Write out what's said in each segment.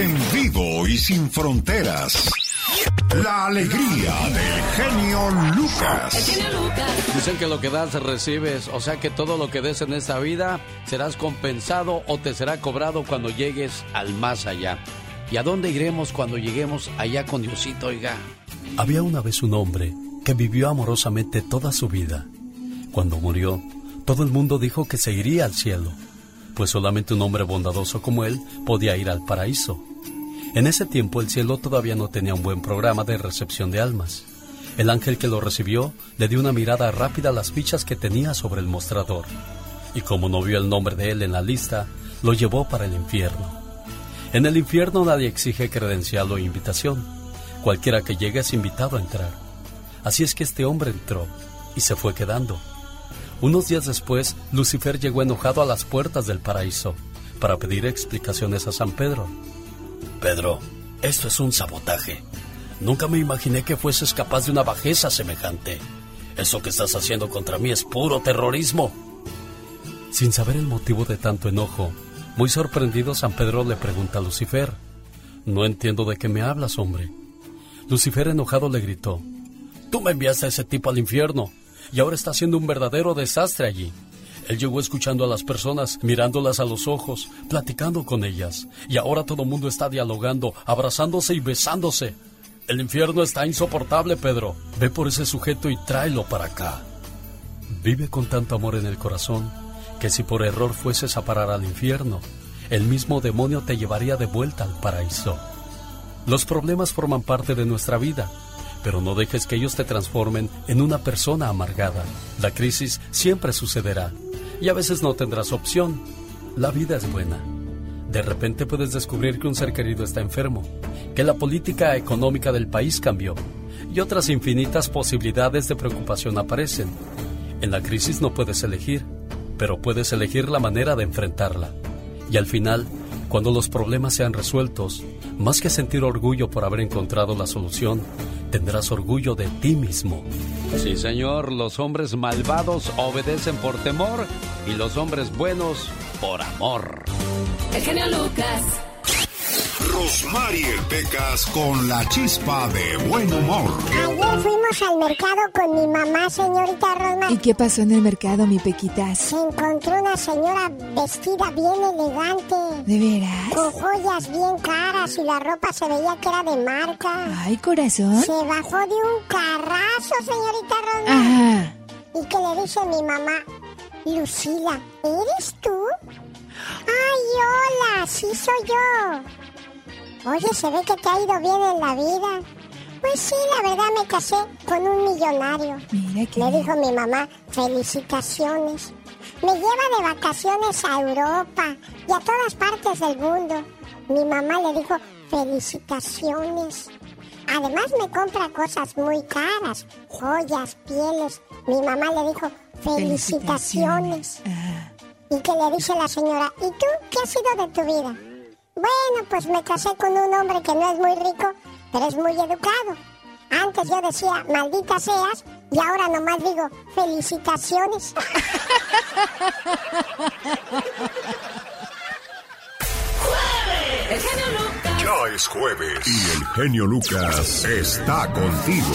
En vivo y sin fronteras. La alegría del genio Lucas. Dicen que lo que das recibes, o sea que todo lo que des en esta vida serás compensado o te será cobrado cuando llegues al más allá. ¿Y a dónde iremos cuando lleguemos allá con Diosito, oiga? Había una vez un hombre que vivió amorosamente toda su vida. Cuando murió, todo el mundo dijo que se iría al cielo, pues solamente un hombre bondadoso como él podía ir al paraíso. En ese tiempo el cielo todavía no tenía un buen programa de recepción de almas. El ángel que lo recibió le dio una mirada rápida a las fichas que tenía sobre el mostrador, y como no vio el nombre de él en la lista, lo llevó para el infierno. En el infierno nadie exige credencial o invitación. Cualquiera que llegue es invitado a entrar. Así es que este hombre entró y se fue quedando. Unos días después, Lucifer llegó enojado a las puertas del paraíso para pedir explicaciones a San Pedro. Pedro, esto es un sabotaje. Nunca me imaginé que fueses capaz de una bajeza semejante. Eso que estás haciendo contra mí es puro terrorismo. Sin saber el motivo de tanto enojo, muy sorprendido San Pedro le pregunta a Lucifer, No entiendo de qué me hablas, hombre. Lucifer enojado le gritó, Tú me enviaste a ese tipo al infierno y ahora está haciendo un verdadero desastre allí. Él llegó escuchando a las personas, mirándolas a los ojos, platicando con ellas, y ahora todo el mundo está dialogando, abrazándose y besándose. El infierno está insoportable, Pedro. Ve por ese sujeto y tráelo para acá. Vive con tanto amor en el corazón que si por error fueses a parar al infierno, el mismo demonio te llevaría de vuelta al paraíso. Los problemas forman parte de nuestra vida, pero no dejes que ellos te transformen en una persona amargada. La crisis siempre sucederá y a veces no tendrás opción. La vida es buena. De repente puedes descubrir que un ser querido está enfermo, que la política económica del país cambió y otras infinitas posibilidades de preocupación aparecen. En la crisis no puedes elegir, pero puedes elegir la manera de enfrentarla. Y al final, cuando los problemas sean resueltos, más que sentir orgullo por haber encontrado la solución, tendrás orgullo de ti mismo. Sí, señor, los hombres malvados obedecen por temor y los hombres buenos por amor. El genio Lucas. Rosmarie Pecas con la chispa de buen humor. Ayer fuimos al mercado con mi mamá, señorita Rosmar. ¿Y qué pasó en el mercado, mi Pequitas? Se encontró una señora vestida bien elegante. ¿De veras? Con joyas bien caras y la ropa se veía que era de marca. Ay, corazón. Se bajó de un carrazo, señorita Rosmar. Ajá. Y que le dice mi mamá, Lucila, ¿eres tú? Ay, hola, sí soy yo. Oye, se ve que te ha ido bien en la vida. Pues sí, la verdad me casé con un millonario. Mira que... Le dijo mi mamá, felicitaciones. Me lleva de vacaciones a Europa y a todas partes del mundo. Mi mamá le dijo, felicitaciones. Además me compra cosas muy caras, joyas, pieles. Mi mamá le dijo, felicitaciones. Ah. Y que le dice la señora, ¿y tú qué ha sido de tu vida? Bueno, pues me casé con un hombre que no es muy rico, pero es muy educado. Antes yo decía, maldita seas, y ahora nomás digo, felicitaciones. El genio Lucas. Ya es jueves y el genio Lucas está contigo.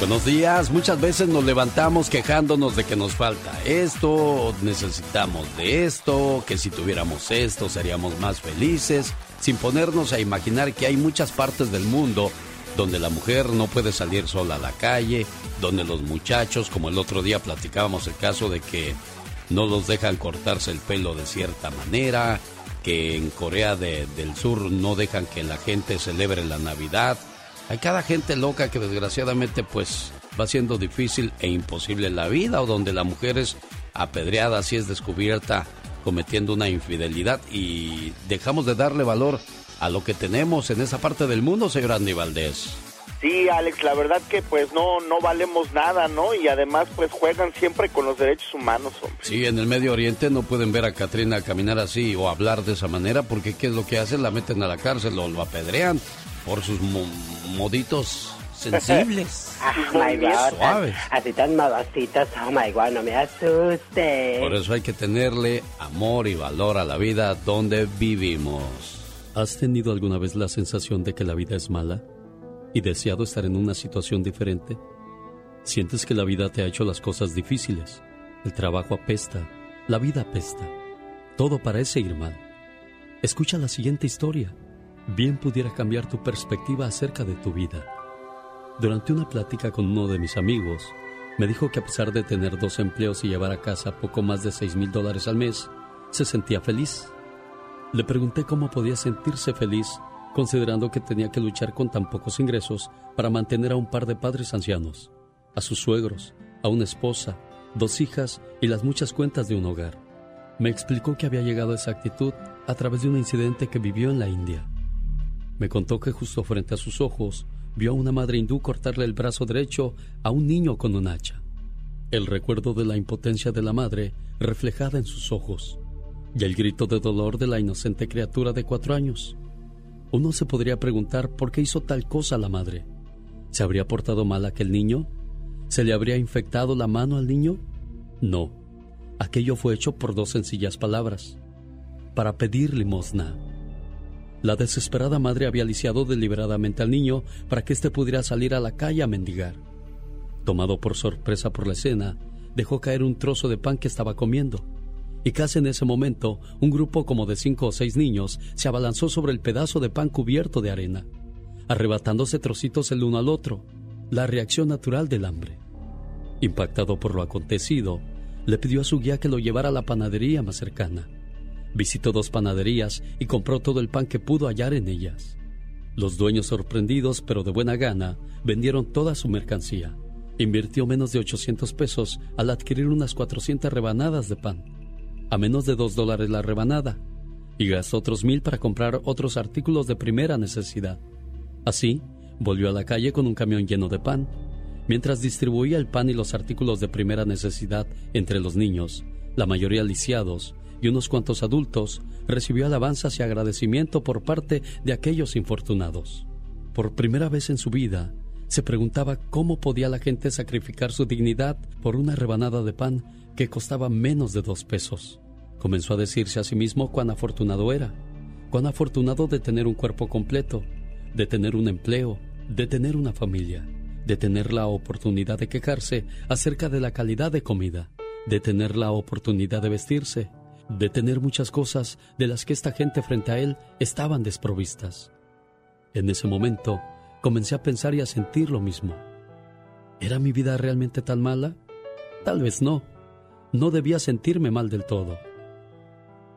Buenos días, muchas veces nos levantamos quejándonos de que nos falta esto, necesitamos de esto, que si tuviéramos esto seríamos más felices, sin ponernos a imaginar que hay muchas partes del mundo donde la mujer no puede salir sola a la calle, donde los muchachos, como el otro día platicábamos el caso de que no los dejan cortarse el pelo de cierta manera, que en Corea de- del Sur no dejan que la gente celebre la Navidad. Hay cada gente loca que desgraciadamente pues va siendo difícil e imposible la vida o donde la mujer es apedreada si es descubierta cometiendo una infidelidad y dejamos de darle valor a lo que tenemos en esa parte del mundo, señor Andy Valdés. Sí, Alex, la verdad que pues no no valemos nada, ¿no? Y además pues juegan siempre con los derechos humanos, hombre. Sí, en el Medio Oriente no pueden ver a Katrina caminar así o hablar de esa manera porque ¿qué es lo que hacen? La meten a la cárcel o lo apedrean por sus mo- moditos sensibles. Oh my God. Suaves. Así tan. Oh my God, no me asuste. Por eso hay que tenerle amor y valor a la vida donde vivimos. ¿Has tenido alguna vez la sensación de que la vida es mala y deseado estar en una situación diferente? ¿Sientes que la vida te ha hecho las cosas difíciles? El trabajo apesta, la vida apesta, todo parece ir mal. Escucha la siguiente historia. Bien pudiera cambiar tu perspectiva acerca de tu vida. Durante una plática con uno de mis amigos, me dijo que a pesar de tener dos empleos y llevar a casa poco más de 6 mil dólares al mes, se sentía feliz. Le pregunté cómo podía sentirse feliz considerando que tenía que luchar con tan pocos ingresos para mantener a un par de padres ancianos, a sus suegros, a una esposa, dos hijas y las muchas cuentas de un hogar. Me explicó que había llegado a esa actitud a través de un incidente que vivió en la India. Me contó que justo frente a sus ojos vio a una madre hindú cortarle el brazo derecho a un niño con un hacha. El recuerdo de la impotencia de la madre reflejada en sus ojos y el grito de dolor de la inocente criatura de cuatro años. Uno se podría preguntar por qué hizo tal cosa la madre. ¿Se habría portado mal aquel niño? ¿Se le habría infectado la mano al niño? No. Aquello fue hecho por dos sencillas palabras. Para pedir limosna. La desesperada madre había lisiado deliberadamente al niño para que éste pudiera salir a la calle a mendigar. Tomado por sorpresa por la escena, dejó caer un trozo de pan que estaba comiendo y casi en ese momento un grupo como de cinco o seis niños se abalanzó sobre el pedazo de pan cubierto de arena, arrebatándose trocitos el uno al otro, la reacción natural del hambre. Impactado por lo acontecido, le pidió a su guía que lo llevara a la panadería más cercana. Visitó dos panaderías y compró todo el pan que pudo hallar en ellas. Los dueños sorprendidos pero de buena gana vendieron toda su mercancía. Invirtió menos de 800 pesos al adquirir unas 400 rebanadas de pan a menos de dos dólares la rebanada y gastó otros mil para comprar otros artículos de primera necesidad. Así, volvió a la calle con un camión lleno de pan. Mientras distribuía el pan y los artículos de primera necesidad entre los niños, la mayoría lisiados y unos cuantos adultos, recibió alabanzas y agradecimiento por parte de aquellos infortunados. Por primera vez en su vida, se preguntaba cómo podía la gente sacrificar su dignidad por una rebanada de pan que costaba menos de dos pesos. Comenzó a decirse a sí mismo cuán afortunado era, cuán afortunado de tener un cuerpo completo, de tener un empleo, de tener una familia, de tener la oportunidad de quejarse acerca de la calidad de comida, de tener la oportunidad de vestirse, de tener muchas cosas de las que esta gente frente a él estaban desprovistas. En ese momento, comencé a pensar y a sentir lo mismo. ¿Era mi vida realmente tan mala? Tal vez no no debía sentirme mal del todo.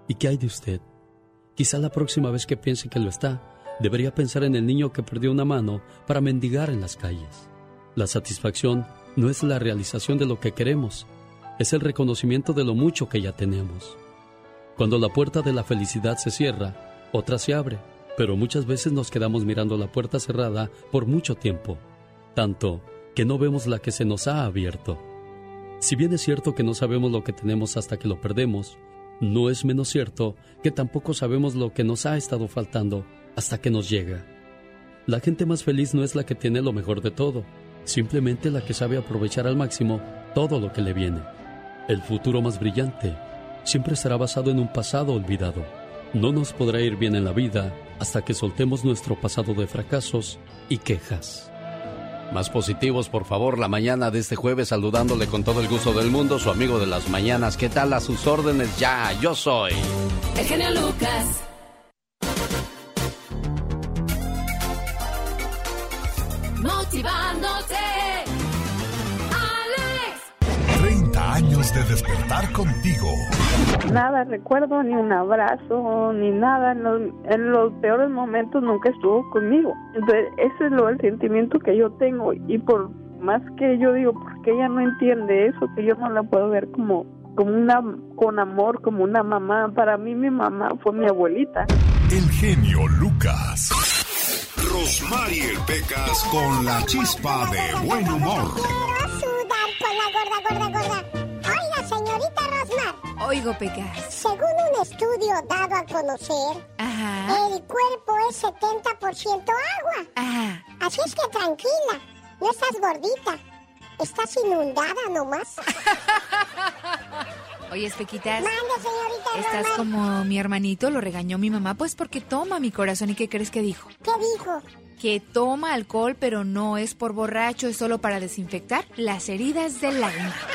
¿Y qué hay de usted? Quizá la próxima vez que piense que lo está, debería pensar en el niño que perdió una mano para mendigar en las calles. La satisfacción no es la realización de lo que queremos, es el reconocimiento de lo mucho que ya tenemos. Cuando la puerta de la felicidad se cierra, otra se abre, pero muchas veces nos quedamos mirando la puerta cerrada por mucho tiempo, tanto que no vemos la que se nos ha abierto. Si bien es cierto que no sabemos lo que tenemos hasta que lo perdemos, no es menos cierto que tampoco sabemos lo que nos ha estado faltando hasta que nos llega. La gente más feliz no es la que tiene lo mejor de todo, simplemente la que sabe aprovechar al máximo todo lo que le viene. El futuro más brillante siempre estará basado en un pasado olvidado. No nos podrá ir bien en la vida hasta que soltemos nuestro pasado de fracasos y quejas. Más positivos, por favor, la mañana de este jueves, saludándole con todo el gusto del mundo, su amigo de las mañanas. ¿Qué tal a sus órdenes? Ya, yo soy. El genio Lucas. Motivándote. Años de despertar contigo. Nada, recuerdo ni un abrazo, ni nada. En los, en los peores momentos nunca estuvo conmigo. Entonces, ese es lo el sentimiento que yo tengo. Y por más que yo digo, porque ella no entiende eso, que yo no la puedo ver como, como una, con amor, como una mamá. Para mí, mi mamá fue mi abuelita. El genio Lucas. Rosmarie Pecas con la chispa de buen humor. Quiero sudar con la gorda, gorda, gorda. Señorita Rosmar. Oigo, Pecas. Según un estudio dado a conocer, Ajá. el cuerpo es 70% agua. Ajá. Así es que tranquila, no estás gordita. Estás inundada nomás. Oye, Espequitas, Mande, señorita estás como mi hermanito, lo regañó mi mamá, pues porque toma mi corazón. ¿Y qué crees que dijo? ¿Qué dijo? Que toma alcohol, pero no es por borracho, es solo para desinfectar las heridas del alma.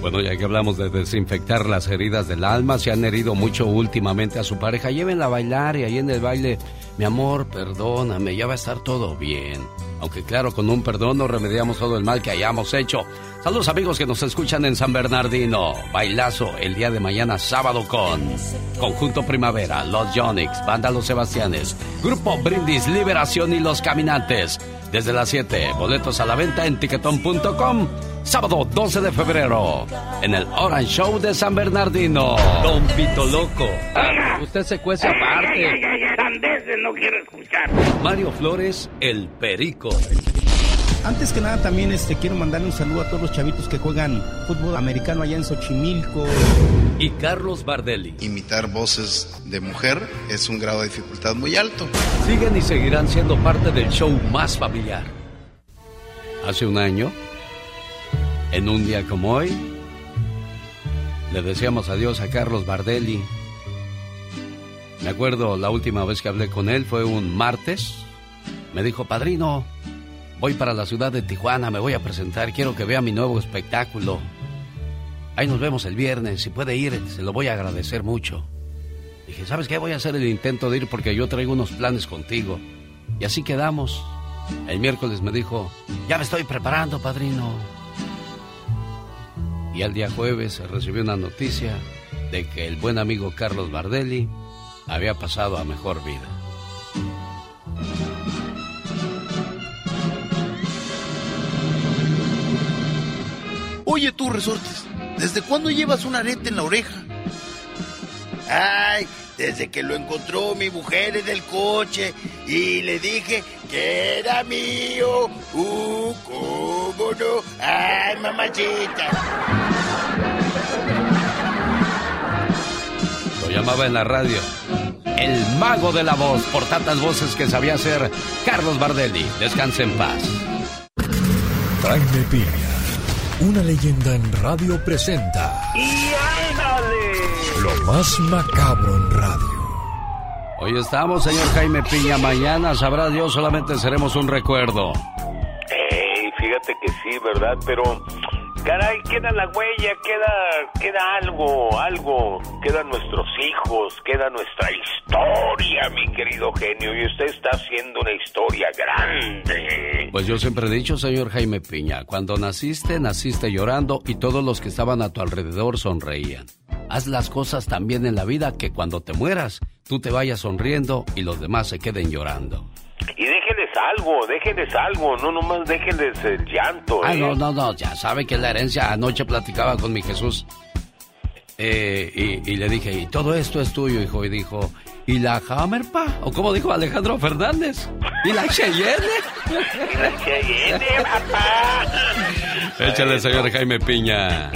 Bueno, ya que hablamos de desinfectar las heridas del alma, se han herido mucho últimamente a su pareja. Llévenla a bailar y ahí en el baile, mi amor, perdóname, ya va a estar todo bien. Aunque claro, con un perdón no remediamos todo el mal que hayamos hecho. Saludos amigos que nos escuchan en San Bernardino. Bailazo el día de mañana sábado con Conjunto Primavera, Los Yonix, Banda Los Sebastianes, Grupo Brindis, Liberación y Los Caminantes. Desde las 7, boletos a la venta en tiquetón.com. Sábado 12 de febrero, en el Orange Show de San Bernardino. Don Pito Loco. Usted se cuece aparte. no quiero escuchar. Mario Flores, el Perico. Antes que nada también este quiero mandarle un saludo a todos los chavitos que juegan fútbol americano allá en Xochimilco. Y Carlos Bardelli. Imitar voces de mujer es un grado de dificultad muy alto. Siguen y seguirán siendo parte del show más familiar. Hace un año, en un día como hoy, le decíamos adiós a Carlos Bardelli. Me acuerdo la última vez que hablé con él fue un martes. Me dijo, padrino, voy para la ciudad de Tijuana, me voy a presentar, quiero que vea mi nuevo espectáculo. Ahí nos vemos el viernes, si puede ir, se lo voy a agradecer mucho. Dije, ¿sabes qué? Voy a hacer el intento de ir porque yo traigo unos planes contigo. Y así quedamos. El miércoles me dijo, ya me estoy preparando, padrino. Y al día jueves recibió una noticia de que el buen amigo Carlos Bardelli había pasado a mejor vida. Oye tú, Resortes, ¿desde cuándo llevas un arete en la oreja? Ay, desde que lo encontró mi mujer en el coche y le dije que era mío. Uh, cómo no. Ay, mamachita. Lo llamaba en la radio. El mago de la voz, por tantas voces que sabía hacer Carlos Bardelli. Descanse en paz. Jaime Piña, una leyenda en radio presenta ¡Y ándale! lo más macabro en radio. Hoy estamos, señor Jaime Piña. Mañana, sabrá Dios, solamente seremos un recuerdo. Ey, fíjate que sí, ¿verdad? Pero, caray, queda la huella, queda, queda algo, algo. Quedan nuestros hijos, queda nuestra historia, mi querido genio. Y usted está haciendo una historia grande. Pues yo siempre he dicho, señor Jaime Piña, cuando naciste, naciste llorando y todos los que estaban a tu alrededor sonreían. Haz las cosas tan bien en la vida que cuando te mueras, tú te vayas sonriendo y los demás se queden llorando. Y déjenles algo, déjenles algo, no nomás déjenles el llanto. Ah, ¿eh? no, no, no, ya sabe que la herencia. Anoche platicaba con mi Jesús eh, y, y le dije, y todo esto es tuyo, hijo. Y dijo, ¿y la Hammer, pa? ¿O como dijo Alejandro Fernández? ¿Y la Cheyenne? Y la Cheyenne, papá. Échale, señor Jaime Piña.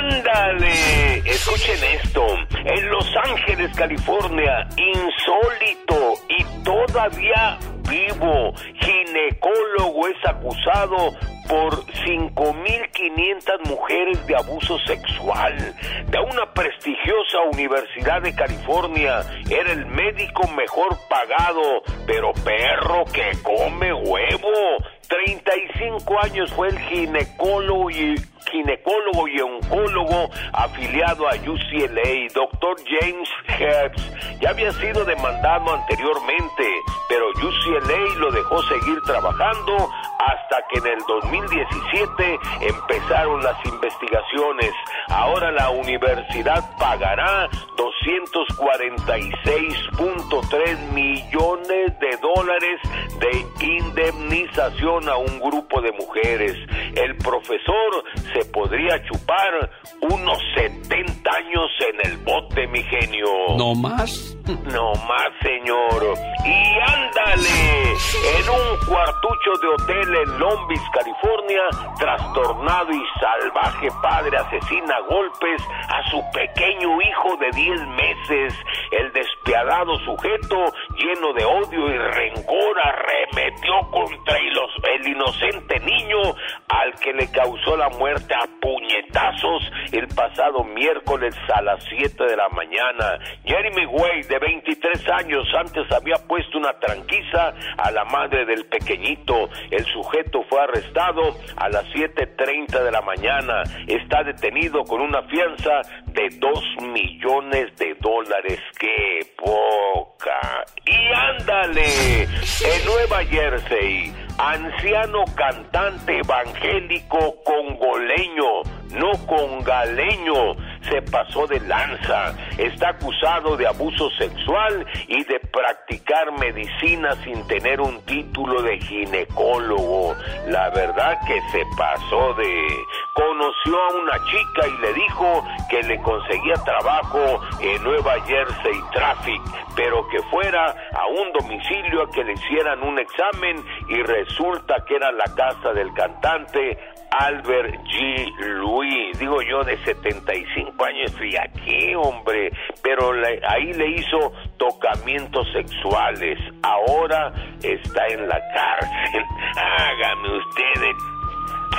Ándale, escuchen esto. En Los Ángeles, California, insólito y todavía vivo, ginecólogo es acusado por 5.500 mujeres de abuso sexual. De una prestigiosa universidad de California, era el médico mejor pagado, pero perro que come huevo. 35 años fue el ginecólogo y ginecólogo y oncólogo afiliado a UCLA, Dr. James Herbst. Ya había sido demandado anteriormente, pero UCLA lo dejó seguir trabajando hasta que en el 2017 empezaron las investigaciones. Ahora la universidad pagará 246.3 millones de dólares de indemnización a un grupo de mujeres. El profesor se podría chupar unos 70 años en el bote, mi genio. ¿No más? No más, señor. Y ándale, en un cuartucho de hotel en Long Beach, California, trastornado y salvaje padre asesina a golpes a su pequeño hijo de 10 meses. El despiadado sujeto, lleno de odio y rencor, arremetió contra el inocente niño al que le causó la muerte a puñetazos el pasado miércoles a las 7 de la mañana. Jeremy Way, de 23 años, antes había puesto una tranquiza a la madre del pequeñito. El sujeto fue arrestado a las 7.30 de la mañana. Está detenido con una fianza de 2 millones de dólares. ¡Qué poca! Y ándale, en Nueva Jersey, anciano cantante evangélico congoleño, no congaleño, se pasó de lanza. Está acusado de abuso sexual y de practicar medicina sin tener un título de ginecólogo. La verdad que se pasó de... Conoció a una chica y le dijo que le conseguía trabajo en Nueva Jersey Traffic, pero que fuera a un domicilio a que le hicieran un examen y resulta que era la casa del cantante Albert G. Louis, digo yo de 75 años, y aquí, hombre, pero ahí le hizo tocamientos sexuales, ahora está en la cárcel. Hágame usted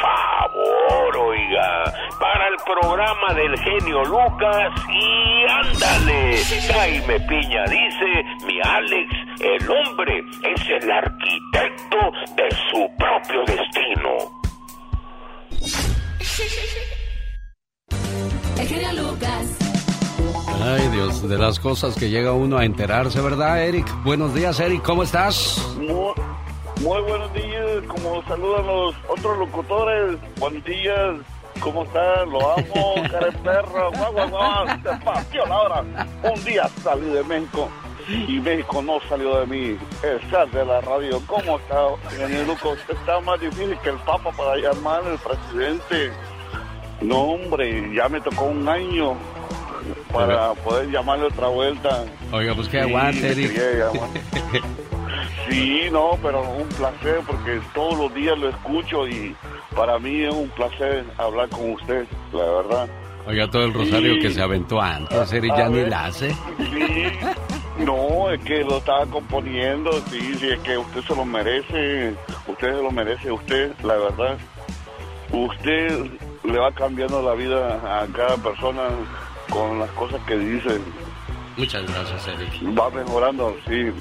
favor, oiga, para el programa del genio Lucas y ándale, Jaime Piña dice, mi Alex, el hombre es el arquitecto de su propio destino. Lucas. Ay Dios, de las cosas que llega uno a enterarse, ¿verdad, Eric? Buenos días, Eric, ¿cómo estás? Muy, buenos días, como saludan los otros locutores. Buenos días, ¿cómo estás? Lo amo, cara perro, guau, guau, guau, te la hora. Un día salí de México y México no salió de mí. El de la radio, ¿cómo está, Lucas? Está más difícil que el Papa para llamar al presidente. No, hombre, ya me tocó un año para poder llamarle otra vuelta. Oiga, pues que aguante, Eric. Sí, no, pero un placer porque todos los días lo escucho y para mí es un placer hablar con usted, la verdad. Oiga, todo el rosario que se aventó antes, Eric, ya ni la hace. Sí, no, es que lo estaba componiendo, sí, sí, es que usted se lo merece, usted se lo merece, usted, la verdad. Usted le va cambiando la vida a cada persona con las cosas que dice. Muchas gracias, Eric. Va mejorando, sí.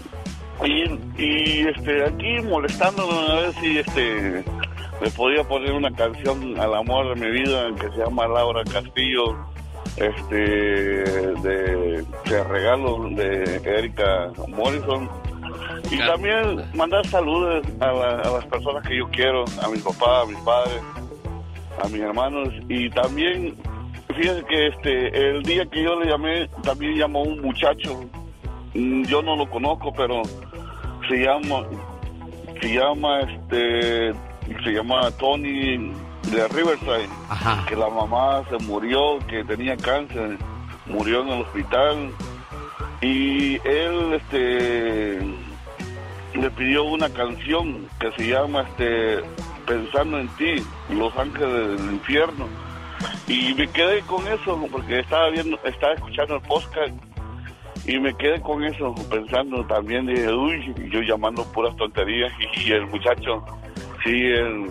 Y, y este, aquí molestándolo a ver si este le podía poner una canción al amor de mi vida que se llama Laura Castillo, este de, de regalo de Erika Morrison. Y también mandar saludos a, a las personas que yo quiero, a mi papá, a mis padres, a mis hermanos. Y también fíjense que este el día que yo le llamé también llamó un muchacho. Mm, yo no lo conozco pero se llama se llama este se llama Tony de Riverside. Que la mamá se murió que tenía cáncer murió en el hospital. Y él este le pidió una canción que se llama este pensando en ti, Los Ángeles del Infierno. Y me quedé con eso, porque estaba viendo, estaba escuchando el podcast y me quedé con eso, pensando también, dije, uy, yo llamando puras tonterías y, el muchacho, sí, él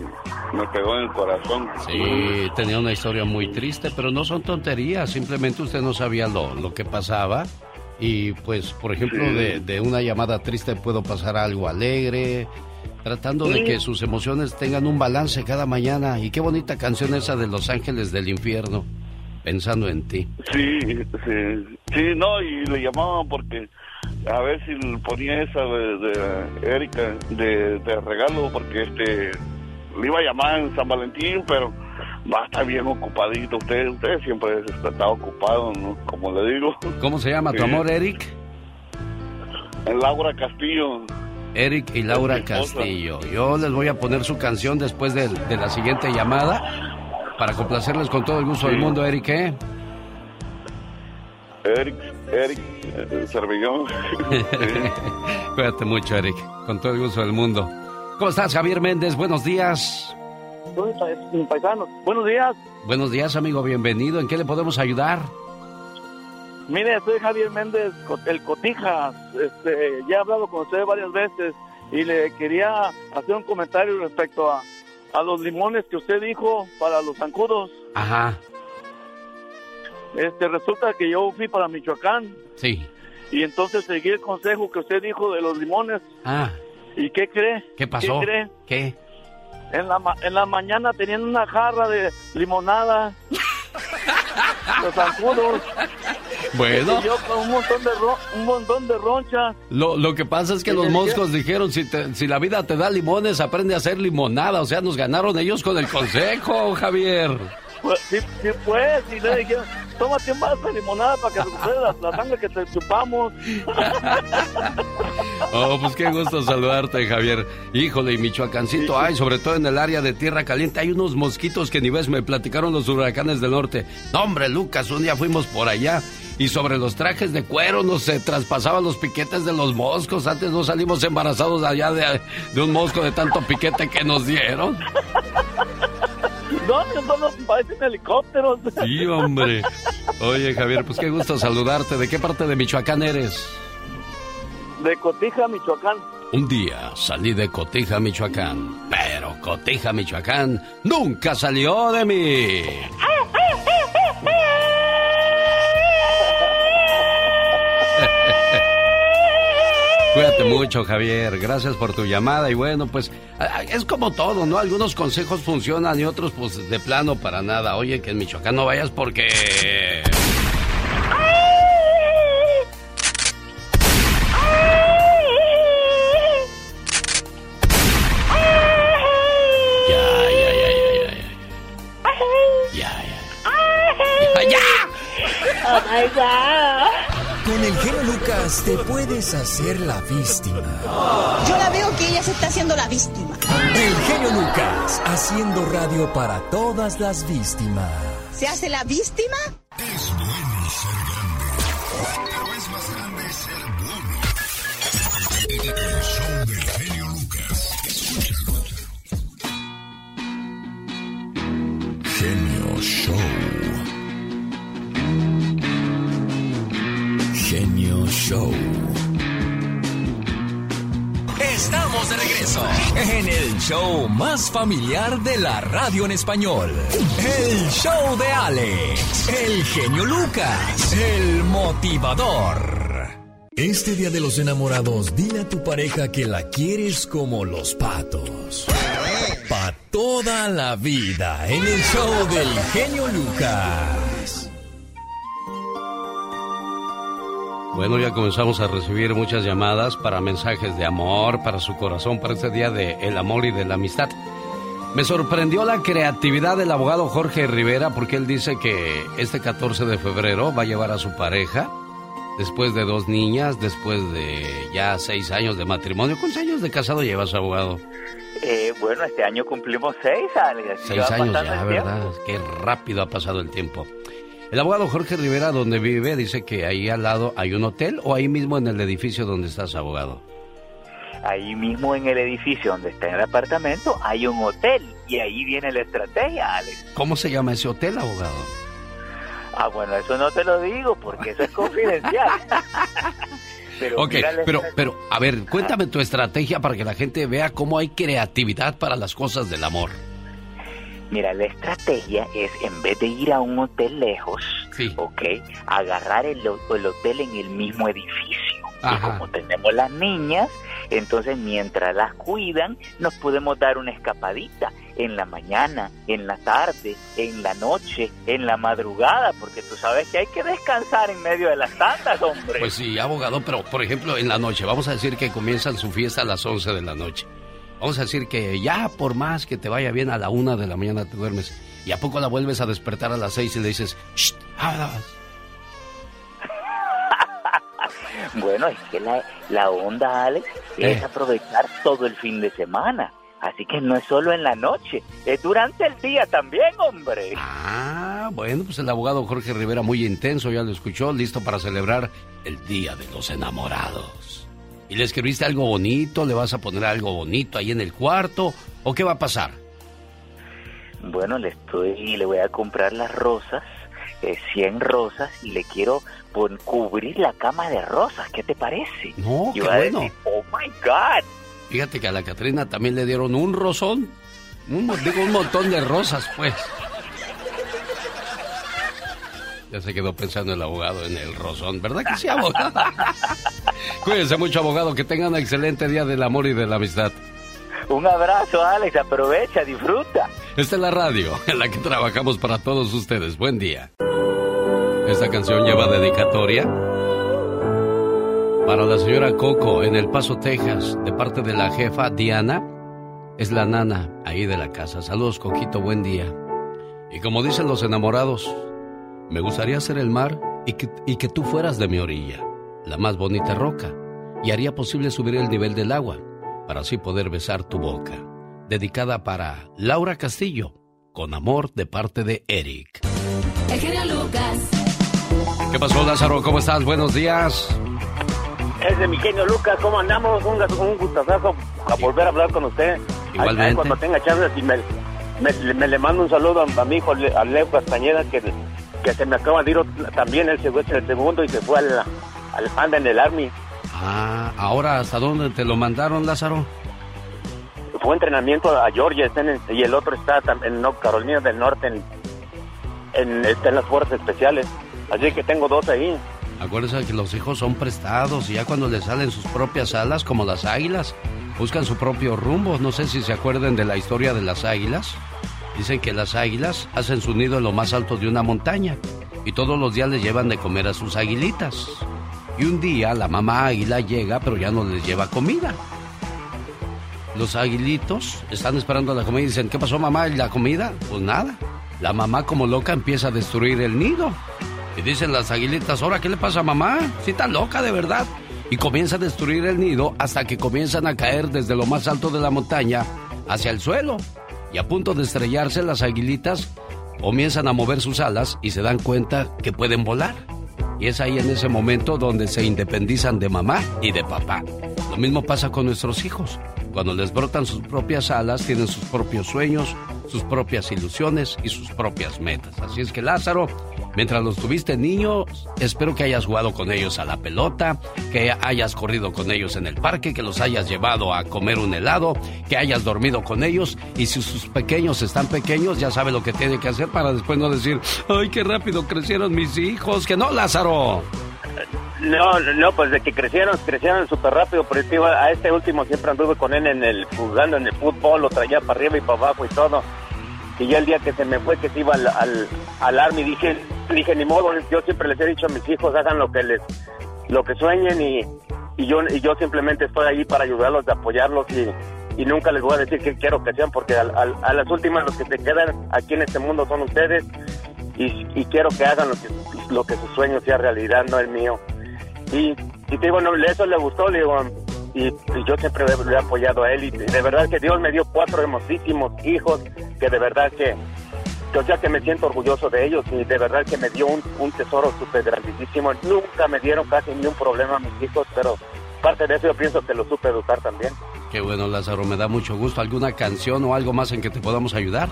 me pegó en el corazón. Sí, tenía una historia muy triste, pero no son tonterías, simplemente usted no sabía lo, lo que pasaba. Y pues, por ejemplo, de, de una llamada triste puedo pasar a algo alegre, tratando de que sus emociones tengan un balance cada mañana. Y qué bonita canción esa de Los Ángeles del Infierno, pensando en ti. Sí, sí, sí, no, y le llamaban porque a ver si ponía esa de, Erika de, regalo, porque este le iba a llamar en San Valentín, pero va a estar bien ocupadito. Usted, usted siempre está ocupado, como le digo. ¿Cómo se llama tu amor, Eric? Laura Castillo. Eric y Laura Castillo. Yo les voy a poner su canción después de, la siguiente llamada para complacerles con todo el gusto del mundo, Eric. ¿eh? Eric, Eric, Servillón. Cuídate mucho, Eric, con todo el gusto del mundo. ¿Cómo estás, Javier Méndez? Buenos días. Paisano, buenos días. Buenos días, amigo, bienvenido. ¿En qué le podemos ayudar? Mire, soy Javier Méndez, el Cotijas. Este, ya he hablado con usted varias veces y le quería hacer un comentario respecto a, a los limones que usted dijo para los zancudos. Ajá, Este, resulta que yo fui para Michoacán sí. y entonces seguí el consejo que usted dijo de los limones. Ah, ¿Y qué cree? ¿qué pasó? ¿Qué cree? ¿Qué? En la, ma- en la mañana tenían una jarra de limonada. los zancudos. Bueno. Yo con un montón de, ro- un montón de ronchas. Lo, lo que pasa es que ¿Y los moscos dijeron, si, te- si la vida te da limones, aprende a hacer limonada. O sea, nos ganaron ellos con el consejo, Javier. Pues, sí, sí, pues, y le dijeron, tómate un vaso de limonada para que recupere la, la sangre que te chupamos. Oh, pues qué gusto saludarte, Javier. Híjole, y Michoacancito, ay, sobre todo en el área de Tierra Caliente, hay unos mosquitos que ni ves, me platicaron los huracanes del norte. No, hombre, Lucas, un día fuimos por allá y sobre los trajes de cuero nos se traspasaban los piquetes de los moscos. Antes no salimos embarazados allá de, de un mosco de tanto piquete que nos dieron. No, no, no, parecen helicópteros. Sí, hombre. Oye, Javier, pues qué gusto saludarte. ¿De qué parte de Michoacán eres? De Cotija, Michoacán. Un día salí de Cotija, Michoacán, pero Cotija, Michoacán nunca salió de mí. Cuídate mucho, Javier. Gracias por tu llamada. Y bueno, pues es como todo, ¿no? Algunos consejos funcionan y otros, pues de plano para nada. Oye, que en Michoacán no vayas porque. Ya, ya, ya, ya, ya. Oh. Con el genio Lucas te puedes hacer la víctima. Yo la veo que ella se está haciendo la víctima. El genio Lucas haciendo radio para todas las víctimas. ¿Se hace la víctima? Es bueno ser grande, pero es más grande ser bueno. El show del genio Lucas. Escúchalo. Genio Show. Estamos de regreso en el show más familiar de la radio en español. El show de Alex, el genio Lucas, el motivador. Este día de los enamorados, dile a tu pareja que la quieres como los patos. Pa' toda la vida en el show del genio Lucas. Bueno, ya comenzamos a recibir muchas llamadas para mensajes de amor, para su corazón, para este día de el amor y de la amistad. Me sorprendió la creatividad del abogado Jorge Rivera porque él dice que este 14 de febrero va a llevar a su pareja después de dos niñas, después de ya seis años de matrimonio. ¿Cuántos años de casado llevas, abogado? Eh, bueno, este año cumplimos seis, Alex. Seis años ya, tiempo. ¿verdad? Qué rápido ha pasado el tiempo. El abogado Jorge Rivera, donde vive, dice que ahí al lado hay un hotel o ahí mismo en el edificio donde estás, abogado. Ahí mismo en el edificio donde está el apartamento hay un hotel y ahí viene la estrategia, Alex. ¿Cómo se llama ese hotel, abogado? Ah, bueno, eso no te lo digo porque eso es confidencial. pero ok, pero, pero, a ver, cuéntame tu estrategia para que la gente vea cómo hay creatividad para las cosas del amor. Mira, la estrategia es en vez de ir a un hotel lejos, ¿ok? Agarrar el, el hotel en el mismo edificio. Y como tenemos las niñas, entonces mientras las cuidan, nos podemos dar una escapadita en la mañana, en la tarde, en la noche, en la madrugada, porque tú sabes que hay que descansar en medio de las tandas, hombre. Pues sí, abogado, pero por ejemplo en la noche, vamos a decir que comienzan su fiesta a las 11 de la noche. Vamos a decir que ya por más que te vaya bien a la una de la mañana te duermes y a poco la vuelves a despertar a las 6 y le dices, "Shh, hablas". Bueno, es que la, la onda, Alex, es Eh. aprovechar todo el fin de semana. Así que no es solo en la noche, es durante el día también, hombre. Ah, bueno, pues el abogado Jorge Rivera muy intenso, ya lo escuchó, listo para celebrar el Día de los Enamorados. ¿Y le escribiste algo bonito? ¿Le vas a poner algo bonito ahí en el cuarto? ¿O qué va a pasar? Bueno, le estoy, le voy a comprar las rosas eh, 100 rosas y le quiero cubrir la cama de rosas. ¿Qué te parece? No, Y qué bueno. decir, oh my God. Fíjate que a la Catrina también le dieron un rosón. Un, digo, un montón de rosas, pues. Ya se quedó pensando el abogado en el rosón. ¿Verdad que sí, abogado? Cuídense mucho, abogado. Que tengan un excelente día del amor y de la amistad. Un abrazo, Alex. Aprovecha, disfruta. Esta es la radio en la que trabajamos para todos ustedes. Buen día. Esta canción lleva dedicatoria para la señora Coco en El Paso, Texas, de parte de la jefa Diana. Es la nana ahí de la casa. Saludos, Coquito, buen día. Y como dicen los enamorados, me gustaría ser el mar y que, y que tú fueras de mi orilla, la más bonita roca, y haría posible subir el nivel del agua para así poder besar tu boca. Dedicada para Laura Castillo, con amor de parte de Eric. El genio Lucas. ¿Qué pasó, Lázaro? ¿Cómo estás? Buenos días. Es de mi genio Lucas, ¿cómo andamos? Un, un gustazo a volver a hablar con usted. Igualmente. Ahí cuando tenga chance, y me, me- me le mando un saludo a, a mi hijo, a Leo Castañeda, que, que se me acaba de ir también, en el segundo y se fue al, al anda en el Army. Ah, ahora, ¿hasta dónde te lo mandaron, Lázaro? Fue entrenamiento a Georgia está en el- y el otro está en North Carolina del Norte, en, en, está en las fuerzas especiales. Así que tengo dos ahí. Acuérdense que los hijos son prestados y ya cuando les salen sus propias alas, como las águilas, buscan su propio rumbo. No sé si se acuerden de la historia de las águilas. Dicen que las águilas hacen su nido en lo más alto de una montaña y todos los días les llevan de comer a sus aguilitas. Y un día la mamá águila llega, pero ya no les lleva comida. Los aguilitos están esperando la comida y dicen, ¿qué pasó mamá? ¿Y la comida? Pues nada. La mamá como loca empieza a destruir el nido. Y dicen las aguilitas, ¿ahora qué le pasa a mamá? Sí, está loca de verdad. Y comienza a destruir el nido hasta que comienzan a caer desde lo más alto de la montaña hacia el suelo. Y a punto de estrellarse, las aguilitas comienzan a mover sus alas y se dan cuenta que pueden volar. Y es ahí en ese momento donde se independizan de mamá y de papá. Lo mismo pasa con nuestros hijos. Cuando les brotan sus propias alas, tienen sus propios sueños, sus propias ilusiones y sus propias metas. Así es que Lázaro, mientras los tuviste niños, espero que hayas jugado con ellos a la pelota, que hayas corrido con ellos en el parque, que los hayas llevado a comer un helado, que hayas dormido con ellos y si sus pequeños están pequeños, ya sabe lo que tiene que hacer para después no decir, ay, qué rápido crecieron mis hijos, que no, Lázaro. No, no, pues de que crecieron, crecieron súper rápido, pero te iba- a este último siempre anduve con él en el, jugando en el fútbol, lo traía para arriba y para abajo y todo. Y ya el día que se me fue, que se iba al, al, al army, dije, dije, ni modo, yo siempre les he dicho a mis hijos, hagan lo que les, lo que sueñen y, y yo, y yo simplemente estoy ahí para ayudarlos, de apoyarlos y, y nunca les voy a decir qué quiero que sean, porque al- a las últimas los que se quedan aquí en este mundo son ustedes y, y quiero que hagan lo que, lo que su sueño sea realidad, no el mío. Y, y te digo, no, eso le gustó, le digo, y, y yo siempre le, he apoyado a él. Y de verdad que Dios me dio cuatro hermosísimos hijos, que de verdad que, que, o sea, que me siento orgulloso de ellos. Y de verdad que me dio un, un tesoro súper grandísimo. Nunca me dieron casi ni un problema a mis hijos, pero parte de eso yo pienso que lo supe educar también. Qué bueno, Lázaro, me da mucho gusto. ¿Alguna canción o algo más en que te podamos ayudar?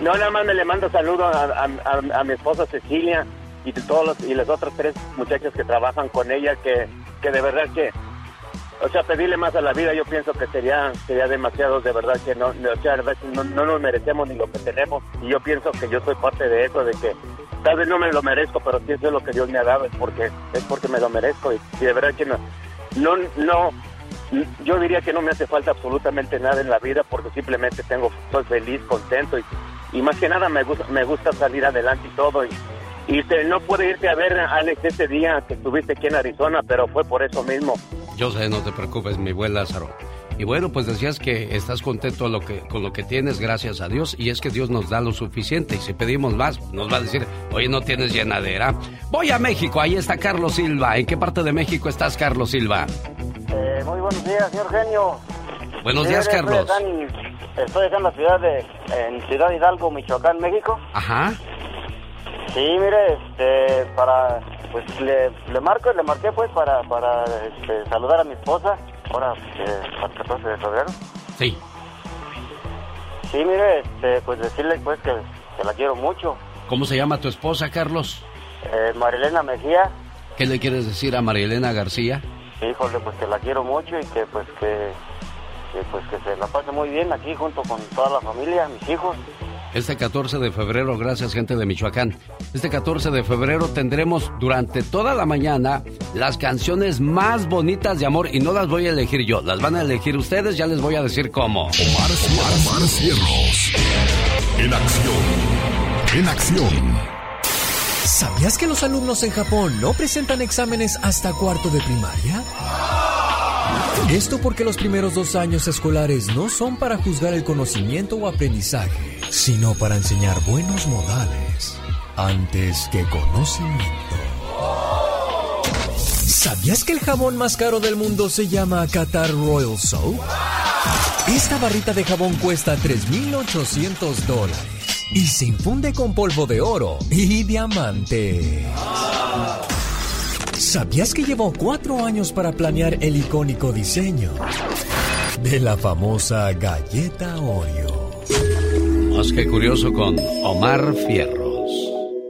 No, nada más me le mando saludos a, a- a- a mi esposa Cecilia y todos los- y las otras tres muchachas que trabajan con ella, que, que de verdad que, o sea, pedirle más a la vida, yo pienso que sería sería demasiado, de verdad que no, o sea, no, no nos merecemos ni lo que tenemos, y yo pienso que yo soy parte de eso, de que tal vez no me lo merezco, pero si eso es lo que Dios me ha dado, es porque es porque me lo merezco, y, de verdad que no, no, no, yo diría que no me hace falta absolutamente nada en la vida porque simplemente tengo estoy feliz, contento y, y más que nada me gusta me gusta salir adelante y todo y, y este, no pude irte a ver Alex ese día que estuviste aquí en Arizona, pero fue por eso mismo. Yo sé, no te preocupes, mi buen Lázaro. Y bueno, pues decías que estás contento lo que, con lo que tienes, gracias a Dios, y es que Dios nos da lo suficiente, y si pedimos más, nos va a decir, oye, no tienes llenadera. Voy a México, ahí está Carlos Silva. ¿En qué parte de México estás, Carlos Silva? Eh, muy buenos días, señor Genio. Buenos días, Carlos. Estoy acá, en, estoy acá en la ciudad de en Ciudad Hidalgo, Michoacán, México. Ajá. Sí, mire, este, para, pues le, le marco, le marqué pues para, para este, saludar a mi esposa, ahora que para el 14 de febrero. Sí. Sí, mire, este, pues decirle pues que, que la quiero mucho. ¿Cómo se llama tu esposa, Carlos? Eh, Marilena Mejía. ¿Qué le quieres decir a Marilena García? Híjole, pues que la quiero mucho y que pues que, que, pues que se la pase muy bien aquí junto con toda la familia, mis hijos. Este 14 de febrero, gracias gente de Michoacán, este 14 de febrero tendremos durante toda la mañana las canciones más bonitas de amor y no las voy a elegir yo, las van a elegir ustedes, ya les voy a decir cómo. Omar. En acción. En acción. ¿Sabías que los alumnos en Japón no presentan exámenes hasta cuarto de primaria? Esto porque los primeros dos años escolares no son para juzgar el conocimiento o aprendizaje, sino para enseñar buenos modales antes que conocimiento. ¿Sabías que el jabón más caro del mundo se llama Qatar Royal Soap? Esta barrita de jabón cuesta 3.800 dólares y se infunde con polvo de oro y diamante. ¿Sabías que llevó cuatro años para planear el icónico diseño de la famosa galleta Oreo? Más que curioso con Omar Fierros.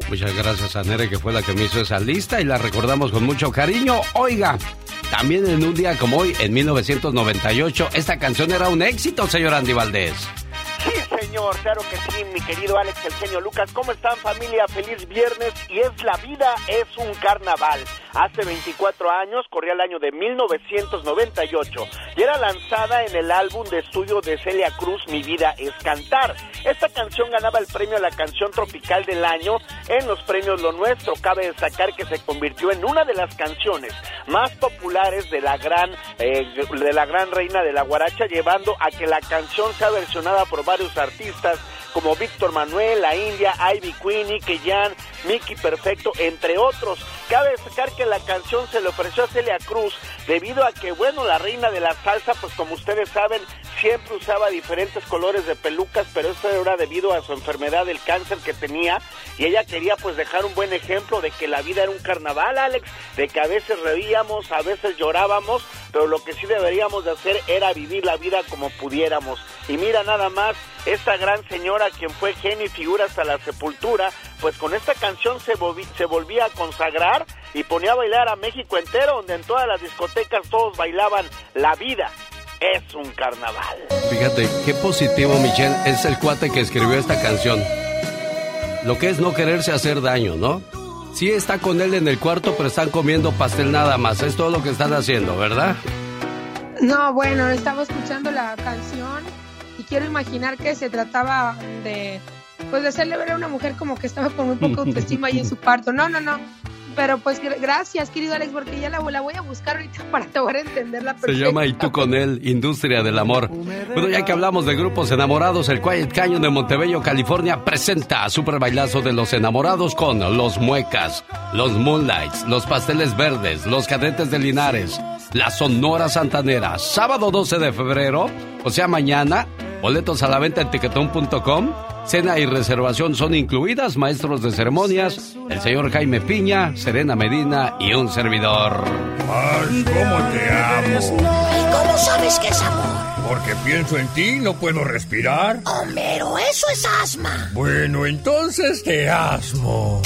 Muchas gracias a Nere que fue la que me hizo esa lista y la recordamos con mucho cariño. Oiga, también en un día como hoy, en 1998, esta canción era un éxito, señor Andy Valdés. Señor, claro que sí, mi querido Alex, el genio Lucas. ¿Cómo están, familia? Feliz viernes. Y es la vida, es un carnaval. Hace 24 años, corría el año de 1998, y era lanzada en el álbum de estudio de Celia Cruz, Mi vida es cantar. Esta canción ganaba el premio a la canción tropical del año en los premios Lo Nuestro. Cabe destacar que se convirtió en una de las canciones más populares de la gran, eh, de la gran reina de la guaracha, llevando a que la canción sea versionada por varios artistas como Víctor Manuel, La India, Ivy Queen, Nicky Jan, Mickey Perfecto, entre otros. Cabe destacar que la canción se le ofreció a Celia Cruz debido a que, bueno, la reina de la salsa, pues como ustedes saben, siempre usaba diferentes colores de pelucas, pero esto era debido a su enfermedad del cáncer que tenía y ella quería pues dejar un buen ejemplo de que la vida era un carnaval, Alex, de que a veces reíamos, a veces llorábamos, pero lo que sí deberíamos de hacer era vivir la vida como pudiéramos. Y mira nada más, esta gran señora quien fue genio y figura hasta la sepultura, pues con esta canción se, se volvía a consagrar y ponía a bailar a México entero, donde en todas las discotecas todos bailaban la vida. Es un carnaval. Fíjate, qué positivo, Michelle, es el cuate que escribió esta canción. Lo que es no quererse hacer daño, ¿no? Sí está con él en el cuarto, pero están comiendo pastel nada más. Es todo lo que están haciendo, ¿verdad? No, bueno, estaba escuchando la canción quiero imaginar que se trataba de, pues, de hacerle ver a una mujer como que estaba con muy poca autoestima ahí en su cuarto. No, no, no. Pero pues gracias, querido Alex, porque ya la, voy a buscar ahorita para poder entenderla Se llama Y tú con él, Industria del Amor. Bueno, ya que hablamos de grupos enamorados, el Quiet Canyon de Montebello, California, presenta Super Bailazo de los Enamorados con Los Muecas, Los Moonlights, Los Pasteles Verdes, Los Cadetes de Linares, La Sonora Santanera, sábado 12 de febrero, o sea, mañana, boletos a la venta en tiquetón.com Cena y reservación son incluidas, maestros de ceremonias, el señor Jaime Piña, Serena Medina y un servidor. Ay, cómo te amo. ¿Y cómo sabes que es amor? Porque pienso en ti y no puedo respirar. Homero, eso es asma. Bueno, entonces te asmo.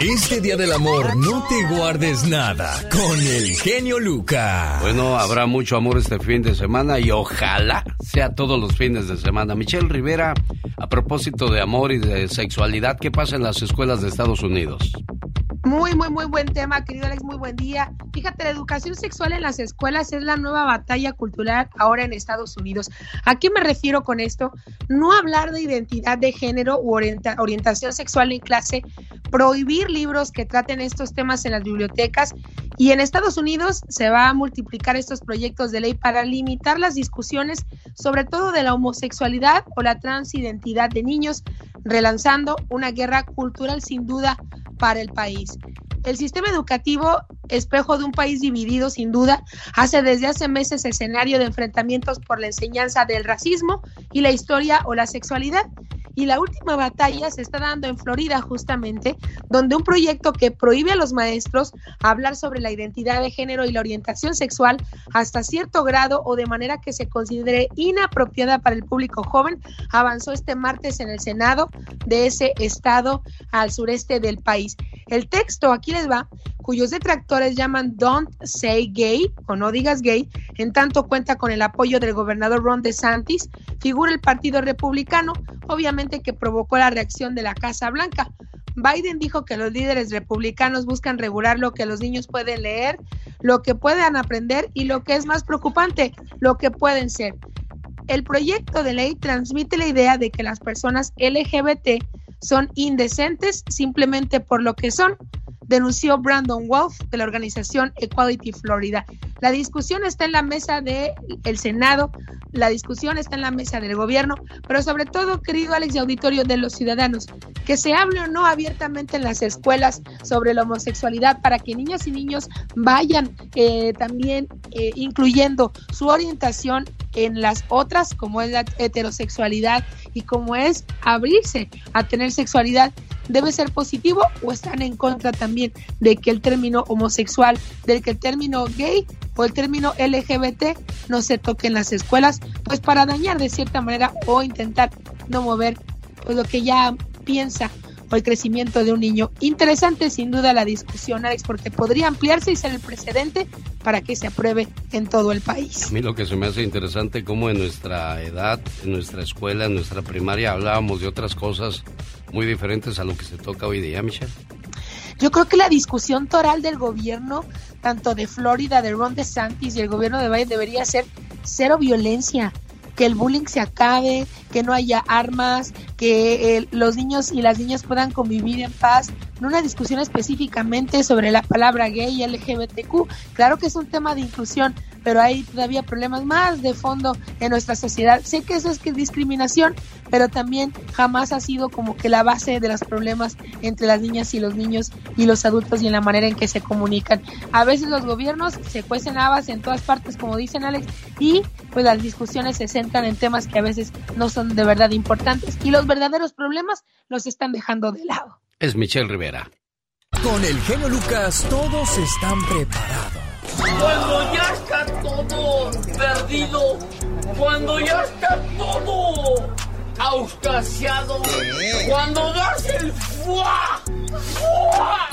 Este día del amor no te guardes nada con el genio Lucas. Bueno, habrá mucho amor este fin de semana y ojalá sea todos los fines de semana. Michelle Rivera, a propósito de amor y de sexualidad, ¿qué pasa en las escuelas de Estados Unidos? Muy, muy, muy buen tema, querido Alex, muy buen día. Fíjate, la educación sexual en las escuelas es la nueva batalla cultural ahora en Estados Unidos. ¿A qué me refiero con esto? No hablar de identidad de género u orientación sexual en clase, prohibir libros que traten estos temas en las bibliotecas y en Estados Unidos se va a multiplicar estos proyectos de ley para limitar las discusiones, sobre todo de la homosexualidad o la transidentidad de niños, relanzando una guerra cultural sin duda para el país. El sistema educativo, espejo de un país dividido sin duda, hace desde hace meses escenario de enfrentamientos por la enseñanza del racismo y la historia o la sexualidad. Y la última batalla se está dando en Florida justamente, donde un proyecto que prohíbe a los maestros hablar sobre la identidad de género y la orientación sexual hasta cierto grado o de manera que se considere inapropiada para el público joven avanzó este martes en el Senado de ese estado al sureste del país. El texto, aquí les va, cuyos detractores llaman Don't Say Gay o no digas gay, en tanto cuenta con el apoyo del gobernador Ron DeSantis, figura el Partido Republicano, obviamente que provocó la reacción de la Casa Blanca. Biden dijo que los líderes republicanos buscan regular lo que los niños pueden leer, lo que puedan aprender y lo que es más preocupante, lo que pueden ser. El proyecto de ley transmite la idea de que las personas LGBT son indecentes simplemente por lo que son, denunció Brandon Wolf de la organización Equality Florida. La discusión está en la mesa del el Senado, la discusión está en la mesa del gobierno, pero sobre todo, querido Alex y auditorio de los ciudadanos, que se hable o no abiertamente en las escuelas sobre la homosexualidad para que niñas y niños vayan eh, también eh, incluyendo su orientación en las otras, como es la heterosexualidad y como es abrirse a tener sexualidad debe ser positivo o están en contra también de que el término homosexual, del que el término gay o el término LGBT no se toque en las escuelas, pues para dañar de cierta manera o intentar no mover pues lo que ya piensa o el crecimiento de un niño. Interesante sin duda la discusión, Alex, porque podría ampliarse y ser el precedente para que se apruebe en todo el país. A mí lo que se me hace interesante como en nuestra edad, en nuestra escuela, en nuestra primaria hablábamos de otras cosas muy diferentes a lo que se toca hoy día, Michelle. Yo creo que la discusión toral del gobierno, tanto de Florida, de Ron DeSantis y el gobierno de Biden debería ser cero violencia, que el bullying se acabe, que no haya armas, que eh, los niños y las niñas puedan convivir en paz, no una discusión específicamente sobre la palabra gay y LGBTQ. Claro que es un tema de inclusión, pero hay todavía problemas más de fondo en nuestra sociedad. Sé que eso es que discriminación, pero también jamás ha sido como que la base de los problemas entre las niñas y los niños y los adultos y en la manera en que se comunican. A veces los gobiernos se cuecen habas en todas partes, como dicen Alex, y pues las discusiones se centran en temas que a veces no son de verdad importantes y los verdaderos problemas los están dejando de lado. Es Michelle Rivera. Con el genio Lucas todos están preparados. Cuando ya está todo perdido, cuando ya está todo auscasiado, cuando das el fuá, fuá.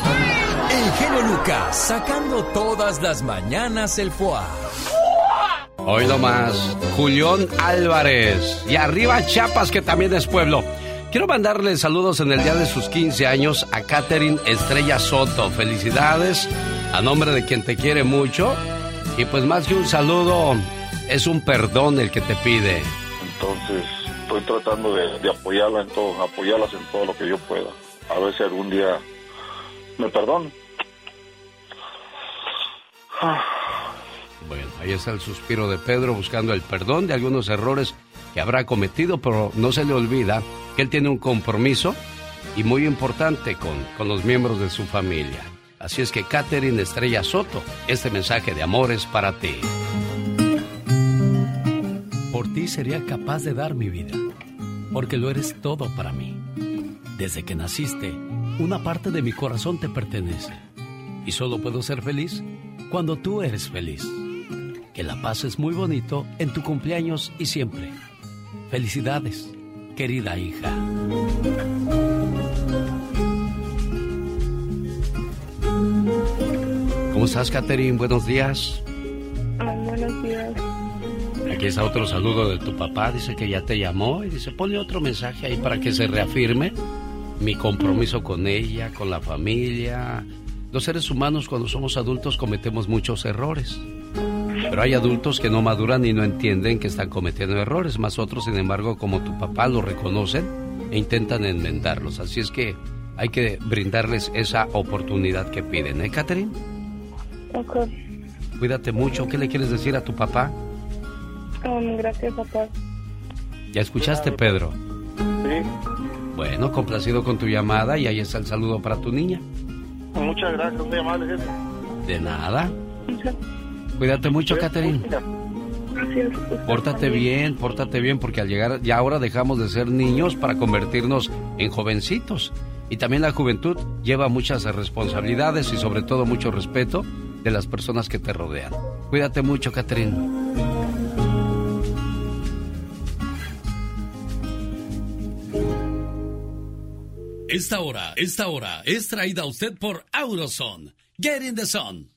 El genio Lucas sacando todas las mañanas el fuá. Hoy más, Julián Álvarez. Y arriba Chiapas, que también es pueblo. Quiero mandarle saludos en el día de sus 15 años a Catherine Estrella Soto. Felicidades a nombre de quien te quiere mucho. Y pues más que un saludo, es un perdón el que te pide. Entonces, estoy tratando de, apoyarla en todo, apoyarlas en todo lo que yo pueda. A ver si algún día me perdonan. Bueno, ahí está el suspiro de Pedro buscando el perdón de algunos errores que habrá cometido, pero no se le olvida que él tiene un compromiso y muy importante con, con los miembros de su familia. Así es que Catherine Estrella Soto, este mensaje de amor es para ti. Por ti sería capaz de dar mi vida, porque lo eres todo para mí. Desde que naciste, una parte de mi corazón te pertenece. Y solo puedo ser feliz cuando tú eres feliz. Que la paz es muy bonito en tu cumpleaños y siempre. Felicidades, querida hija. ¿Cómo estás, Catherine? Buenos días. Ah, buenos días. Aquí está otro saludo de tu papá. Dice que ya te llamó y dice, ponle otro mensaje ahí para que se reafirme mi compromiso con ella, con la familia. Los seres humanos cuando somos adultos cometemos muchos errores. Pero hay adultos que no maduran y no entienden que están cometiendo errores, más otros, sin embargo, como tu papá, lo reconocen e intentan enmendarlos. Así es que hay que brindarles esa oportunidad que piden, ¿eh, Catherine? Ok. Cuídate mucho. ¿Qué le quieres decir a tu papá? Um, gracias, papá. ¿Ya escuchaste, Pedro? Sí. Bueno, complacido con tu llamada y ahí está el saludo para tu niña. Muchas gracias, muy amable, jefe. De nada. Cuídate mucho, Catherine. Gracias. Pórtate bien, pórtate bien, porque al llegar ya ahora dejamos de ser niños para convertirnos en jovencitos. Y también la juventud lleva muchas responsabilidades y sobre todo mucho respeto de las personas que te rodean. Cuídate mucho, Catherine. Esta hora, esta hora es traída a usted por Auroson. Get in the sun.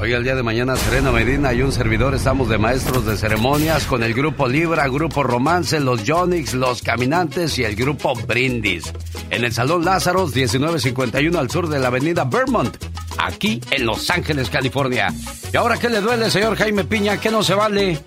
Hoy el día de mañana Serena Medina y un servidor estamos de maestros de ceremonias con el grupo Libra, grupo Romance, los Yonix, los Caminantes y el grupo Brindis. En el Salón Lázaros 1951 al sur de la avenida Vermont, aquí en Los Ángeles, California. ¿Y ahora qué le duele, señor Jaime Piña? ¿Qué no se vale?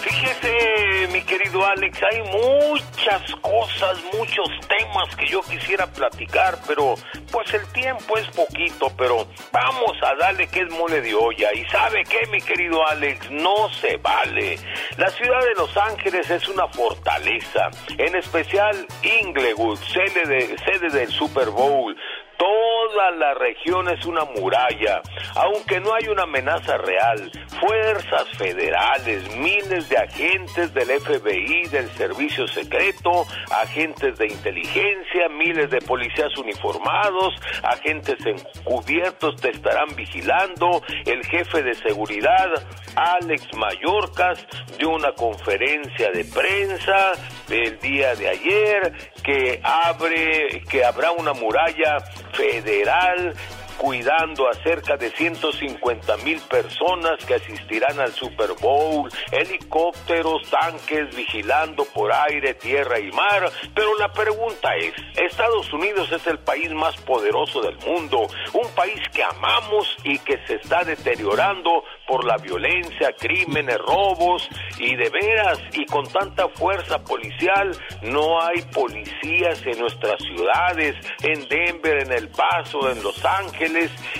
Fíjese, mi querido Alex, hay muchas cosas, muchos temas que yo quisiera platicar, pero pues el tiempo es poquito, pero vamos a darle que es mole de olla. ¿Y sabe qué, mi querido Alex? No se vale. La ciudad de Los Ángeles es una fortaleza, en especial Inglewood, sede, de, sede del Super Bowl. Toda la región es una muralla, aunque no hay una amenaza real. Fuerzas federales, miles de agentes del FBI, del Servicio Secreto, agentes de inteligencia, miles de policías uniformados, agentes encubiertos te estarán vigilando. El jefe de seguridad, Alex Mayorkas, dio una conferencia de prensa el día de ayer que abre, que habrá una muralla federal cuidando a cerca de 150 mil personas que asistirán al Super Bowl, helicópteros, tanques vigilando por aire, tierra y mar. Pero la pregunta es, Estados Unidos es el país más poderoso del mundo, un país que amamos y que se está deteriorando por la violencia, crímenes, robos y de veras y con tanta fuerza policial no hay policías en nuestras ciudades, en Denver, en El Paso, en Los Ángeles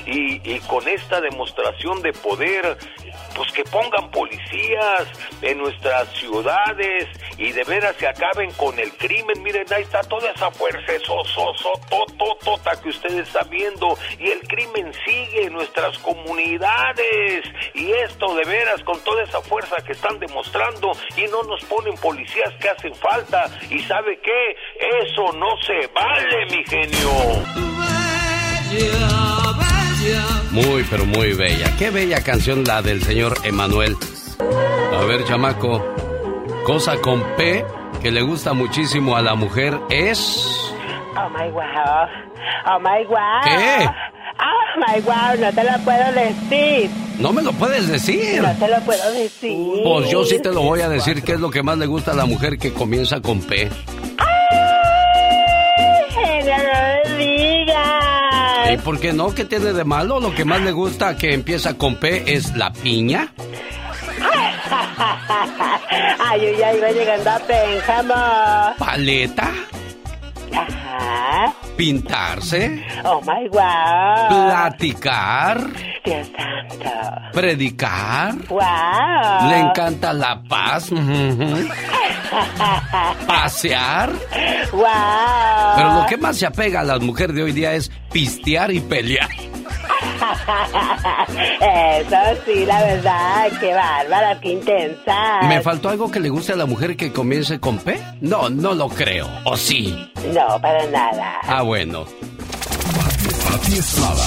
y, y con esta demostración de poder pues que pongan policías en nuestras ciudades y de veras se acaben con el crimen. Miren, ahí está toda esa fuerza, eso, so, so, to, to, tota que ustedes están viendo y el crimen sigue en nuestras comunidades y esto de veras con toda esa fuerza que están demostrando y no nos ponen policías que hacen falta y sabe qué, eso no se vale, mi genio. Muy, pero muy bella. Qué bella canción la del señor Emanuel. A ver, chamaco. Cosa con P que le gusta muchísimo a la mujer es. Oh my wow. Oh my wow. ¿Qué? Oh my wow, no te lo puedo decir. No me lo puedes decir. No te lo puedo decir. Pues yo sí te lo voy a decir qué es lo que más le gusta a la mujer que comienza con P. Genio, ¿Y por qué no? ¿Qué tiene de malo? Lo que más le gusta que empieza con P es la piña. Ay, yo ya iba llegando a Pénjamo. Paleta. Ajá. Pintarse. Oh my wow. Platicar. Predicar. Wow. Le encanta la paz. Pasear. Wow. Pero lo que más se apega a las mujeres de hoy día es pistear y pelear. Eso sí, la verdad, qué bárbara, qué intensa. ¿Me faltó algo que le guste a la mujer que comience con P? No, no lo creo. ¿O sí? No, para nada. Ah, bueno. Pati Estrada.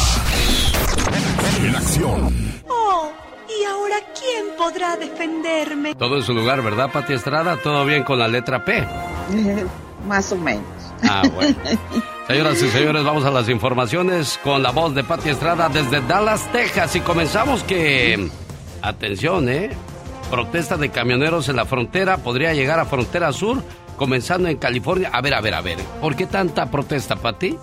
En acción. Oh, ¿y ahora quién podrá defenderme? Todo en su lugar, ¿verdad, Pati Estrada? ¿Todo bien con la letra P? Más o menos. Ah, bueno. Señoras y señores, vamos a las informaciones con la voz de Pati Estrada desde Dallas, Texas. Y comenzamos que... Atención, ¿eh? Protesta de camioneros en la frontera podría llegar a frontera sur, comenzando en California. A ver, a ver, a ver. ¿Por qué tanta protesta, Pati?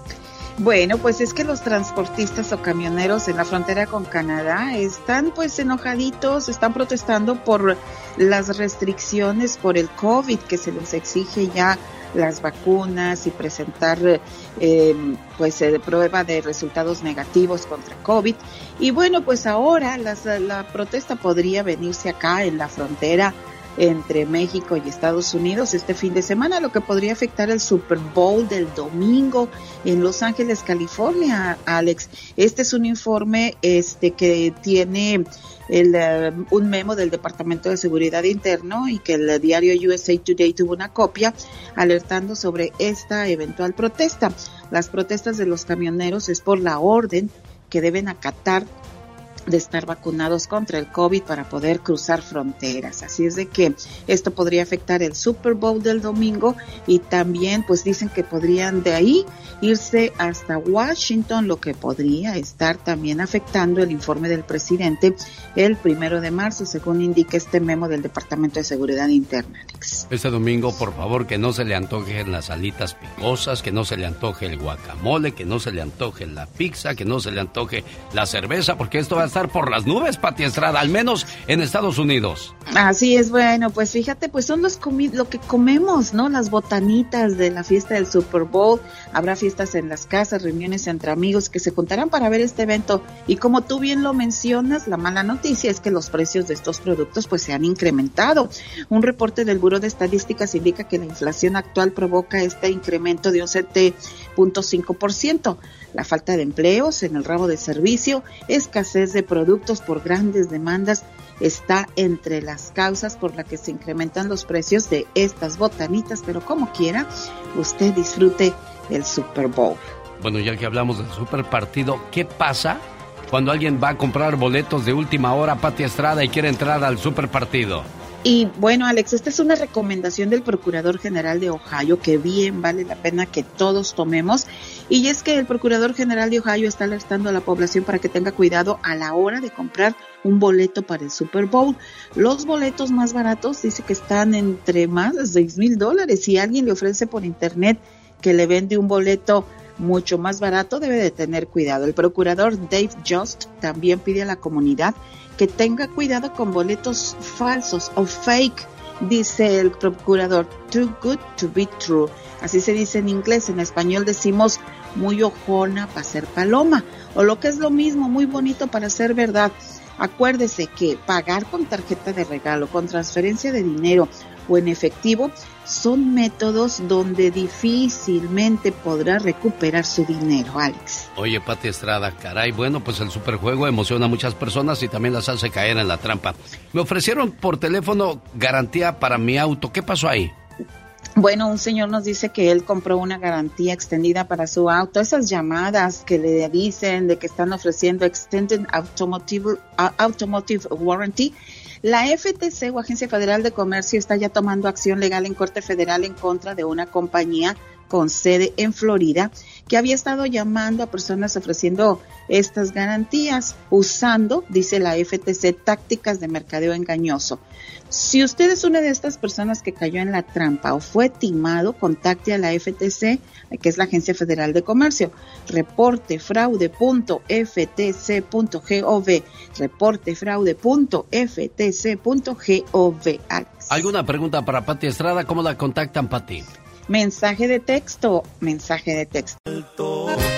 Bueno, pues es que los transportistas o camioneros en la frontera con Canadá están pues enojaditos, están protestando por las restricciones por el COVID que se les exige ya las vacunas y presentar eh, pues eh, prueba de resultados negativos contra COVID. Y bueno, pues ahora las- la protesta podría venirse acá en la frontera entre México y Estados Unidos este fin de semana, lo que podría afectar el Super Bowl del domingo en Los Ángeles, California, Alex. Este es un informe este que tiene el, eh, un memo del Departamento de Seguridad Interno y que el diario USA Today tuvo una copia alertando sobre esta eventual protesta. Las protestas de los camioneros es por la orden que deben acatar de estar vacunados contra el COVID para poder cruzar fronteras. Así es de que esto podría afectar el Super Bowl del domingo y también pues dicen que podrían de ahí irse hasta Washington, lo que podría estar también afectando el informe del presidente el primero de marzo, según indica este memo del Departamento de Seguridad Interna. Este domingo, por favor, que no se le antojen las alitas picosas, que no se le antoje el guacamole, que no se le antoje la pizza, que no se le antoje la cerveza, porque esto va a por las nubes, Pati Estrada, al menos en Estados Unidos. Así es, bueno, pues fíjate, pues son los lo que comemos, ¿no? Las botanitas de la fiesta del Super Bowl. Habrá fiestas en las casas, reuniones entre amigos que se juntarán para ver este evento. Y como tú bien lo mencionas, la mala noticia es que los precios de estos productos pues se han incrementado. Un reporte del Buró de Estadísticas indica que la inflación actual provoca este incremento de un 7.5% la falta de empleos en el ramo de servicio, escasez de productos por grandes demandas está entre las causas por las que se incrementan los precios de estas botanitas, pero como quiera, usted disfrute el Super Bowl. Bueno, ya que hablamos del super partido, ¿qué pasa cuando alguien va a comprar boletos de última hora, Pati Estrada, y quiere entrar al super partido? Y bueno, Alex, esta es una recomendación del Procurador General de Ohio que bien vale la pena que todos tomemos. Y es que el Procurador General de Ohio está alertando a la población para que tenga cuidado a la hora de comprar un boleto para el Super Bowl. Los boletos más baratos dice que están entre más de 6 mil dólares. Si alguien le ofrece por internet que le vende un boleto mucho más barato, debe de tener cuidado. El procurador Dave Just también pide a la comunidad que tenga cuidado con boletos falsos o fake, dice el procurador. Too good to be true. Así se dice en inglés. En español decimos muy ojona para ser paloma. O lo que es lo mismo, muy bonito para ser verdad. Acuérdese que pagar con tarjeta de regalo, con transferencia de dinero o en efectivo son métodos donde difícilmente podrá recuperar su dinero, Alex. Oye, Pati Estrada, caray, bueno, pues el superjuego emociona a muchas personas y también las hace caer en la trampa. Me ofrecieron por teléfono garantía para mi auto. ¿Qué pasó ahí? Bueno, un señor nos dice que él compró una garantía extendida para su auto. Esas llamadas que le dicen de que están ofreciendo Extended Automotive, Automotive Warranty la FTC o Agencia Federal de Comercio está ya tomando acción legal en Corte Federal en contra de una compañía con sede en Florida que había estado llamando a personas ofreciendo estas garantías usando, dice la FTC, tácticas de mercadeo engañoso. Si usted es una de estas personas que cayó en la trampa o fue timado, contacte a la FTC, que es la Agencia Federal de Comercio. Reporte fraude.ftc.gov. Reporte fraude.ftc.gov. ¿Alguna pregunta para Pati Estrada? ¿Cómo la contactan, Pati? Mensaje de texto, mensaje de texto.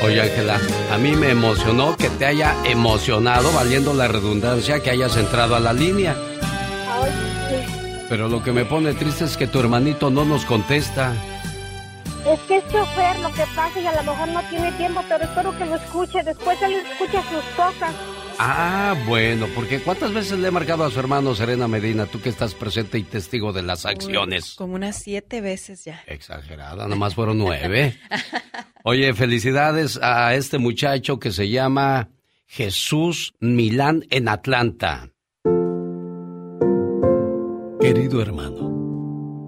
Oye, Ángela, a mí me emocionó que te haya emocionado, valiendo la redundancia, que hayas entrado a la línea. Pero lo que me pone triste es que tu hermanito no nos contesta. Es que es chofer, lo que pasa y a lo mejor no tiene tiempo, pero espero que lo escuche. Después él escucha sus cosas. Ah, bueno, porque ¿cuántas veces le he marcado a su hermano Serena Medina, tú que estás presente y testigo de las acciones? como unas siete veces ya. Exagerada, nomás fueron nueve. Oye, felicidades a este muchacho que se llama Jesús Milán en Atlanta. Querido hermano,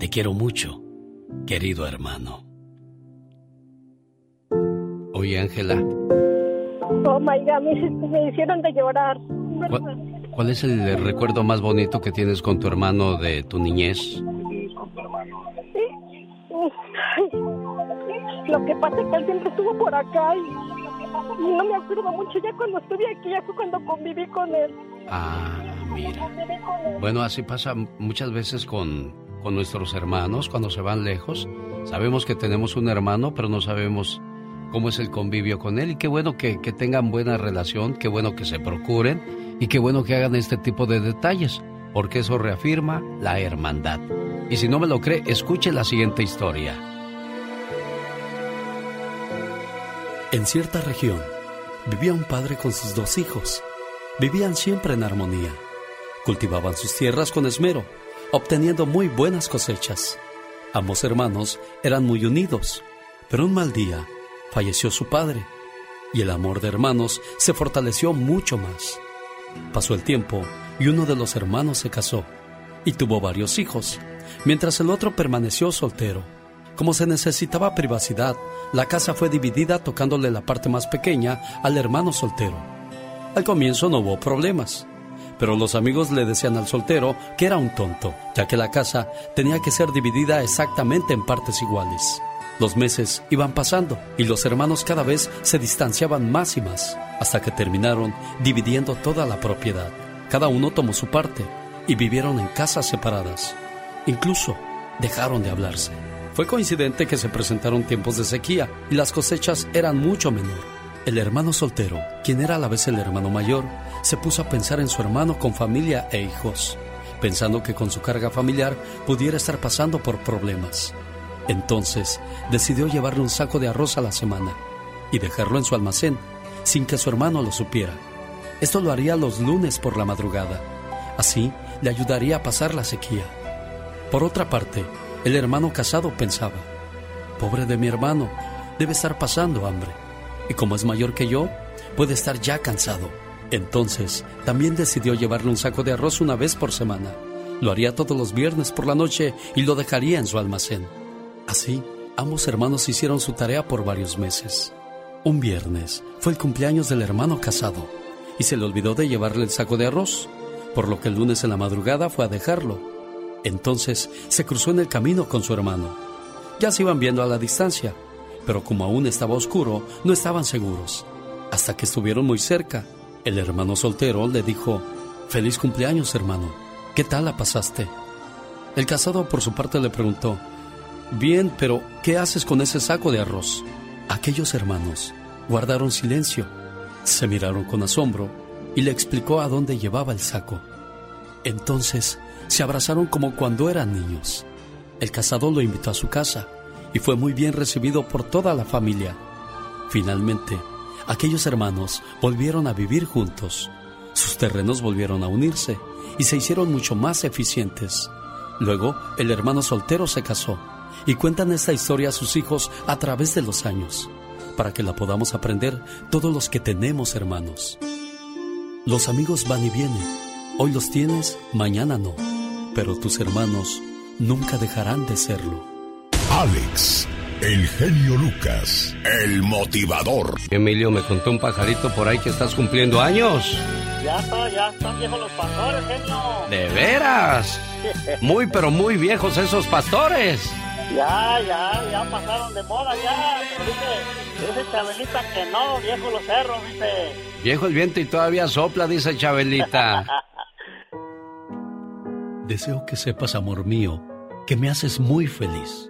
Te quiero mucho, querido hermano. Oye, Ángela. Oh my God, me, hicieron de llorar. ¿Cuál, cuál es el recuerdo más bonito que tienes con tu hermano de tu niñez? Ay, Lo que pasa es que él siempre estuvo por acá y, y no me acuerdo mucho. Ya cuando estuve aquí, ya fue cuando conviví con él. Ah, mira. Bueno, así pasa muchas veces con, con nuestros hermanos cuando se van lejos. Sabemos que tenemos un hermano, pero no sabemos cómo es el convivio con él. Y qué bueno que, que tengan buena relación, qué bueno que se procuren y qué bueno que hagan este tipo de detalles, porque eso reafirma la hermandad. Y si no me lo cree, escuche la siguiente historia. En cierta región vivía un padre con sus dos hijos. Vivían siempre en armonía. Cultivaban sus tierras con esmero, obteniendo muy buenas cosechas. Ambos hermanos eran muy unidos, pero un mal día falleció su padre y el amor de hermanos se fortaleció mucho más. Pasó el tiempo y uno de los hermanos se casó y tuvo varios hijos, mientras el otro permaneció soltero. Como se necesitaba privacidad, la casa fue dividida tocándole la parte más pequeña al hermano soltero. Al comienzo no hubo problemas, pero los amigos le decían al soltero que era un tonto, ya que la casa tenía que ser dividida exactamente en partes iguales. Los meses iban pasando y los hermanos cada vez se distanciaban más y más, hasta que terminaron dividiendo toda la propiedad. Cada uno tomó su parte y vivieron en casas separadas. Incluso dejaron de hablarse. Fue coincidente que se presentaron tiempos de sequía y las cosechas eran mucho menor. El hermano soltero, quien era a la vez el hermano mayor, se puso a pensar en su hermano con familia e hijos, pensando que con su carga familiar pudiera estar pasando por problemas. Entonces decidió llevarle un saco de arroz a la semana y dejarlo en su almacén sin que su hermano lo supiera. Esto lo haría los lunes por la madrugada. Así le ayudaría a pasar la sequía. Por otra parte, el hermano casado pensaba, pobre de mi hermano, debe estar pasando hambre. Y como es mayor que yo, puede estar ya cansado. Entonces, también decidió llevarle un saco de arroz una vez por semana. Lo haría todos los viernes por la noche y lo dejaría en su almacén. Así, ambos hermanos hicieron su tarea por varios meses. Un viernes fue el cumpleaños del hermano casado y se le olvidó de llevarle el saco de arroz, por lo que el lunes en la madrugada fue a dejarlo. Entonces se cruzó en el camino con su hermano. Ya se iban viendo a la distancia, pero como aún estaba oscuro, no estaban seguros. Hasta que estuvieron muy cerca, el hermano soltero le dijo, Feliz cumpleaños, hermano. ¿Qué tal la pasaste? El casado por su parte le preguntó, Bien, pero ¿qué haces con ese saco de arroz? Aquellos hermanos guardaron silencio, se miraron con asombro y le explicó a dónde llevaba el saco. Entonces se abrazaron como cuando eran niños. El casado lo invitó a su casa y fue muy bien recibido por toda la familia. Finalmente, aquellos hermanos volvieron a vivir juntos. Sus terrenos volvieron a unirse y se hicieron mucho más eficientes. Luego, el hermano soltero se casó y cuentan esta historia a sus hijos a través de los años, para que la podamos aprender todos los que tenemos hermanos. Los amigos van y vienen. Hoy los tienes, mañana no. Pero tus hermanos nunca dejarán de serlo. Alex, el genio Lucas, el motivador. Emilio, me contó un pajarito por ahí que estás cumpliendo años. Ya está, ya están viejos los pastores, genio. ¿De veras? Muy, pero muy viejos esos pastores. Ya, ya, ya pasaron de moda, ya. Dice, dice Chabelita que no, viejo los cerros, dice. Viejo el viento y todavía sopla, dice Chabelita. Deseo que sepas, amor mío, que me haces muy feliz.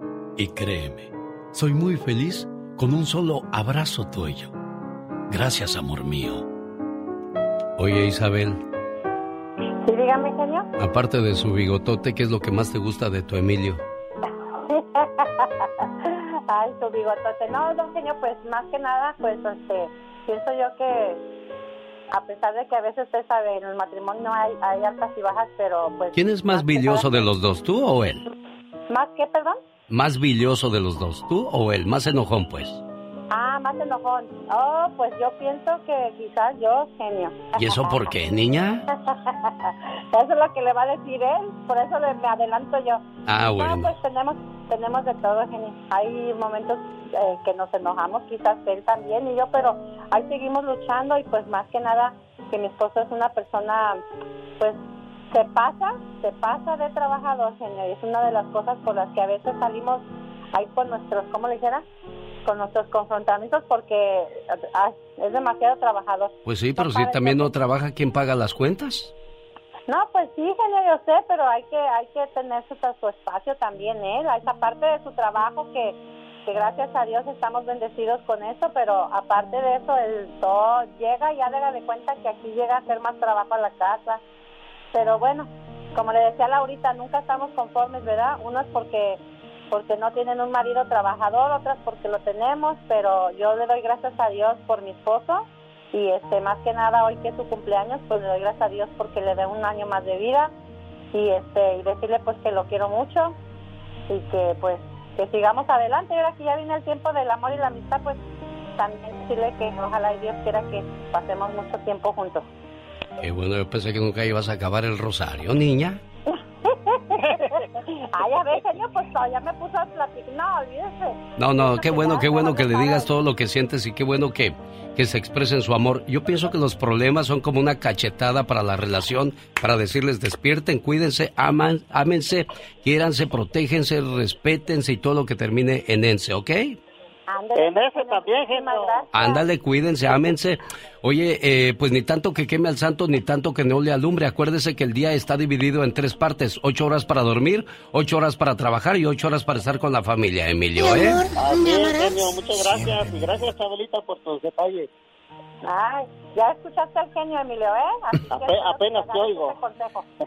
Y créeme, soy muy feliz con un solo abrazo tuyo. Gracias, amor mío. Oye, Isabel, Sí, dígame, genio. aparte de su bigotote, ¿qué es lo que más te gusta de tu Emilio? Ay, tu bigotote. No, don genio, pues más que nada, pues este, pienso yo que a pesar de que a veces usted sabe, en el matrimonio hay, hay altas y bajas, pero pues... ¿Quién es más billoso de los dos, tú o él? ¿Más qué, perdón? ¿Más billoso de los dos, tú o él? Más enojón, pues. Ah, más enojón. Oh, pues yo pienso que quizás yo, genio. ¿Y eso por qué, niña? eso es lo que le va a decir él, por eso le- me adelanto yo. Ah, No, bueno. pues tenemos, tenemos de todo, genio. Hay momentos eh, que nos enojamos, quizás él también y yo, pero ahí seguimos luchando y pues más que nada que mi esposo es una persona, pues se pasa, se pasa de trabajador, y es una de las cosas por las que a veces salimos ahí con nuestros, ¿cómo le dijera? Con nuestros confrontamientos porque ah, es demasiado trabajador. Pues sí, pero No si también no trabaja, ¿quién paga las cuentas? No, pues sí, genio, yo sé, pero hay que hay que tener su, su espacio también, él, a esa parte de su trabajo que, que gracias a Dios estamos bendecidos con eso, pero aparte de eso, el todo llega y haga de cuenta que aquí llega a hacer más trabajo a la casa. Pero bueno, como le decía Laurita, nunca estamos conformes, ¿verdad? Unos porque porque no tienen un marido trabajador, otras porque lo tenemos, pero yo le doy gracias a Dios por mi esposo y este más que nada hoy que es su cumpleaños, pues le doy gracias a Dios porque le dé un año más de vida y este y decirle pues que lo quiero mucho y que pues que sigamos adelante. Ahora que ya viene el tiempo del amor y la amistad, pues también decirle que ojalá y Dios quiera que pasemos mucho tiempo juntos. Qué bueno, yo pensé que nunca ibas a acabar el rosario, niña. Ay, a ver, señor, pues todavía me puso a platicar. No, olvídese. No, no, qué bueno, qué bueno que le digas todo lo que sientes y qué bueno que, que se expresen su amor. Yo pienso que los problemas son como una cachetada para la relación, para decirles despierten, cuídense, aman, ámense, quiéranse, protégense, respétense y todo lo que termine en ense, ¿ok? En ese también, genio. Ándale, cuídense, ámense. Oye, eh, pues ni tanto que queme al santo, ni tanto que no le alumbre. Acuérdese que el día está dividido en tres partes. Ocho horas para dormir, ocho horas para trabajar y ocho horas para estar con la familia, Emilio, ¿eh? Así es, genio, muchas gracias. Y gracias, Abuelita, por tus detalles. Ay, ya escuchaste al genio, Emilio, ¿eh? Así que Ape- espero apenas te oigo.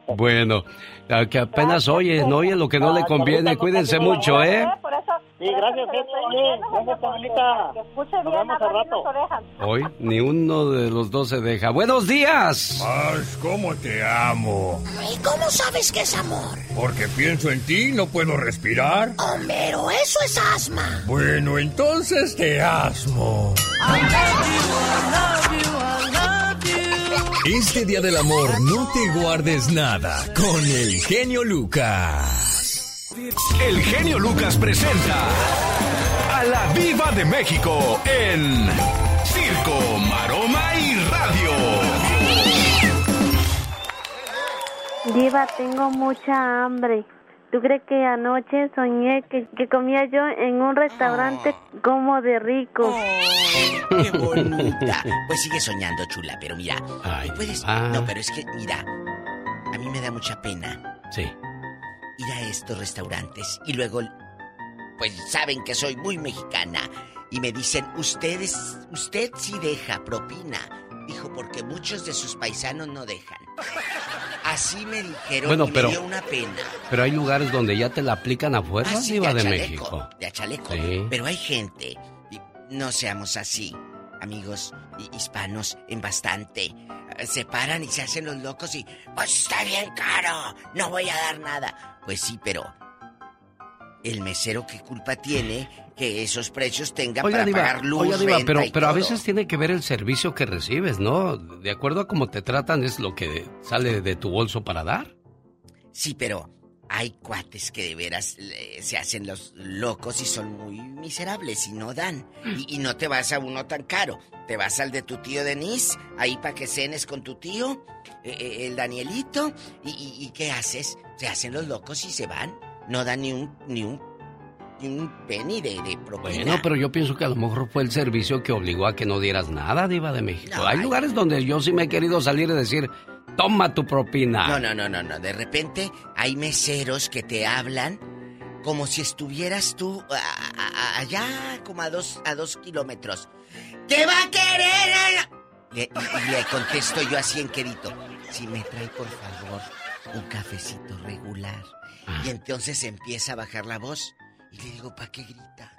Bueno, que apenas oye, no oye lo que no le conviene. Cuídense mucho, ¿eh? Por eso, Sí, gracias, eh, Gracias, que escuche bien, bien rato. orejas. Hoy ni uno de los dos se deja. ¡Buenos días! Más, ¿cómo te amo? ¿Y cómo sabes que es amor? Porque pienso en ti y no puedo respirar. Homero, eso es asma. Bueno, entonces te asmo. Este día del amor no te guardes nada con el genio Lucas. El genio Lucas presenta a la Viva de México en Circo, Maroma y Radio. Diva, tengo mucha hambre. ¿Tú crees que anoche soñé que, que comía yo en un restaurante como de rico? ¡Qué bonita! Pues sigue soñando, chula, pero mira, ¿me puedes? ah. No, pero es que, mira, a mí me da mucha pena Sí. Ir a estos restaurantes y luego, pues saben que soy muy mexicana y me dicen, ustedes, usted sí deja propina. Dijo, porque muchos de sus paisanos no dejan. Así me dijeron Bueno, y pero- me dio una pena. Pero hay lugares donde ya te la aplican a fuerza, Ah, sí, de de chaleco, México. De a chaleco. Sí. Pero hay gente, y no seamos así, amigos hi- hispanos, en bastante. Se paran y se hacen los locos y, pues está bien caro, no voy a dar nada. Pues sí, pero el mesero qué culpa tiene que esos precios tengan Oiga, para Diva, pagar luz, oiga, Diva, renta pero, y pero a veces tiene que ver el servicio que recibes, ¿no? De acuerdo a cómo te tratan es lo que sale de tu bolso para dar. Sí, pero hay cuates que de veras eh, se hacen los locos y son muy miserables y no dan. Y, y no te vas a uno tan caro. Te vas al de tu tío Denis, ahí para que cenes con tu tío, eh, eh, el Danielito. Y, y- y qué haces? Se hacen los locos y se van. No dan ni un, ni un, ni un penny de, de propina. Bueno, pero yo pienso que a lo mejor fue el servicio que obligó a que no dieras nada, Diva de México. No, hay ay. lugares donde yo sí me he querido salir y decir, toma tu propina. No, no, no, no, no. De repente hay meseros que te hablan como si estuvieras tú a- a- a- allá como a dos, a dos kilómetros. ¿Qué va a querer? Le- y, le contesto yo así en quedito. Si me trae por favor un cafecito regular. Y entonces empieza a bajar la voz. Y le digo, ¿para qué gritas?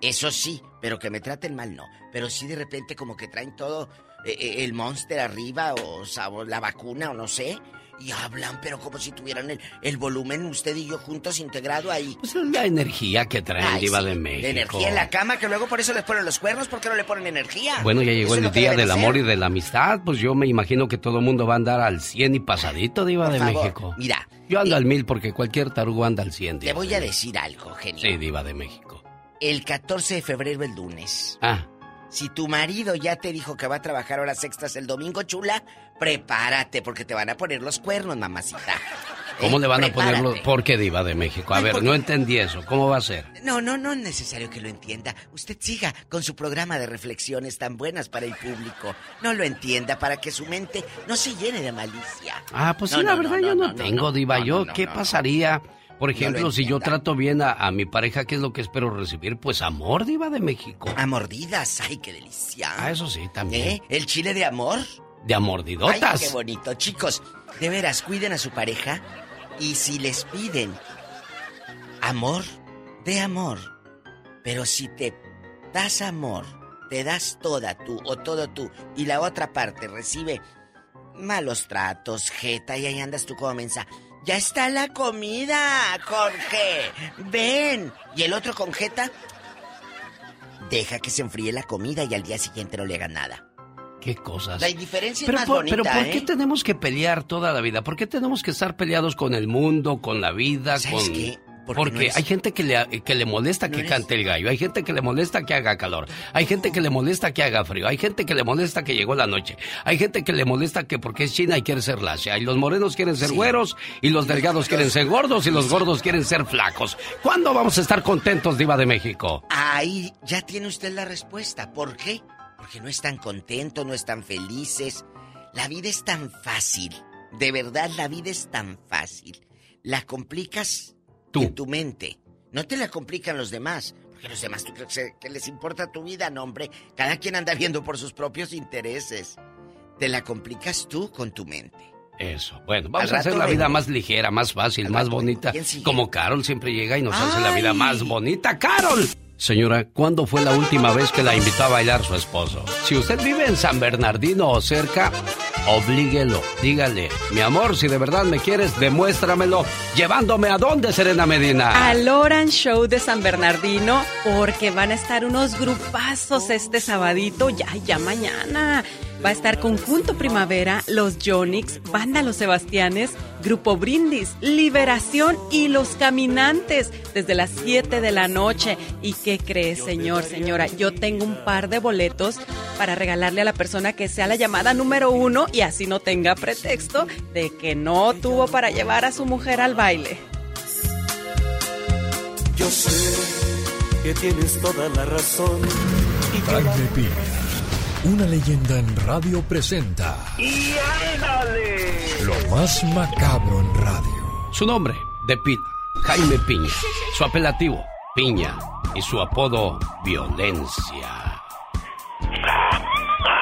Eso sí, pero que me traten mal no. Pero sí de repente como que traen todo el monster arriba o, o la vacuna o no sé y hablan, pero como si tuvieran el, el, volumen usted y yo juntos integrado ahí. Pues es la energía que traen Diva de México. La energía en la cama, que luego por eso les ponen los cuernos, ¿por qué no le ponen energía? Bueno, ya llegó el día del amor y de la amistad, pues yo me imagino que todo el mundo va a andar al 100 y pasadito, Diva de México. Mira. Yo ando al mil porque cualquier tarugo anda al 100. Te voy a decir algo, genio. Sí, Diva de México. El 14 de febrero, el lunes. Ah. Si tu marido ya te dijo que va a trabajar horas extras el domingo, chula, prepárate porque te van a poner los cuernos, mamacita. ¿Cómo le van a poner los...? ¿Por qué diva de México? A ver, no entendí eso. ¿Cómo va a ser? No, no, no es necesario que lo entienda. Usted siga con su programa de reflexiones tan buenas para el público. No lo entienda para que su mente no se llene de malicia. Ah, pues sí, la verdad yo no, tengo, diva. yo, ¿qué pasaría...? Por ejemplo, si yo trato bien a, mi pareja, ¿qué es lo que espero recibir? Pues amor, diva de México. A mordidas, ay, qué delicia. Ah, eso sí, también. ¿Eh? ¿El chile de amor? De amordidotas. Ay, qué bonito. Chicos, de veras, cuiden a su pareja y si les piden amor, de amor. Pero si te das amor, te das toda tú o todo tú y la otra parte recibe malos tratos, jeta y ahí andas tú como mensa. Ya está la comida, Jorge. Ven. Y el otro con jeta. Deja que se enfríe la comida y al día siguiente no le haga nada. ¿Qué cosas? La indiferencia es más bonita, Pero ¿por qué ¿eh? tenemos que pelear toda la vida? ¿Por qué tenemos que estar peleados con el mundo, con la vida, ¿Sabes con... qué? Porque, hay gente que le, que le molesta que cante el gallo, hay gente que le molesta que haga calor, hay gente que le molesta que haga frío, hay gente que le molesta que llegó la noche, hay gente que le molesta que porque es china y quiere ser lacia, y los morenos quieren ser güeros, y los delgados quieren ser gordos, y los gordos quieren ser flacos. ¿Cuándo vamos a estar contentos, Diva de México? Ahí ya tiene usted la respuesta. ¿Por qué? Porque no están contentos, no están felices. La vida es tan fácil. De verdad, la vida es tan fácil. La complicas en tu mente. No te la complican los demás. Porque los demás, ¿tú crees que les importa tu vida? No, hombre. Cada quien anda viendo por sus propios intereses. Te la complicas tú con tu mente. Eso. Bueno, vamos a hacer la vida más ligera, más fácil, más bonita. Como Carol siempre llega y nos hace la vida más bonita. ¡Carol! Señora, ¿cuándo fue la última vez que la invitó a bailar su esposo? Si usted vive en San Bernardino o cerca, oblíguelo. Dígale, mi amor, si de verdad me quieres, demuéstramelo. ¿Llevándome a dónde, Serena Medina? Al Oran Show de San Bernardino, porque van a estar unos grupazos este sabadito, ya, ya mañana. Va a estar Conjunto Primavera, Los Jonix, Banda Los Sebastianes, Grupo Brindis, Liberación y Los Caminantes desde las 7 de la noche. ¿Y qué crees, señor, señora? Yo tengo un par de boletos para regalarle a la persona que sea la llamada número uno y así no tenga pretexto de que no tuvo para llevar a su mujer al baile. Yo sé que tienes toda la razón. Frank Piña una leyenda en radio presenta. ¡Y ándale! Lo más macabro en radio. Su nombre, de Pina, Jaime Piña. Su apelativo, Piña. Y su apodo, Violencia.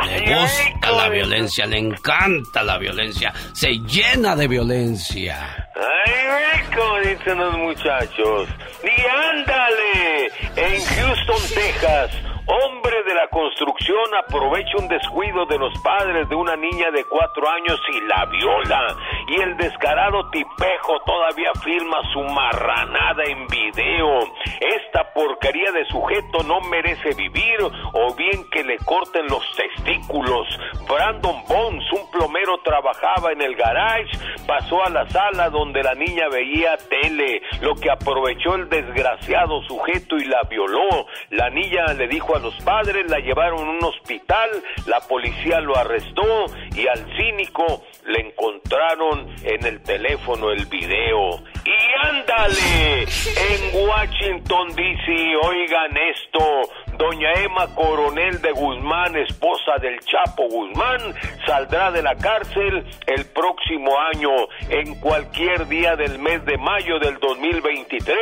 Le gusta la violencia, le encanta la violencia, se llena de violencia. Ay, como dicen los muchachos. ¡Y ándale! En Houston, Texas Hombre de la construcción aprovecha un descuido de los padres de una niña de cuatro años y la viola. Y el descarado tipejo todavía filma su marranada en video. Esta porquería de sujeto no merece vivir o bien que le corten los testículos. Brandon Bones, un plomero, trabajaba en el garage, pasó a la sala donde la niña veía tele, lo que aprovechó el desgraciado sujeto y la violó. La niña le dijo a los padres, la llevaron a un hospital, la policía lo arrestó y al cínico le encontraron en el teléfono el video. Y ándale, en Washington DC, oigan esto, doña Emma Coronel de Guzmán, esposa del Chapo Guzmán, saldrá de la cárcel el próximo año, en cualquier día del mes de mayo del 2023,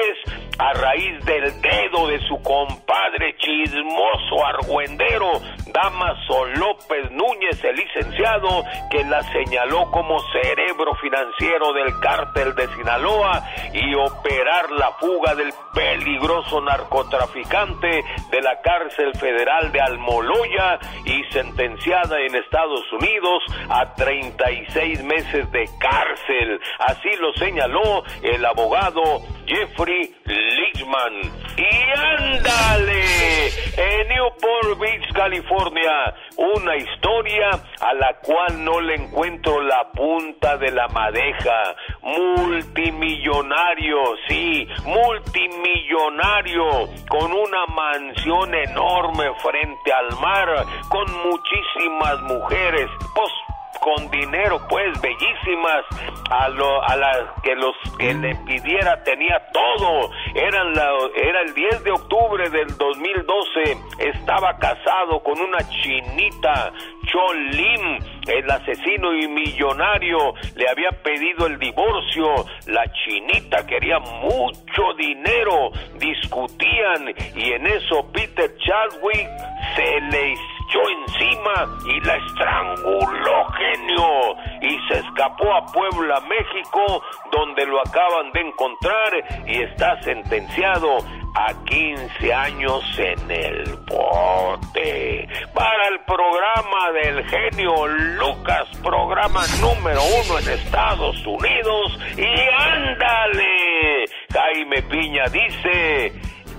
a raíz del dedo de su compadre chismoso argüendero Damaso López Núñez, el licenciado, que la señaló como cerebro financiero del cártel de Sinaloa y operar la fuga del peligroso narcotraficante de la cárcel federal de Almoloya y sentenciada en Estados Unidos a 36 meses de cárcel. Así lo señaló el abogado Jeffrey Lichman. Y ándale, en Newport Beach, California, una historia a la cual no le encuentro la punta de la madeja. Multimillonario, sí, multimillonario, con una mansión enorme frente al mar, con muchísimas mujeres. Pues con dinero, pues, bellísimas, a, lo, a las que los que le pidiera tenía todo. Eran la, era el 10 de octubre del 2012, estaba casado con una chinita, Chon Lim, el asesino y millonario, le había pedido el divorcio, la chinita quería mucho dinero, discutían y en eso Peter Chadwick se le echó encima y la estranguló genio y se escapó a Puebla, México, donde lo acaban de encontrar y está sentenciado a 15 años en el bote. Para el programa del genio Lucas, programa número uno en Estados Unidos. Y ándale, Jaime Piña dice,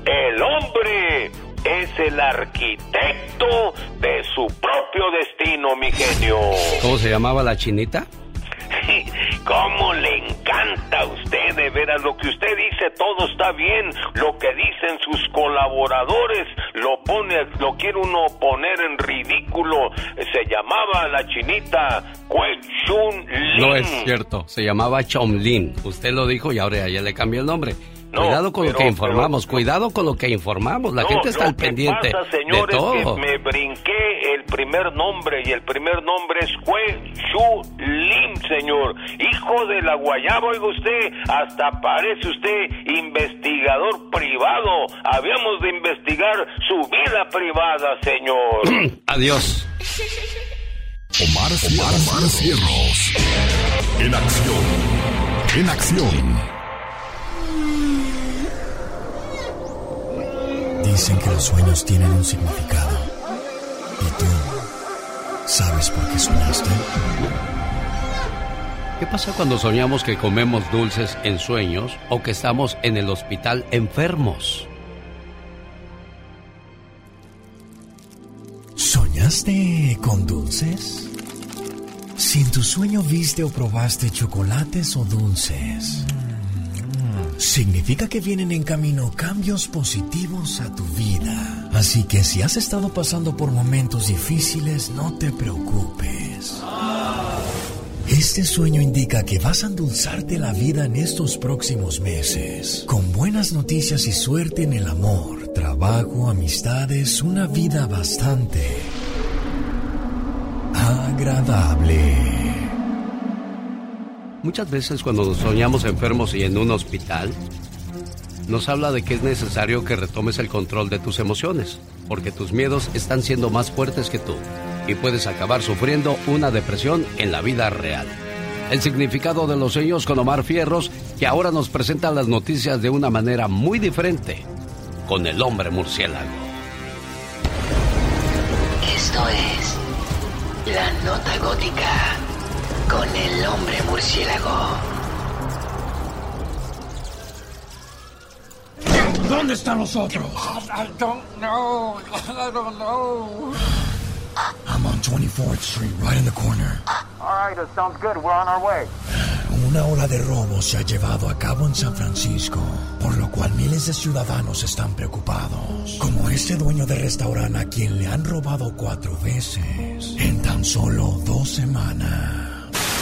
el hombre es el arquitecto de su propio destino, mi genio. ¿Cómo se llamaba la chinita? ¿Cómo le encanta a usted de veras? Lo que usted dice, todo está bien. Lo que dicen sus colaboradores, lo pone, lo quiere uno poner en ridículo. Se llamaba la chinita Chun Lin. No es cierto, se llamaba Chomlin. Usted lo dijo y ahora ya le cambió el nombre. No, cuidado con lo que informamos, cuidado con lo que informamos. La No, gente está al pendiente pasa, de señores, todo. que me brinqué el primer nombre y el primer nombre es Kue Chu Lim, señor. Hijo de la guayaba, oiga usted, hasta parece usted investigador privado. Habíamos de investigar su vida privada, señor. Adiós. Omar, Omar, Omar Cierros. En acción. En acción. Dicen que los sueños tienen un significado. ¿Y tú sabes por qué soñaste? ¿Qué pasa cuando soñamos que comemos dulces en sueños o que estamos en el hospital enfermos? ¿Soñaste con dulces? Si en tu sueño viste o probaste chocolates o dulces, significa que vienen en camino cambios positivos a tu vida. Así que si has estado pasando por momentos difíciles, no te preocupes. Este sueño indica que vas a endulzarte la vida en estos próximos meses, con buenas noticias y suerte en el amor, trabajo, amistades, una vida bastante agradable. Muchas veces cuando nos soñamos enfermos y en un hospital, nos habla de que es necesario que retomes el control de tus emociones, porque tus miedos están siendo más fuertes que tú y puedes acabar sufriendo una depresión en la vida real. El significado de los sueños con Omar Fierros, que ahora nos presenta las noticias de una manera muy diferente, con el hombre murciélago. Esto es La Nota Gótica con el hombre murciélago. ¿Dónde están los otros? I don't know. I don't know. I'm on 24th Street, right in the corner. All right, that sounds good. We're on our way. Una ola de robos se ha llevado a cabo en San Francisco, por lo cual miles de ciudadanos están preocupados. Como este dueño de restaurante a quien le han robado cuatro veces en tan solo dos semanas.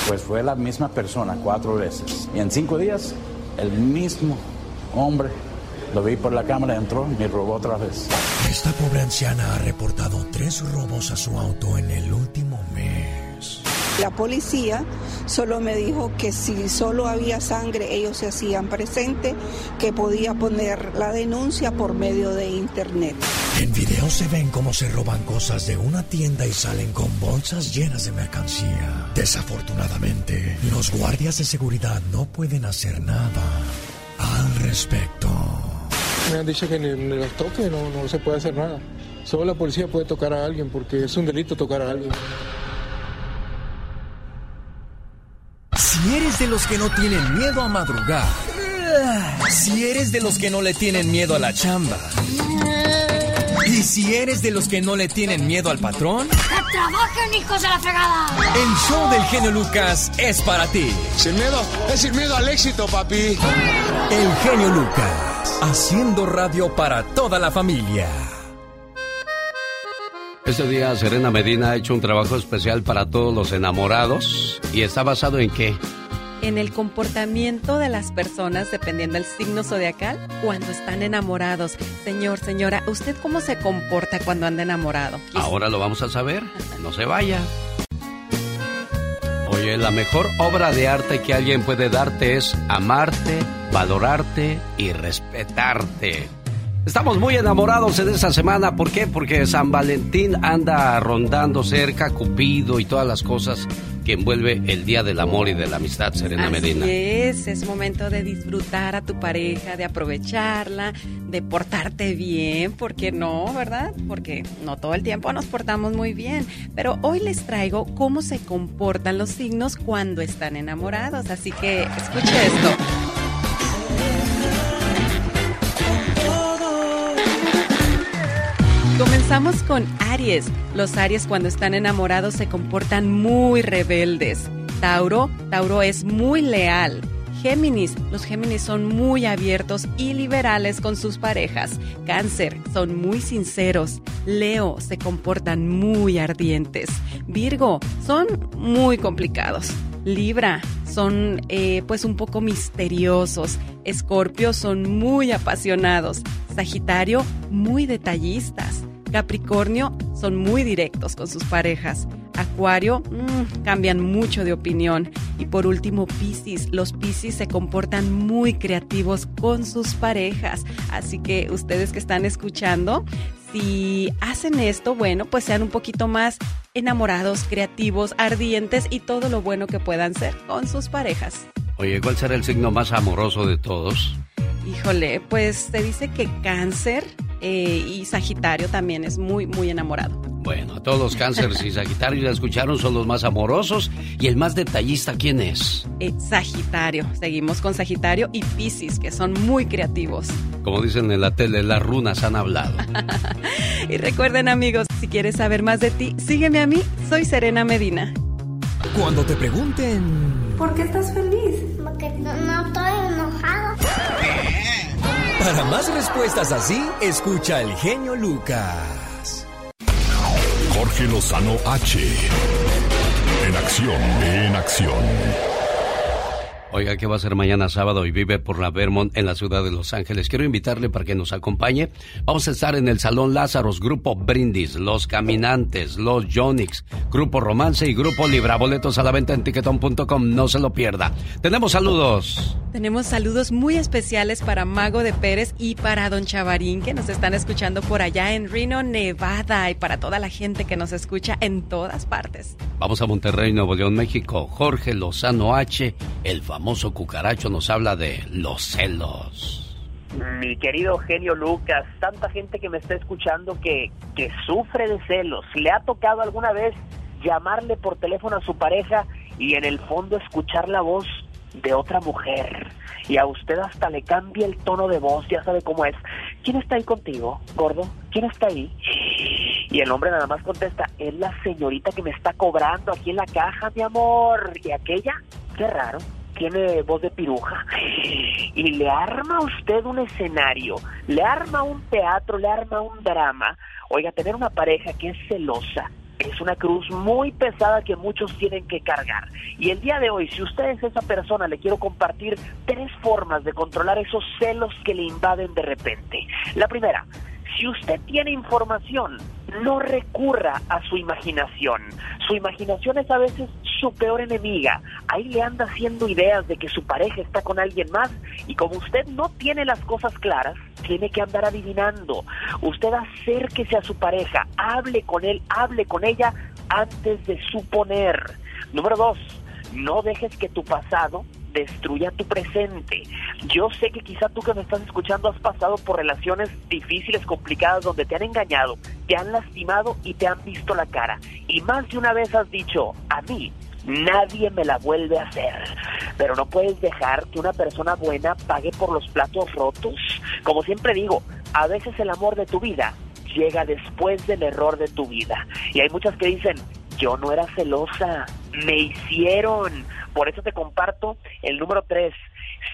Pues fue la misma persona cuatro veces. Y en cinco días, el mismo hombre lo vi por la cámara, entró y me robó otra vez. Esta pobre anciana ha reportado tres robos a su auto en el último. La policía solo me dijo que si solo había sangre, ellos se hacían presente, que podía poner la denuncia por medio de internet. En video se ven cómo se roban cosas de una tienda y salen con bolsas llenas de mercancía. Desafortunadamente, los guardias de seguridad no pueden hacer nada al respecto. Me han dicho que ni, ni los toque no, no se puede hacer nada. Solo la policía puede tocar a alguien porque es un delito tocar a alguien. Si eres de los que no tienen miedo a madrugar, si eres de los que no le tienen miedo a la chamba, y si eres de los que no le tienen miedo al patrón, ¡Que trabajen, hijos de la fregada! el show del genio Lucas es para ti. Sin miedo, es sin miedo al éxito, papi. El genio Lucas, haciendo radio para toda la familia. Este día Serena Medina ha hecho un trabajo especial para todos los enamorados y está basado en qué? En el comportamiento de las personas dependiendo del signo zodiacal cuando están enamorados. Señor, señora, ¿usted cómo se comporta cuando anda enamorado? Ahora lo vamos a saber. No se vaya. Oye, la mejor obra de arte que alguien puede darte es amarte, valorarte y respetarte. Estamos muy enamorados en esta semana. ¿Por qué? Porque San Valentín anda rondando cerca, Cupido y todas las cosas que envuelve el Día del Amor y de la Amistad, Serena Medina. Así es, es momento de disfrutar a tu pareja, de aprovecharla, de portarte bien, ¿por qué no, verdad? Porque no todo el tiempo nos portamos muy bien, pero hoy les traigo cómo se comportan los signos cuando están enamorados, así que escuche esto. Comenzamos con Aries. Los Aries cuando están enamorados se comportan muy rebeldes. Tauro, Tauro es muy leal. Géminis, los Géminis son muy abiertos y liberales con sus parejas. Cáncer, son muy sinceros. Leo, se comportan muy ardientes. Virgo, son muy complicados. Libra, son eh, pues un poco misteriosos. Escorpio, son muy apasionados. Sagitario, muy detallistas. Capricornio, son muy directos con sus parejas. Acuario, mm, cambian mucho de opinión. Y por último, Piscis. Los Piscis se comportan muy creativos con sus parejas. Así que ustedes que están escuchando, si hacen esto, bueno, pues sean un poquito más enamorados, creativos, ardientes y todo lo bueno que puedan ser con sus parejas. Oye, ¿cuál será el signo más amoroso de todos? Híjole, pues se dice que cáncer eh, y Sagitario también es muy, muy enamorado. Bueno, a todos los cánceres y Sagitarios ya escucharon, son los más amorosos. ¿Y el más detallista quién es? Eh, Sagitario. Seguimos con Sagitario y Piscis, que son muy creativos. Como dicen en la tele, las runas han hablado. y recuerden amigos, si quieres saber más de ti, sígueme a mí, soy Serena Medina. Cuando te pregunten... ¿Por qué estás feliz? Porque no, no estoy enojado. Para más respuestas así, escucha el genio Lucas. Jorge Lozano H. En acción, en acción. Oiga, ¿qué va a ser mañana sábado y vive por la Vermont en la ciudad de Los Ángeles? Quiero invitarle para que nos acompañe. Vamos a estar en el Salón Lázaros, Grupo Brindis, Los Caminantes, Los Jonix, Grupo Romance y Grupo Libra. Boletos a la venta en tiquetón.com. No se lo pierda. Tenemos saludos. Tenemos saludos muy especiales para Mago de Pérez y para Don Chavarín que nos están escuchando por allá en Reno, Nevada y para toda la gente que nos escucha en todas partes. Vamos a Monterrey, Nuevo León, México. Jorge Lozano H, el famoso cucaracho, nos habla de los celos. Mi querido genio Lucas, tanta gente que me está escuchando que, que sufre de celos. ¿Le ha tocado alguna vez llamarle por teléfono a su pareja y en el fondo escuchar la voz de otra mujer? Y a usted hasta le cambia el tono de voz, ya sabe cómo es. ¿Quién está ahí contigo, gordo? ¿Quién está ahí? Y el hombre nada más contesta, es la señorita que me está cobrando aquí en la caja, mi amor. ¿Y aquella? Qué raro tiene voz de piruja y le arma a usted un escenario, le arma un teatro, le arma un drama. Oiga, tener una pareja que es celosa es una cruz muy pesada que muchos tienen que cargar. Y el día de hoy, si usted es esa persona, le quiero compartir tres formas de controlar esos celos que le invaden de repente. La primera, Si usted tiene información, no recurra a su imaginación. Su imaginación es a veces su peor enemiga. Ahí le anda haciendo ideas de que su pareja está con alguien más y como usted no tiene las cosas claras, tiene que andar adivinando. Usted acérquese a su pareja, hable con él, hable con ella antes de suponer. Número dos, no dejes que tu pasado destruya tu presente. Yo sé que quizá tú que me estás escuchando has pasado por relaciones difíciles, complicadas, donde te han engañado, te han lastimado y te han visto la cara. Y más de una vez has dicho, a mí nadie me la vuelve a hacer. Pero no puedes dejar que una persona buena pague por los platos rotos. Como siempre digo, a veces el amor de tu vida llega después del error de tu vida. Y hay muchas que dicen, yo no era celosa, me hicieron. Por eso te comparto el número tres.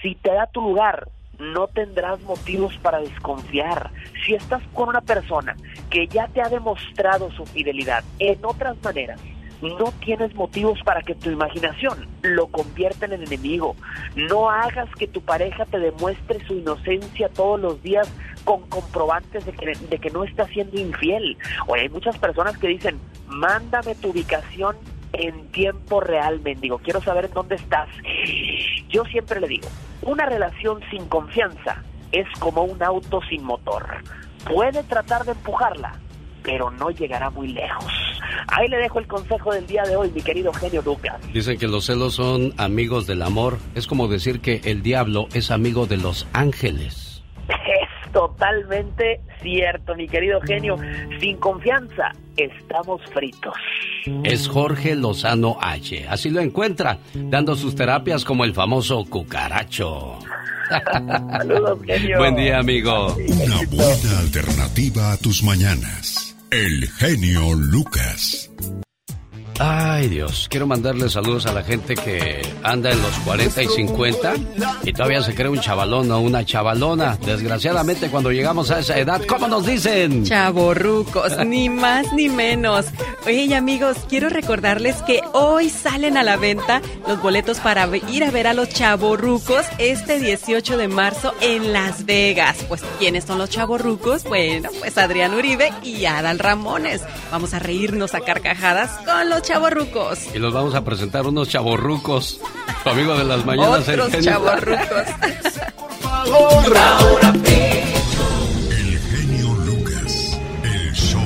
Si te da tu lugar, no tendrás motivos para desconfiar. Si estás con una persona que ya te ha demostrado su fidelidad en otras maneras, no tienes motivos para que tu imaginación lo convierta en enemigo. No hagas que tu pareja te demuestre su inocencia todos los días con comprobantes de que, no está siendo infiel. O hay muchas personas que dicen, mándame tu ubicación en tiempo real, mendigo. Quiero saber en dónde estás. Yo siempre le digo, una relación sin confianza es como un auto sin motor. Puede tratar de empujarla, pero no llegará muy lejos. Ahí le dejo el consejo del día de hoy, mi querido genio Lucas. Dicen que los celos son amigos del amor. Es como decir que el diablo es amigo de los ángeles. Es totalmente cierto, mi querido genio. Sin confianza, estamos fritos. Es Jorge Lozano H. Así lo encuentra, dando sus terapias como el famoso cucaracho. Saludos, genio. Buen día, amigo. Una buena alternativa a tus mañanas. El genio Lucas. Ay Dios, quiero mandarle saludos a la gente que anda en los 40 y 50 y todavía se cree un chavalón o una chavalona. Desgraciadamente cuando llegamos a esa edad, ¿cómo nos dicen? Chavorrucos, ni más ni menos. Oye amigos, quiero recordarles que hoy salen a la venta los boletos para ir a ver a los chavorrucos este 18 de marzo en Las Vegas. Pues ¿quiénes son los chavorrucos? Bueno, pues Adrián Uribe y Adal Ramones. Vamos a reírnos a carcajadas con los chavorrucos. Y los vamos a presentar unos chavorrucos. Tu amigo de las mañanas. Otros el genio. chavorrucos. El genio Lucas. El show.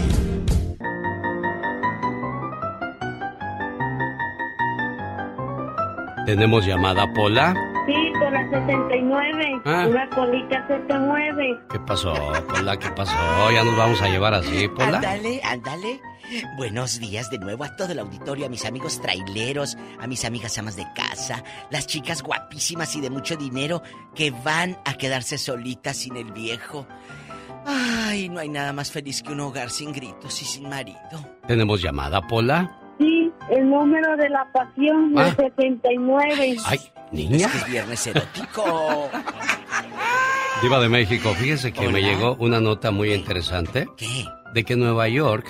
Tenemos llamada Pola. Sí, por la 69. Ah. Una colita 79. ¿Qué pasó, Pola? ¿Qué pasó? Ya nos vamos a llevar así, Pola. Ándale, ándale. Buenos días de nuevo a todo el auditorio, a mis amigos traileros, a mis amigas amas de casa, las chicas guapísimas y de mucho dinero que van a quedarse solitas sin el viejo. Ay, no hay nada más feliz que un hogar sin gritos y sin marido. Tenemos llamada Pola. Sí, el número de la pasión, Ah. el 79. Ay, niña. Es que es viernes erótico. Diva de México, fíjese que me llegó una nota muy interesante. ¿Qué? De que Nueva York,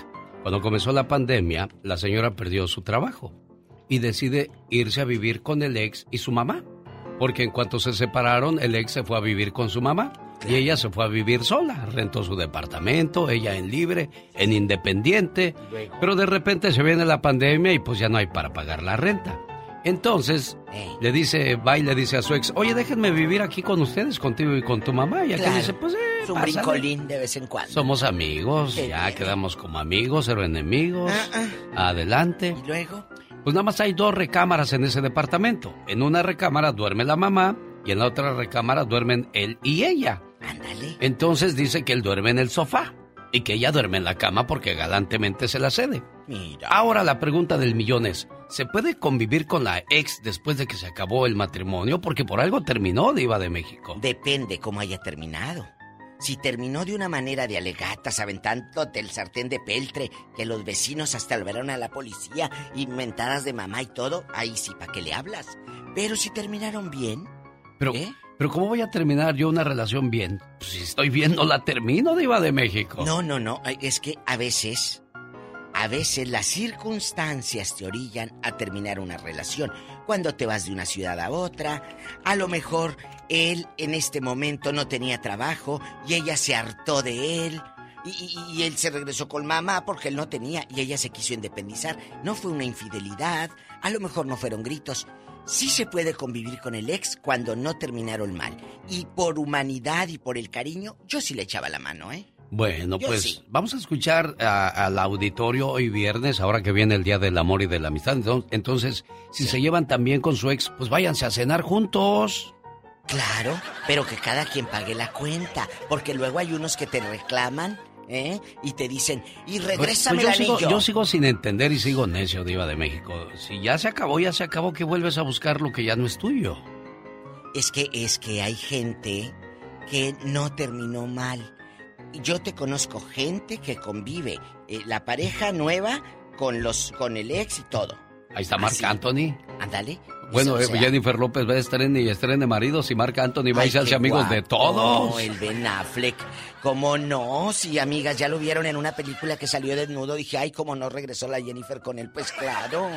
cuando comenzó la pandemia, la señora perdió su trabajo y decide irse a vivir con el ex y su mamá. Porque en cuanto se separaron, el ex se fue a vivir con su mamá y ella se fue a vivir sola. Rentó su departamento, ella en libre, en independiente. Pero de repente se viene la pandemia y pues ya no hay para pagar la renta. Entonces le dice, va y le dice a su ex, oye, déjenme vivir aquí con ustedes, contigo y con tu mamá. Y aquel Claro. dice, pues eh, un pásale. brincolín de vez en cuando. Somos amigos, Qué ya quedamos como amigos, cero enemigos. Ah, Adelante. ¿Y luego? Pues nada más hay dos recámaras en ese departamento. En una recámara duerme la mamá y en la otra recámara duermen él y ella. Ándale. Entonces dice que él duerme en el sofá y que ella duerme en la cama porque galantemente se la cede. Mira. Ahora la pregunta del millón es, ¿se puede convivir con la ex después de que se acabó el matrimonio? Porque por algo terminó Diva de México. Depende cómo haya terminado. Si terminó de una manera de alegatas, aventándote el sartén de peltre, que los vecinos hasta alberaron a la policía, inventadas de mamá y todo, ahí sí, ¿para qué le hablas? Pero si terminaron bien, Pero, pero ¿cómo voy a terminar yo una relación bien? Pues si estoy bien, no la termino, Diva de México. No, no, no. Es que a veces, a veces las circunstancias te orillan a terminar una relación. Cuando te vas de una ciudad a otra, a lo mejor él en este momento no tenía trabajo y ella se hartó de él. Y, él se regresó con mamá porque él no tenía y ella se quiso independizar. No fue una infidelidad, a lo mejor no fueron gritos. Sí se puede convivir con el ex cuando no terminaron mal. Y por humanidad y por el cariño, yo sí le echaba la mano, ¿eh? Bueno, Yo pues sí. vamos a escuchar a- al auditorio hoy viernes, ahora que viene el Día del Amor y de la Amistad. Enton- Entonces, si se llevan tan bien con su ex, pues váyanse a cenar juntos. Claro, pero que cada quien pague la cuenta, porque luego hay unos que te reclaman, ¿eh? Y te dicen, y Pues- regrésame pues el yo, sigo, yo sigo sin entender y sigo necio, Diva de México. Si ya se acabó, ya se acabó, que vuelves a buscar lo que ya no es tuyo. Es que es que hay gente que no terminó mal. Yo te conozco gente que convive eh, la pareja nueva con los con el ex y todo. Ahí está Marc. Anthony. Ándale. Bueno, eh, Jennifer López va a estrene y estrene maridos y Marc Anthony va ay, y se hace qué amigos de todos. El Ben Affleck. ¿Cómo no? Si amigas ya lo vieron en una película que salió desnudo, dije, ay, cómo no regresó la Jennifer con él, pues claro.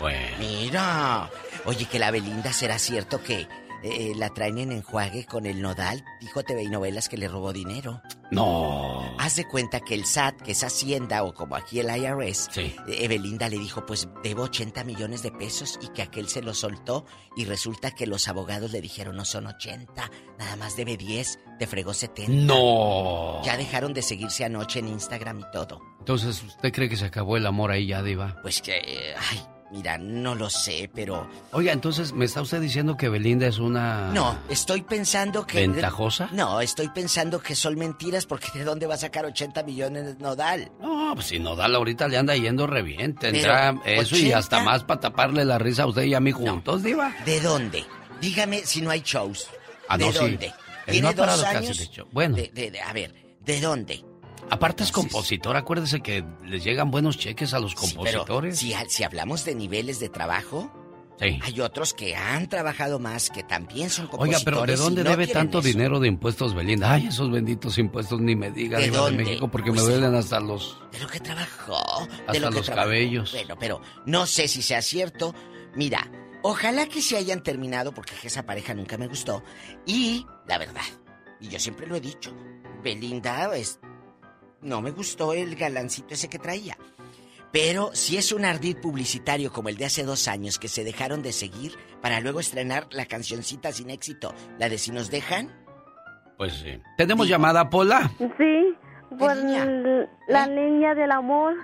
Bueno. Mira. Oye, que la Belinda será cierto que eh, la traen en enjuague con el nodal. Dijo TV y novelas que le robó dinero. No. Haz de cuenta que el SAT, que es Hacienda o como aquí el IRS, Sí. Belinda le dijo, pues debo 80 millones de pesos y que aquel se lo soltó y resulta que los abogados le dijeron, no son 80, nada más debe 10, te fregó 70. No. Ya dejaron de seguirse anoche en Instagram y todo. Entonces, ¿usted cree que se acabó el amor ahí ya, Diva? Pues que, ay, mira, no lo sé, pero... Oiga, entonces, ¿me está usted diciendo que Belinda es una... No, estoy pensando que... ¿Ventajosa? No, estoy pensando que son mentiras porque ¿de dónde va a sacar 80 millones Nodal? No, pues si Nodal ahorita le anda yendo re bien. Tendrá Pero, eso y 80. hasta más para taparle la risa a usted y a mí juntos, Diva. ¿De dónde? Dígame si no hay shows. Ah, ¿De no, dónde? ¿Tiene no dos años? de show. Bueno. De- a ver, ¿de dónde? Aparte es compositor, acuérdese que les llegan buenos cheques a los Sí, pero compositores. si, si hablamos de niveles de trabajo, Sí. hay otros que han trabajado más, que también son Oiga, compositores. pero ¿de dónde no debe tanto eso. dinero de impuestos Belinda? Ay, esos benditos impuestos ni me diga, ¿De Diva de dónde? México, porque Pues me sí. duelen hasta los... De lo que trabajó. Hasta de lo que los trabajó. cabellos. Bueno, pero no sé si sea cierto. Mira, ojalá que se hayan terminado porque esa pareja nunca me gustó. Y la verdad, y yo siempre lo he dicho, Belinda es... No me gustó el galancito ese que traía. Pero si es un ardid publicitario como el de hace dos años que se dejaron de seguir para luego estrenar la cancioncita sin éxito, la de Si nos dejan, Pues sí. ¿Tenemos llamada, Pola? Sí, por la línea del amor,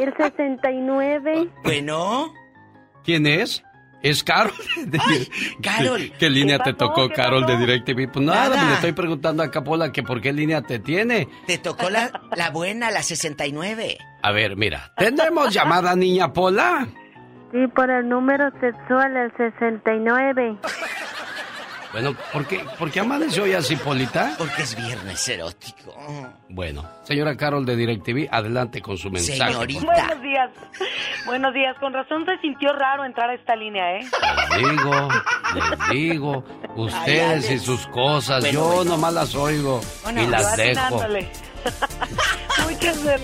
el 69. Bueno. ¿Quién es? ¿Es Carol? Carol. ¿Qué, qué línea ¿Qué te tocó, ¿Qué Carol, de? DirecTV? Pues nada, Nada. le estoy preguntando acá, Pola, que por qué línea te tiene. te tocó la, la buena, la 69. A ver, mira, ¿tenemos llamada, niña Pola? Sí, por el número sexual, el 69. Bueno, ¿por qué, ¿por qué amaneció hoy así, Polita? Porque es viernes erótico. Bueno, señora Carol de DirecTV, adelante con su mensaje. favor. Buenos días. Buenos días. Con razón se sintió raro entrar a esta línea, ¿eh? Les digo, les digo, ustedes y sus cosas, Bueno, yo bueno. nomás las oigo Bueno, y las dejo. Muchas gracias.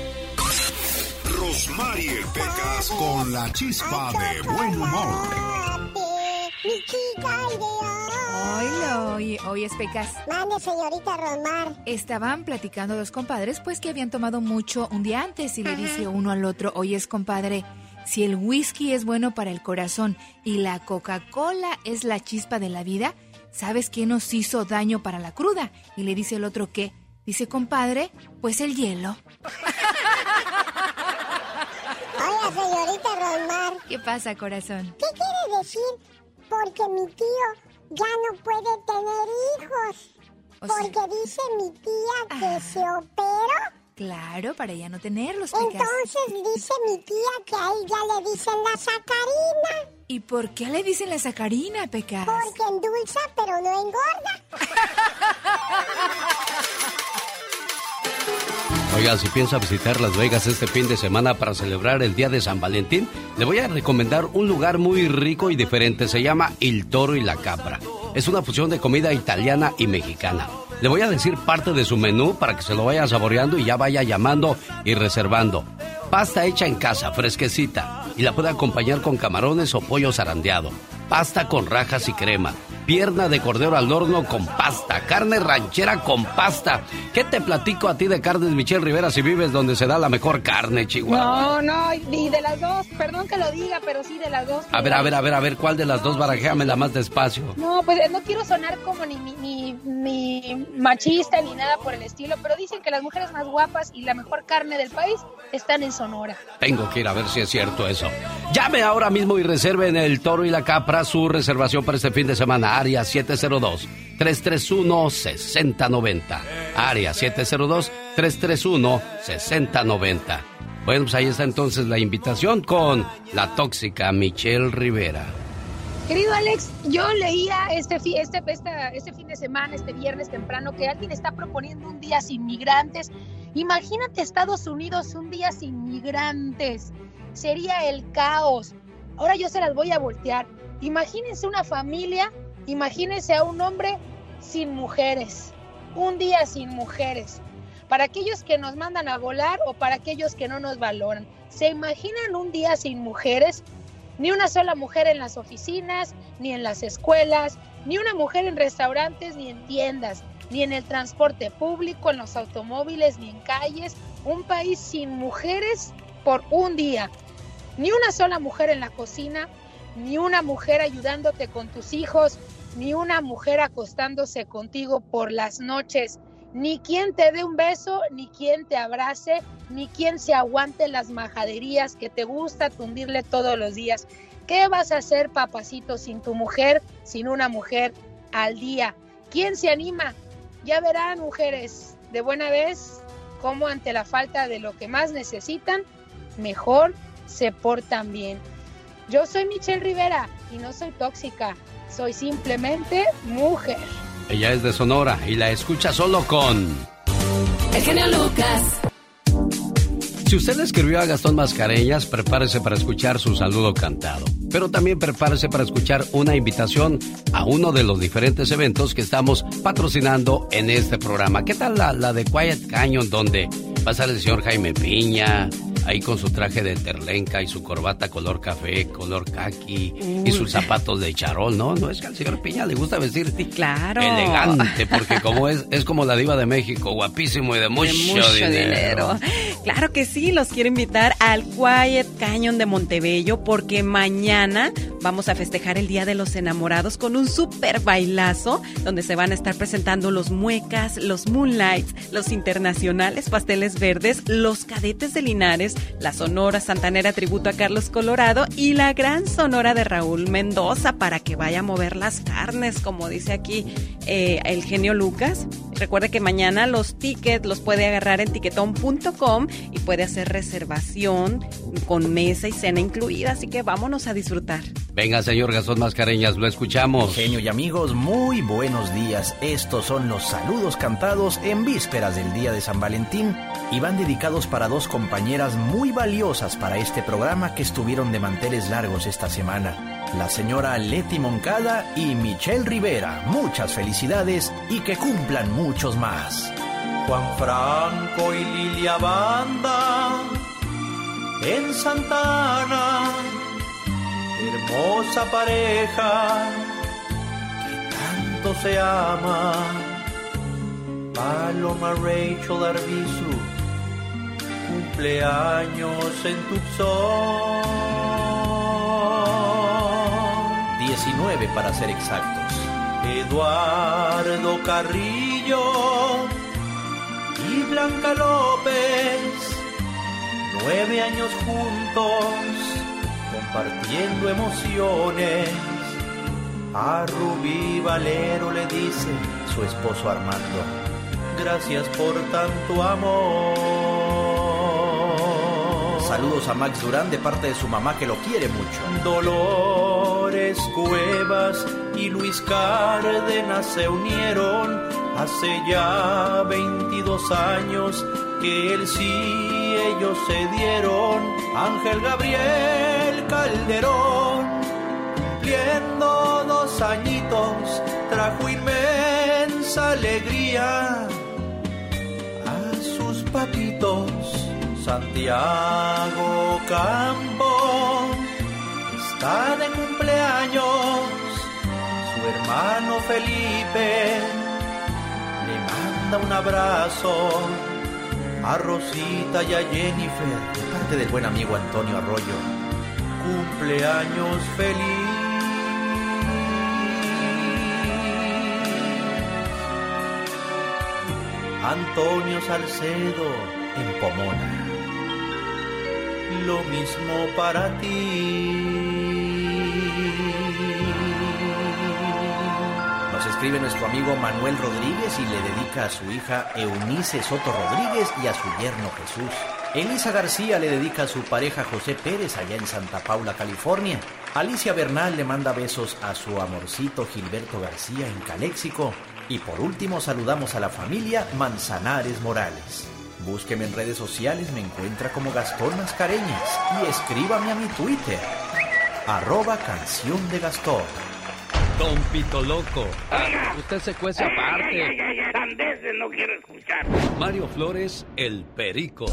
Rosmarie Pecas con la chispa de buen humor. Mi chica ideal. Hola, hoy, hoy es Pecas. Mande, señorita Rosmar. Estaban platicando dos compadres, pues que habían tomado mucho un día antes y le dice uno al otro, oye es compadre, si el whisky es bueno para el corazón y la Coca-Cola es la chispa de la vida, ¿sabes qué nos hizo daño para la cruda? Y le dice el otro, ¿qué? Dice, compadre, pues el hielo. Oiga, señorita Rosmar. ¿Qué pasa, corazón? ¿Qué quiere decir? Porque mi tío ya no puede tener hijos. O sea- Porque dice mi tía que se operó. Claro, para ya no tenerlos. Entonces dice mi tía que a él ya le dicen la sacarina. ¿Y por qué le dicen la sacarina, Pecas? Porque endulza pero no engorda. Oiga, si piensa visitar Las Vegas este fin de semana para celebrar el Día de San Valentín, le voy a recomendar un lugar muy rico y diferente. Se llama El Toro y la Capra. Es una fusión de comida italiana y mexicana. Le voy a decir parte de su menú para que se lo vaya saboreando y ya vaya llamando y reservando. Pasta hecha en casa, fresquecita, y la puede acompañar con camarones o pollo zarandeado. Pasta con rajas y crema. pierna de cordero al horno con pasta, carne ranchera con pasta. ¿Qué te platico a ti de carnes Michelle Rivera si vives donde se da la mejor carne, Chihuahua? No, no, y de las dos, perdón que lo diga, pero sí de las dos. A ver, a ver, a ver, a ver, ¿cuál de las dos la más despacio? No, pues no quiero sonar como ni, ni, ni machista ni nada por el estilo, pero dicen que las mujeres más guapas y la mejor carne del país están en Sonora. Tengo que ir a ver si es cierto eso. Llame ahora mismo y reserve en el Toro y la Capra su reservación para este fin de semana. Área 702-331-6090. Área 702-331-6090. Bueno, pues ahí está entonces la invitación con la tóxica Michelle Rivera. Querido Alex, yo leía este, este, este fin de semana, este viernes temprano, que alguien está proponiendo un día sin migrantes. Imagínate Estados Unidos un día sin migrantes. Sería el caos. Ahora yo se las voy a voltear. Imagínense una familia, imagínense a un hombre sin mujeres. Un día sin mujeres. Para aquellos que nos mandan a volar o para aquellos que no nos valoran. ¿Se imaginan un día sin mujeres? Ni una sola mujer en las oficinas, ni en las escuelas, ni una mujer en restaurantes, ni en tiendas, ni en el transporte público, en los automóviles, ni en calles. Un país sin mujeres por un día. Ni una sola mujer en la cocina, ni una mujer ayudándote con tus hijos, ni una mujer acostándose contigo por las noches, ni quien te dé un beso, ni quien te abrace, ni quien se aguante las majaderías que te gusta tundirle todos los días. ¿Qué vas a hacer, papacito, sin tu mujer, sin una mujer al día? ¿Quién se anima? Ya verán, mujeres, de buena vez, cómo ante la falta de lo que más necesitan, mejor se portan bien. Yo soy Michelle Rivera y no soy tóxica, soy simplemente mujer. Ella es de Sonora y la escucha solo con... El genio Lucas. Si usted le escribió a Gastón Mascareñas, prepárese para escuchar su saludo cantado. Pero también prepárese para escuchar una invitación a uno de los diferentes eventos que estamos patrocinando en este programa. ¿Qué tal la, la de Quiet Canyon, donde va a estar el señor Jaime Piña, ahí con su traje de terlenca y su corbata color café, color kaki y sus zapatos de charol, ¿no? No es que al señor Piña le gusta vestir claro. elegante, porque como es, es como la diva de México, guapísimo y de mucho, dinero. Claro que sí, los quiero invitar al Quiet Canyon de Montebello porque mañana vamos a festejar el Día de los Enamorados con un super bailazo donde se van a estar presentando los muecas, los moonlights, los internacionales pasteles verdes, los cadetes de Linares, la Sonora Santanera tributo a Carlos Colorado y la gran Sonora de Raúl Mendoza para que vaya a mover las carnes, como dice aquí eh, el genio Lucas. Recuerde que mañana los tickets los puede agarrar en tiquetón.com y puede hacer reservación con mesa y cena incluida, así que vámonos a disfrutar. Venga, señor Gastón Mascareñas, lo escuchamos. Genio y amigos, muy buenos días. Estos son los saludos cantados en vísperas del día de San Valentín y van dedicados para dos compañeras muy valiosas para este programa que estuvieron de manteles largos esta semana. La señora Leti Moncada y Michelle Rivera. Muchas felicidades y que cumplan muchos más. Juan Franco y Lilia Banda en Santana hermosa pareja que tanto se ama. Paloma Rachel Arbizu, cumpleaños en Tucson. 19 para ser exactos. Eduardo Carrillo y Blanca López, nueve años juntos compartiendo emociones. A Rubí Valero le dice su esposo Armando, gracias por tanto amor. Saludos a Max Durán de parte de su mamá que lo quiere mucho. Dolores Cuevas y Luis Cárdenas se unieron hace ya 22 años que él sí ellos se dieron. Ángel Gabriel Calderón, cumpliendo dos añitos, trajo inmensa alegría a sus papitos. Santiago Campo está de cumpleaños, su hermano Felipe le manda un abrazo a Rosita y a Jennifer de parte del buen amigo Antonio Arroyo. Cumpleaños feliz. Antonio Salcedo en Pomona. Lo mismo para ti. Nos escribe nuestro amigo Manuel Rodríguez y le dedica a su hija Eunice Soto Rodríguez y a su yerno Jesús. Elisa García le dedica a su pareja José Pérez allá en Santa Paula, California. Alicia Bernal le manda besos a su amorcito Gilberto García en Caléxico. Y por último saludamos a la familia Manzanares Morales. Búsqueme en redes sociales, me encuentra como Gastón Mascareñas y escríbame a mi Twitter, arroba canción de Gastón. Don Pito Loco. Usted se cuece aparte. no quiero escuchar. Mario Flores, el Perico.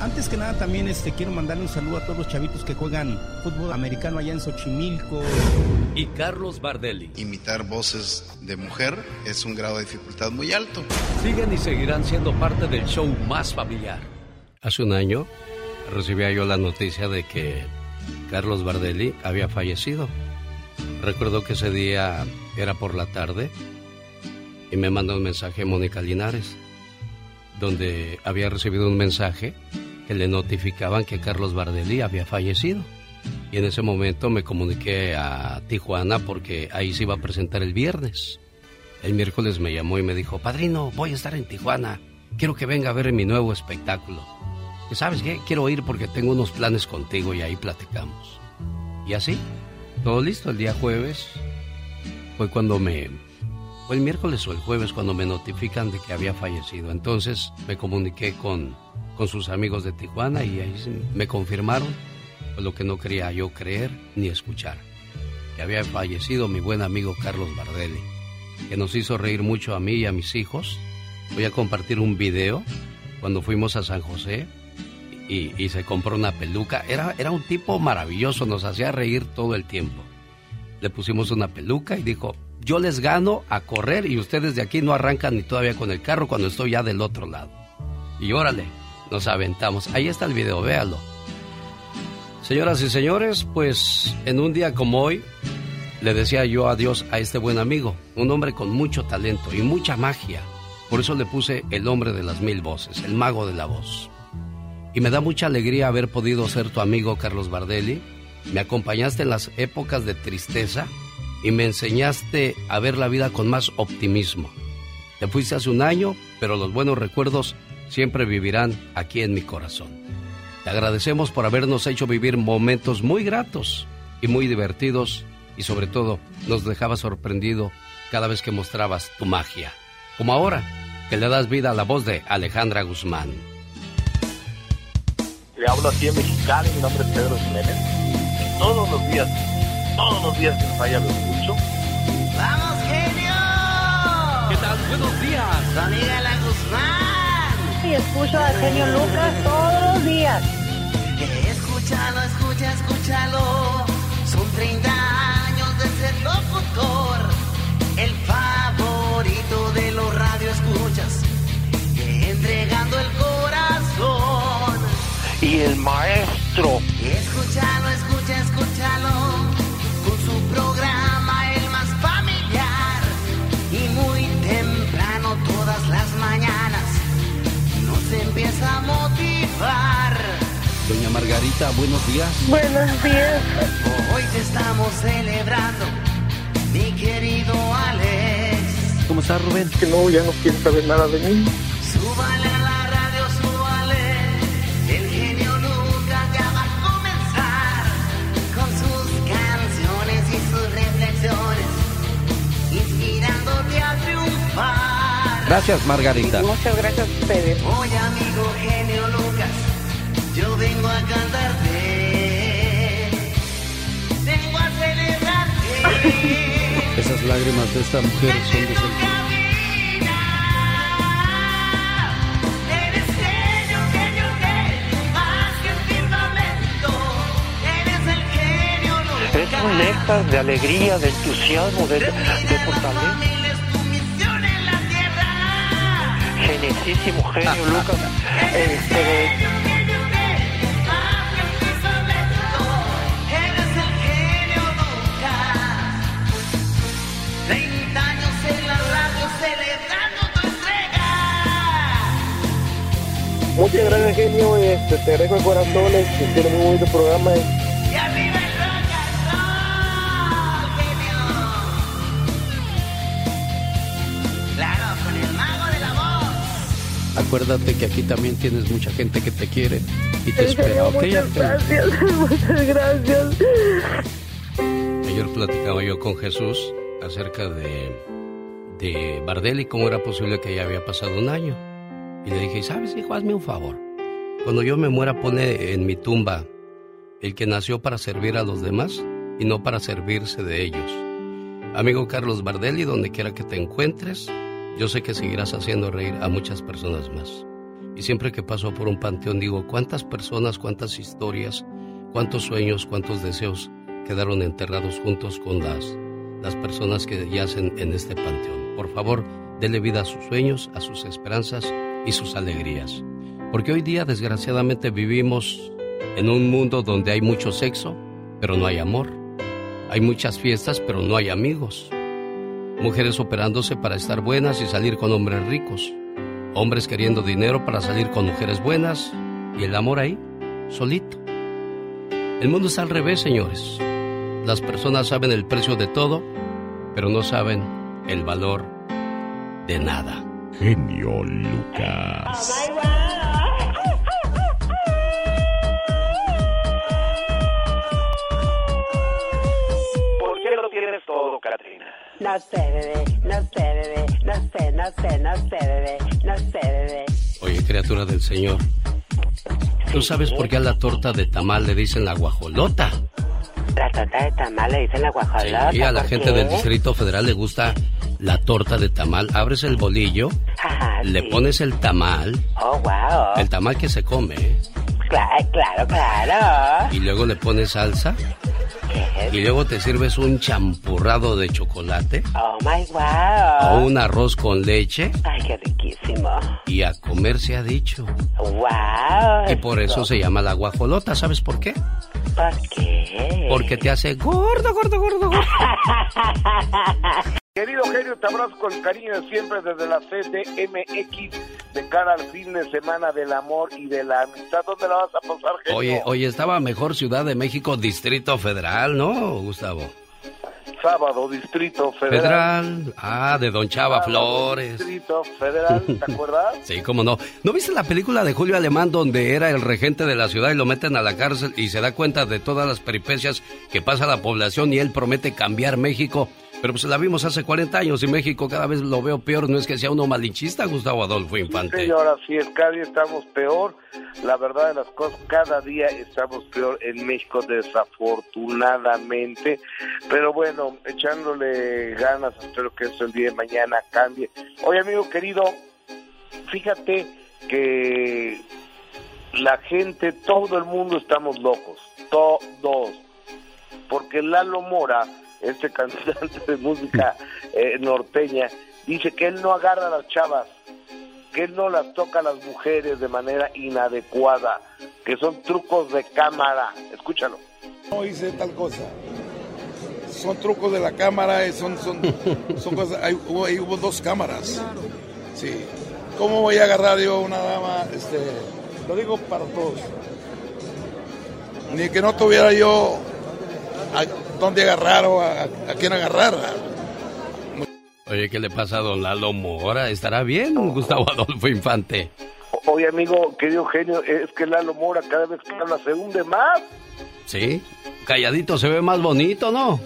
Antes que nada también este quiero mandarle un saludo a todos los chavitos que juegan fútbol americano allá en Xochimilco. Y Carlos Bardelli. Imitar voces de mujer es un grado de dificultad muy alto. Siguen y seguirán siendo parte del show más familiar. Hace un año recibía yo la noticia de que Carlos Bardelli había fallecido. Recuerdo que ese día era por la tarde y me mandó un mensaje Mónica Linares, donde había recibido un mensaje que le notificaban que Carlos Bardelí había fallecido. Y en ese momento me comuniqué a Tijuana porque ahí se iba a presentar el viernes. El miércoles me llamó y me dijo, Padrino, voy a estar en Tijuana. Quiero que venga a ver mi nuevo espectáculo. ¿Y sabes qué? Quiero ir porque tengo unos planes contigo y ahí platicamos. Y así, todo listo. El día jueves fue cuando me... Fue el miércoles o el jueves cuando me notifican de que había fallecido. Entonces me comuniqué con con sus amigos de Tijuana y ahí me confirmaron lo que no quería yo creer ni escuchar. Que había fallecido mi buen amigo Carlos Bardelli, que nos hizo reír mucho a mí y a mis hijos. Voy a compartir un video cuando fuimos a San José y, se compró una peluca. Era, era un tipo maravilloso, nos hacía reír todo el tiempo. Le pusimos una peluca y dijo, yo les gano a correr y ustedes de aquí no arrancan ni todavía con el carro cuando estoy ya del otro lado. Y órale, nos aventamos. Ahí está el video, véalo. Señoras y señores, pues en un día como hoy le decía yo adiós a este buen amigo, un hombre con mucho talento y mucha magia. Por eso le puse el hombre de las mil voces, el mago de la voz. Y me da mucha alegría haber podido ser tu amigo Carlos Bardelli. Me acompañaste en las épocas de tristeza y me enseñaste a ver la vida con más optimismo. Te fuiste hace un año, pero los buenos recuerdos siempre vivirán aquí en mi corazón. Te agradecemos por habernos hecho vivir momentos muy gratos y muy divertidos y sobre todo nos dejaba sorprendido cada vez que mostrabas tu magia. Como ahora, que le das vida a la voz de Alejandra Guzmán. Le hablo aquí en Mexicali, mi nombre es Pedro Jiménez. Todos los días, todos los días que falla lo escucho. ¡Vamos, genio! ¿Qué tal? Buenos días. amiga La Guzmán y escucho a genio Lucas todos los días. Escúchalo, escucha, escúchalo. Son 30 años de ser locutor. El favorito de los radioescuchas. Entregando el corazón. Y el maestro. Escúchalo, escúchalo. Doña Margarita, buenos días. Buenos días. Hoy te estamos celebrando, mi querido Alex. ¿Cómo estás, Rubén? Que no, ya no quiere saber nada de mí. Súbale a la radio, súbale. El genio nunca ya va a comenzar con sus canciones y sus reflexiones, inspirándote a triunfar. Gracias, Margarita. Muchas gracias a ustedes. Oye, amigo genio Lucas, yo vengo a cantarte. Vengo a celebrarte. Esas lágrimas de esta mujer son de es un néctar de alegría, de entusiasmo, de, de fortaleza. Genicísimo genio, Lucas. Este, Muchas gracias, genio. Este, te agradezco el corazón. Este, tiene muy bonito programa. Y arriba el rock and roll, genio. Claro, con el mago de la voz. Acuérdate que aquí también tienes mucha gente que te quiere y te espera, ¿ok? Muchas gracias, muchas gracias. Ayer platicaba yo con Jesús acerca de, de Bardel y cómo era posible que ya había pasado un año. Y le dije, ¿sabes, hijo? Hazme un favor. Cuando yo me muera, pone en mi tumba el que nació para servir a los demás y no para servirse de ellos. Amigo Carlos Bardelli, donde quiera que te encuentres, yo sé que seguirás haciendo reír a muchas personas más. Y siempre que paso por un panteón digo, ¿cuántas personas, cuántas historias, cuántos sueños, cuántos deseos quedaron enterrados juntos con las, las personas que yacen en este panteón? Por favor, dele vida a sus sueños, a sus esperanzas y sus alegrías. Porque hoy día, desgraciadamente, vivimos en un mundo donde hay mucho sexo, pero no hay amor. Hay muchas fiestas, pero no hay amigos. Mujeres operándose para estar buenas y salir con hombres ricos. Hombres queriendo dinero para salir con mujeres buenas. Y el amor ahí, solito. El mundo está al revés, señores. Las personas saben el precio de todo, pero no saben el valor de nada. Genio Lucas. ¿Por qué lo tienes todo, Katrina? No sé, bebé, no sé, bebé, no sé, no sé, no sé, bebé, no sé, bebé. Oye, criatura del Señor, ¿tú sabes por qué a la torta de tamal le dicen la guajolota? La torta de tamal le dicen la guajolota. Y a la ¿por gente qué? del Distrito Federal le gusta la torta de tamal. Abres el bolillo, Ajá, le sí. pones el tamal, Oh, wow. el tamal que se come, ¿eh? Claro, claro, claro. y luego le pones salsa, y luego te sirves un champurrado de chocolate, Oh, my wow. o un arroz con leche, Ay, qué riquísimo. y a comer se ha dicho. Wow. Y por eso se llama la guajolota, ¿sabes por qué? ¿Por qué? Porque te hace gordo, gordo, gordo, gordo. Querido genio, te abrazo con cariño siempre desde la CDMX de cara al fin de semana del amor y de la amistad. ¿Dónde la vas a pasar, genio? Oye, oye, estaba mejor Ciudad de México, Distrito Federal, ¿no, Gustavo? Sábado, Distrito Federal. Federal. Ah, de Don Chava Flores. Distrito Federal, ¿te acuerdas? Sí, cómo no. ¿No viste la película de Julio Alemán donde era el regente de la ciudad y lo meten a la cárcel y se da cuenta de todas las peripecias que pasa la población y él promete cambiar México? Pero pues la vimos hace 40 años y México cada vez lo veo peor. No es que sea uno malinchista, Gustavo Adolfo Infante. Sí es, cada día estamos peor. La verdad de las cosas, cada día estamos peor en México, desafortunadamente. Pero bueno, echándole ganas, espero que eso el día de mañana cambie. Oye, amigo querido, fíjate que la gente, todo el mundo estamos locos, todos. Porque Lalo Mora, este cantante de música eh, norteña, dice que él no agarra a las chavas, que él no las toca a las mujeres de manera inadecuada, que son trucos de cámara. Escúchalo. No hice tal cosa. Son trucos de la cámara, eh, son, son, son cosas. Hay, hubo, ahí hubo dos cámaras. Sí. ¿Cómo voy a agarrar yo a una dama? Este, lo digo para todos. Ni que no tuviera yo dónde agarrar o a, a quién agarrar. Oye, ¿qué le pasa a don Lalo Mora? ¿Estará bien, Gustavo Adolfo Infante? Oye, amigo, querido genio, es que Lalo Mora cada vez que habla se hunde más, Sí, calladito se ve más bonito, ¿no?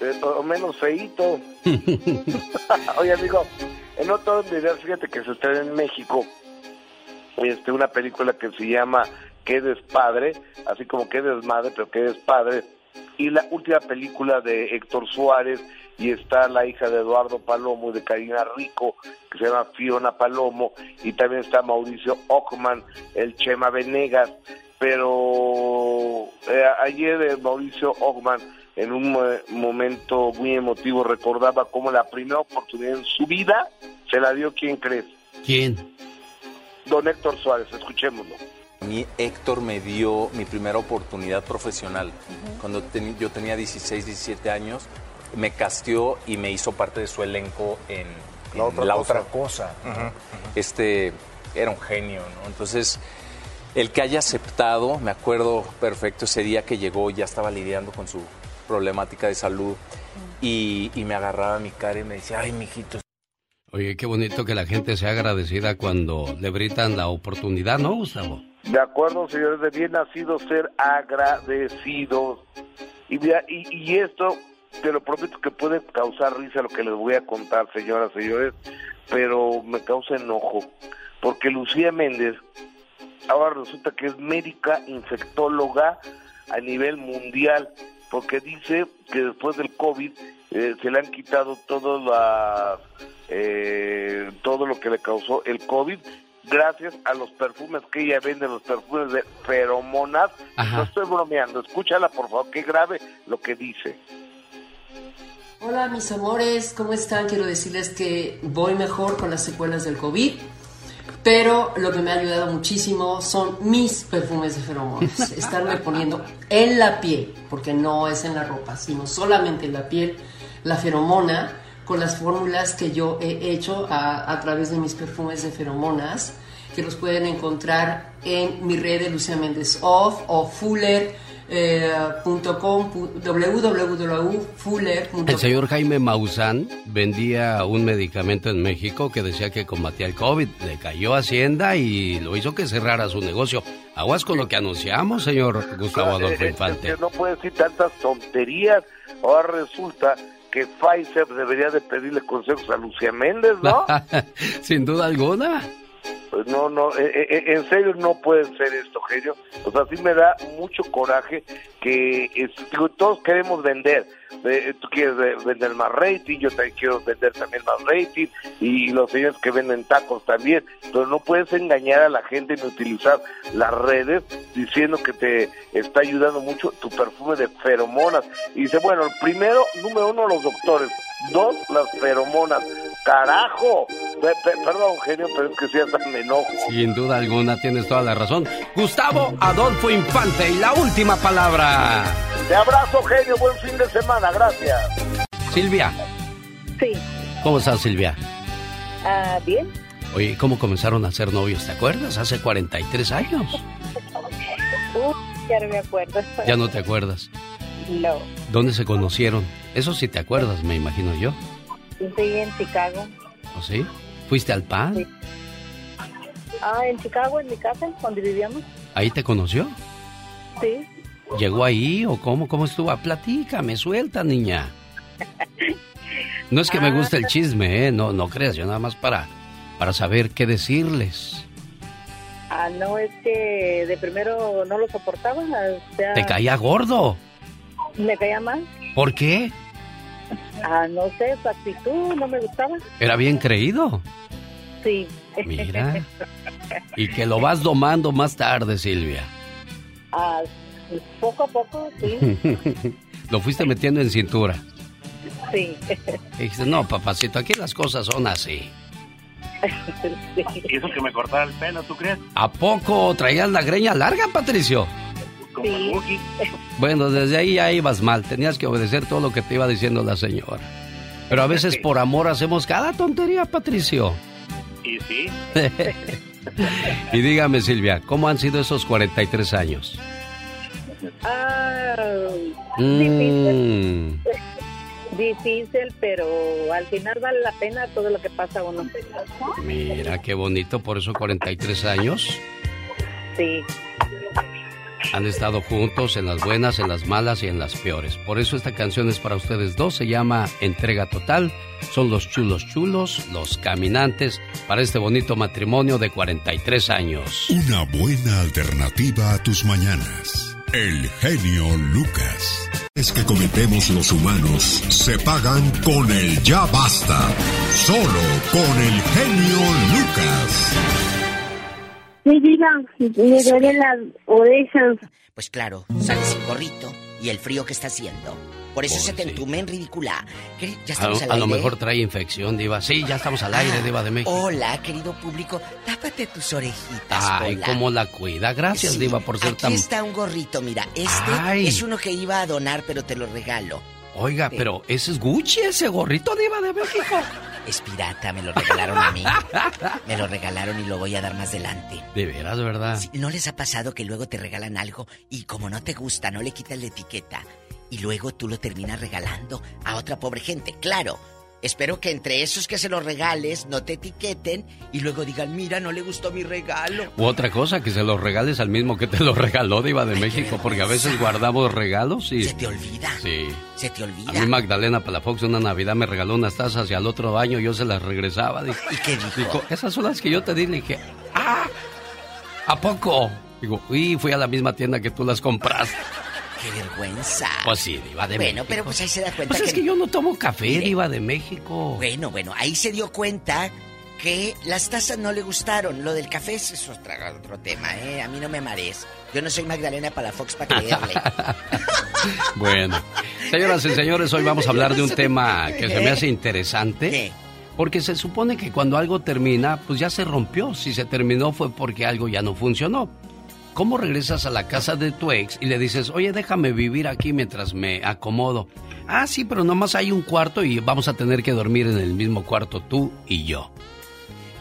eh, o menos feíto. Oye, amigo, en otro video, fíjate que se estrena en México este, una película que se llama Que eres padre, así como que eres madre, pero que eres padre. Y la última película de Héctor Suárez, y está la hija de Eduardo Palomo y de Karina Rico, que se llama Fiona Palomo, y también está Mauricio Ockman, el Chema Venegas. Pero eh, ayer eh, Mauricio Ockman en un mo- momento muy emotivo recordaba cómo la primera oportunidad en su vida se la dio, ¿quién crees? ¿Quién? Don Héctor Suárez, escuchémoslo. A mí Héctor me dio mi primera oportunidad profesional. Cuando yo tenía 16, 17 años, me casteó y me hizo parte de su elenco en, en La otra La cosa. Otra Cosa. Este era un genio, ¿no? Entonces, el que haya aceptado, me acuerdo perfecto ese día que llegó, ya estaba lidiando con su problemática de salud y, y me agarraba mi cara y me decía, ay, mijito, Oye, qué bonito que la gente sea agradecida cuando le brindan la oportunidad, ¿no, Gustavo? De acuerdo, señores, de bien nacido ser agradecidos. Y, mira, y, y esto, te lo prometo que puede causar risa lo que les voy a contar, señoras, señores, pero me causa enojo. Porque Lucía Méndez ahora resulta que es médica infectóloga a nivel mundial, porque dice que después del COVID eh, se le han quitado todas las, eh, todo lo que le causó el COVID gracias a los perfumes que ella vende, los perfumes de feromonas. No estoy bromeando, escúchala por favor, qué grave lo que dice. Hola mis amores, ¿cómo están? Quiero decirles que voy mejor con las secuelas del COVID, pero lo que me ha ayudado muchísimo son mis perfumes de feromonas. Estarme poniendo en la piel, porque no es en la ropa, sino solamente en la piel, la feromona con las fórmulas que yo he hecho a, a través de mis perfumes de feromonas, que los pueden encontrar en mi red de Lucia Méndez Off o Fuller. eh, com, www.fuller.com El señor Jaime Maussan vendía un medicamento en México que decía que combatía el COVID. Le cayó Hacienda y lo hizo que cerrara su negocio. Aguas con lo que anunciamos, señor Gustavo Adolfo Infante. no puede decir tantas tonterías. Ahora resulta que Pfizer debería de pedirle consejos a Lucía Méndez, ¿no? Sin duda alguna. Pues no, no, eh, eh, en serio no puede ser esto, genio. O sea, sí me da mucho coraje que es- digo, todos queremos vender. Tú quieres vender más rating, yo también quiero vender también más rating, y los señores que venden tacos también. Pero no puedes engañar a la gente ni utilizar las redes diciendo que te está ayudando mucho tu perfume de feromonas. Y dice, bueno, primero, número uno, los doctores. Dos, las feromonas. ¡Carajo! Pe- pe- perdón, genio, pero es que sí, hasta me enojo. Sin duda alguna, tienes toda la razón. Gustavo Adolfo Infante y la última palabra. Te abrazo, genio. Buen fin de semana. Gracias. Silvia. Sí. ¿Cómo estás, Silvia? Ah, bien. Oye, ¿cómo comenzaron a ser novios? ¿Te acuerdas? Hace 43 años. Uh, ya no me acuerdo. Ya no te acuerdas. No. ¿Dónde se conocieron? Eso sí te acuerdas, me imagino yo. Sí, en Chicago. ¿O sí? ¿Fuiste al PAN? Ah, en Chicago, en mi casa, donde vivíamos. ¿Ahí te conoció? Sí. ¿Llegó ahí o cómo? ¿Cómo estuvo? Ah, Platícame, suelta, niña. No es que me guste el chisme, ¿eh? No, no creas, yo nada más para, para saber qué decirles. Ah, no, es que de primero no lo soportaba. O sea, ¿Te caía gordo? Me caía mal. ¿Por qué? Ah, no sé, su actitud no me gustaba. Era bien creído. Sí. Mira. Y que lo vas domando más tarde, Silvia. Ah, poco a poco, sí. lo fuiste metiendo en cintura. Sí. Y dijiste, no, papacito, aquí las cosas son así. Y eso que me cortara el pelo, ¿tú crees? ¿A poco traías la greña larga, Patricio? Como el Buki. Bueno, desde ahí ya ibas mal. Tenías que obedecer todo lo que te iba diciendo la señora. Pero a veces por amor hacemos cada tontería, Patricio. Y sí. y dígame, Silvia, ¿cómo han sido esos 43 años? Ah, Mm, difícil, pero al final vale la pena todo lo que pasa uno. mira, qué bonito, por esos 43 años Sí. han estado juntos en las buenas, en las malas y en las peores. Por eso esta canción es para ustedes dos, se llama Entrega Total. Son los chulos chulos, los caminantes, para este bonito matrimonio de 43 años. Una buena alternativa a tus mañanas. El genio Lucas. Es que cometemos los humanos se pagan con el ya basta. Solo con el genio Lucas. Mi vida, me duelen las orejas. Pues claro, sales sin gorrito y el frío que está haciendo. Por eso se te entume en ridícula. Ya A, estamos al a lo aire. mejor trae infección, Diva. Sí, ya estamos al aire, Ah, Diva de México. Hola, querido público. Tápate tus orejitas, Ay, Pola. cómo la cuida. Gracias, Sí, Diva, por ser Aquí tan. está un gorrito, mira. Este Ay. es uno que iba a donar, pero te lo regalo. Oiga, Sí. pero ese es Gucci, ese gorrito, Diva de México. Es pirata, me lo regalaron a mí. Me lo regalaron y lo voy a dar más adelante. De veras, ¿verdad? ¿No les ha pasado que luego te regalan algo y como no te gusta, no le quitas la etiqueta y luego tú lo terminas regalando a otra pobre gente? Claro. Espero que entre esos que se los regales no te etiqueten y luego digan, mira, no le gustó mi regalo. U otra cosa, que se los regales al mismo que te lo regaló Diva de México, porque a veces guardamos regalos y... Se te olvida. Sí. Se te A olvida. mí Magdalena Palafox una Navidad me regaló unas tazas y al otro año yo se las regresaba. Dijo, ¿Y qué dijo? esas son las que yo te di. Le dije, ¡ah! ¿A poco? Digo, uy, fui a la misma tienda que tú las compraste. ¡Qué vergüenza! Pues sí, Diva de bueno, México. pero pues ahí se da cuenta Pues es que yo no tomo café, Mire. Diva de México. Bueno, bueno, ahí se dio cuenta que las tazas no le gustaron. Lo del café es otro, otro tema, ¿eh? A mí no me marees. Yo no soy Magdalena Palafox para creerle. Bueno, señoras y señores, hoy vamos a hablar de un tema que se me hace interesante. Porque se supone que cuando algo termina, pues ya se rompió. Si se terminó fue porque algo ya no funcionó. ¿Cómo regresas a la casa de tu ex y le dices, oye, déjame vivir aquí mientras me acomodo? Ah, sí, pero nomás hay un cuarto y vamos a tener que dormir en el mismo cuarto tú y yo.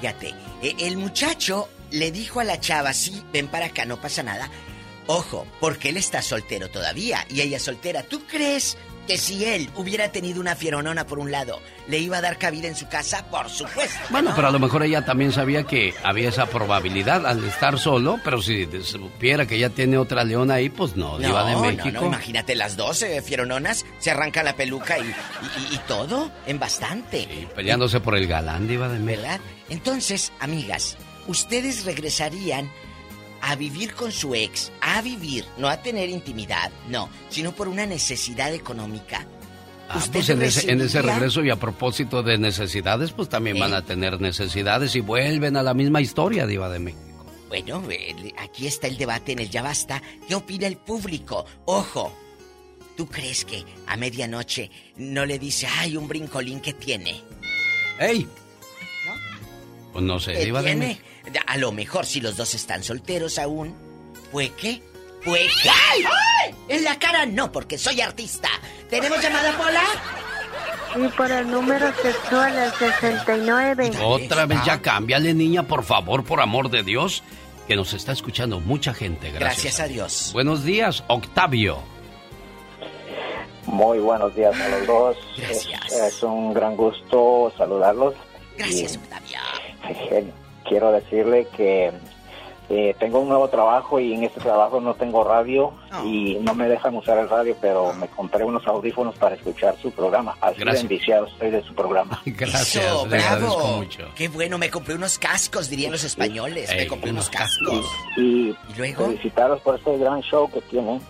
Fíjate, eh, el muchacho le dijo a la chava, sí, ven para acá, no pasa nada. Ojo, porque él está soltero todavía y ella soltera. ¿Tú crees que si él hubiera tenido una fieronona por un lado, le iba a dar cabida en su casa? Por supuesto. Bueno, no. pero a lo mejor ella también sabía que había esa probabilidad al estar solo, pero si supiera que ya tiene otra leona ahí, pues no, No, Diva de no, México. no, imagínate las 12 fierononas, se arrancan la peluca y, y- todo en bastante. Peleándose por el galán, Diva de México. ¿Verdad? Entonces, amigas, ¿ustedes regresarían a vivir con su ex? A vivir, no a tener intimidad, no, sino por una necesidad económica. Ah, ¿Usted pues en ese, en ese recibiría? regreso y a propósito de necesidades, pues también van a tener necesidades y vuelven a la misma historia, Diva de México. Bueno, eh, aquí está el debate en el Ya Basta. ¿Qué opina el público? Ojo, ¿tú crees que a medianoche no le dice, ay, un brincolín que tiene? ¡Ey! Pues no sé, ¿Qué Diva de? México. A lo mejor si los dos están solteros aún, ¿pues qué? ¿Pues qué? ¡Ay! ¡Ay! En la cara no, porque soy artista. ¿Tenemos llamada, Pola? Y por el número sexual, el 69. Otra vez ya cámbiale, niña, por favor, por amor de Dios, que nos está escuchando mucha gente. Gracias. Gracias a Dios. Buenos días, Octavio. Muy buenos días a los dos. Gracias. Es, es un gran gusto saludarlos. Gracias, Y, Octavio. Quiero decirle que eh, tengo un nuevo trabajo y en este trabajo no tengo radio y no me dejan usar el radio, pero me compré unos audífonos para escuchar su programa. Así de Gracias. enviciado estoy de su programa. Gracias, Eso, le agradezco bravo. mucho. Qué bueno, me compré unos cascos, dirían los españoles. me compré unos cascos. Y, luego? felicitarlos por este gran show que tienen.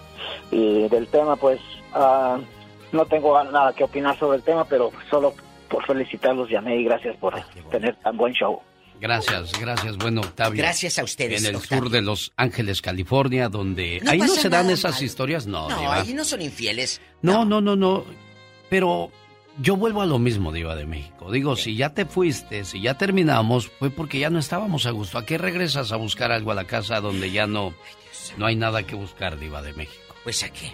Y del tema, pues, ah, no tengo nada que opinar sobre el tema, pero solo por felicitarlos llamé y gracias por tener tan buen show. Gracias, gracias, bueno, Octavio. Gracias a ustedes, En el Octavio. sur de Los Ángeles, California, donde... No ahí no se dan esas mal. historias, no, No, Diva. ahí no son infieles. No, no, no, no. Pero yo vuelvo a lo mismo, Diva de México. Digo, si ya te fuiste, si ya terminamos, fue porque ya no estábamos a gusto. ¿A qué regresas a buscar algo a la casa donde ya no, no hay nada que buscar, Diva de México? Pues a qué.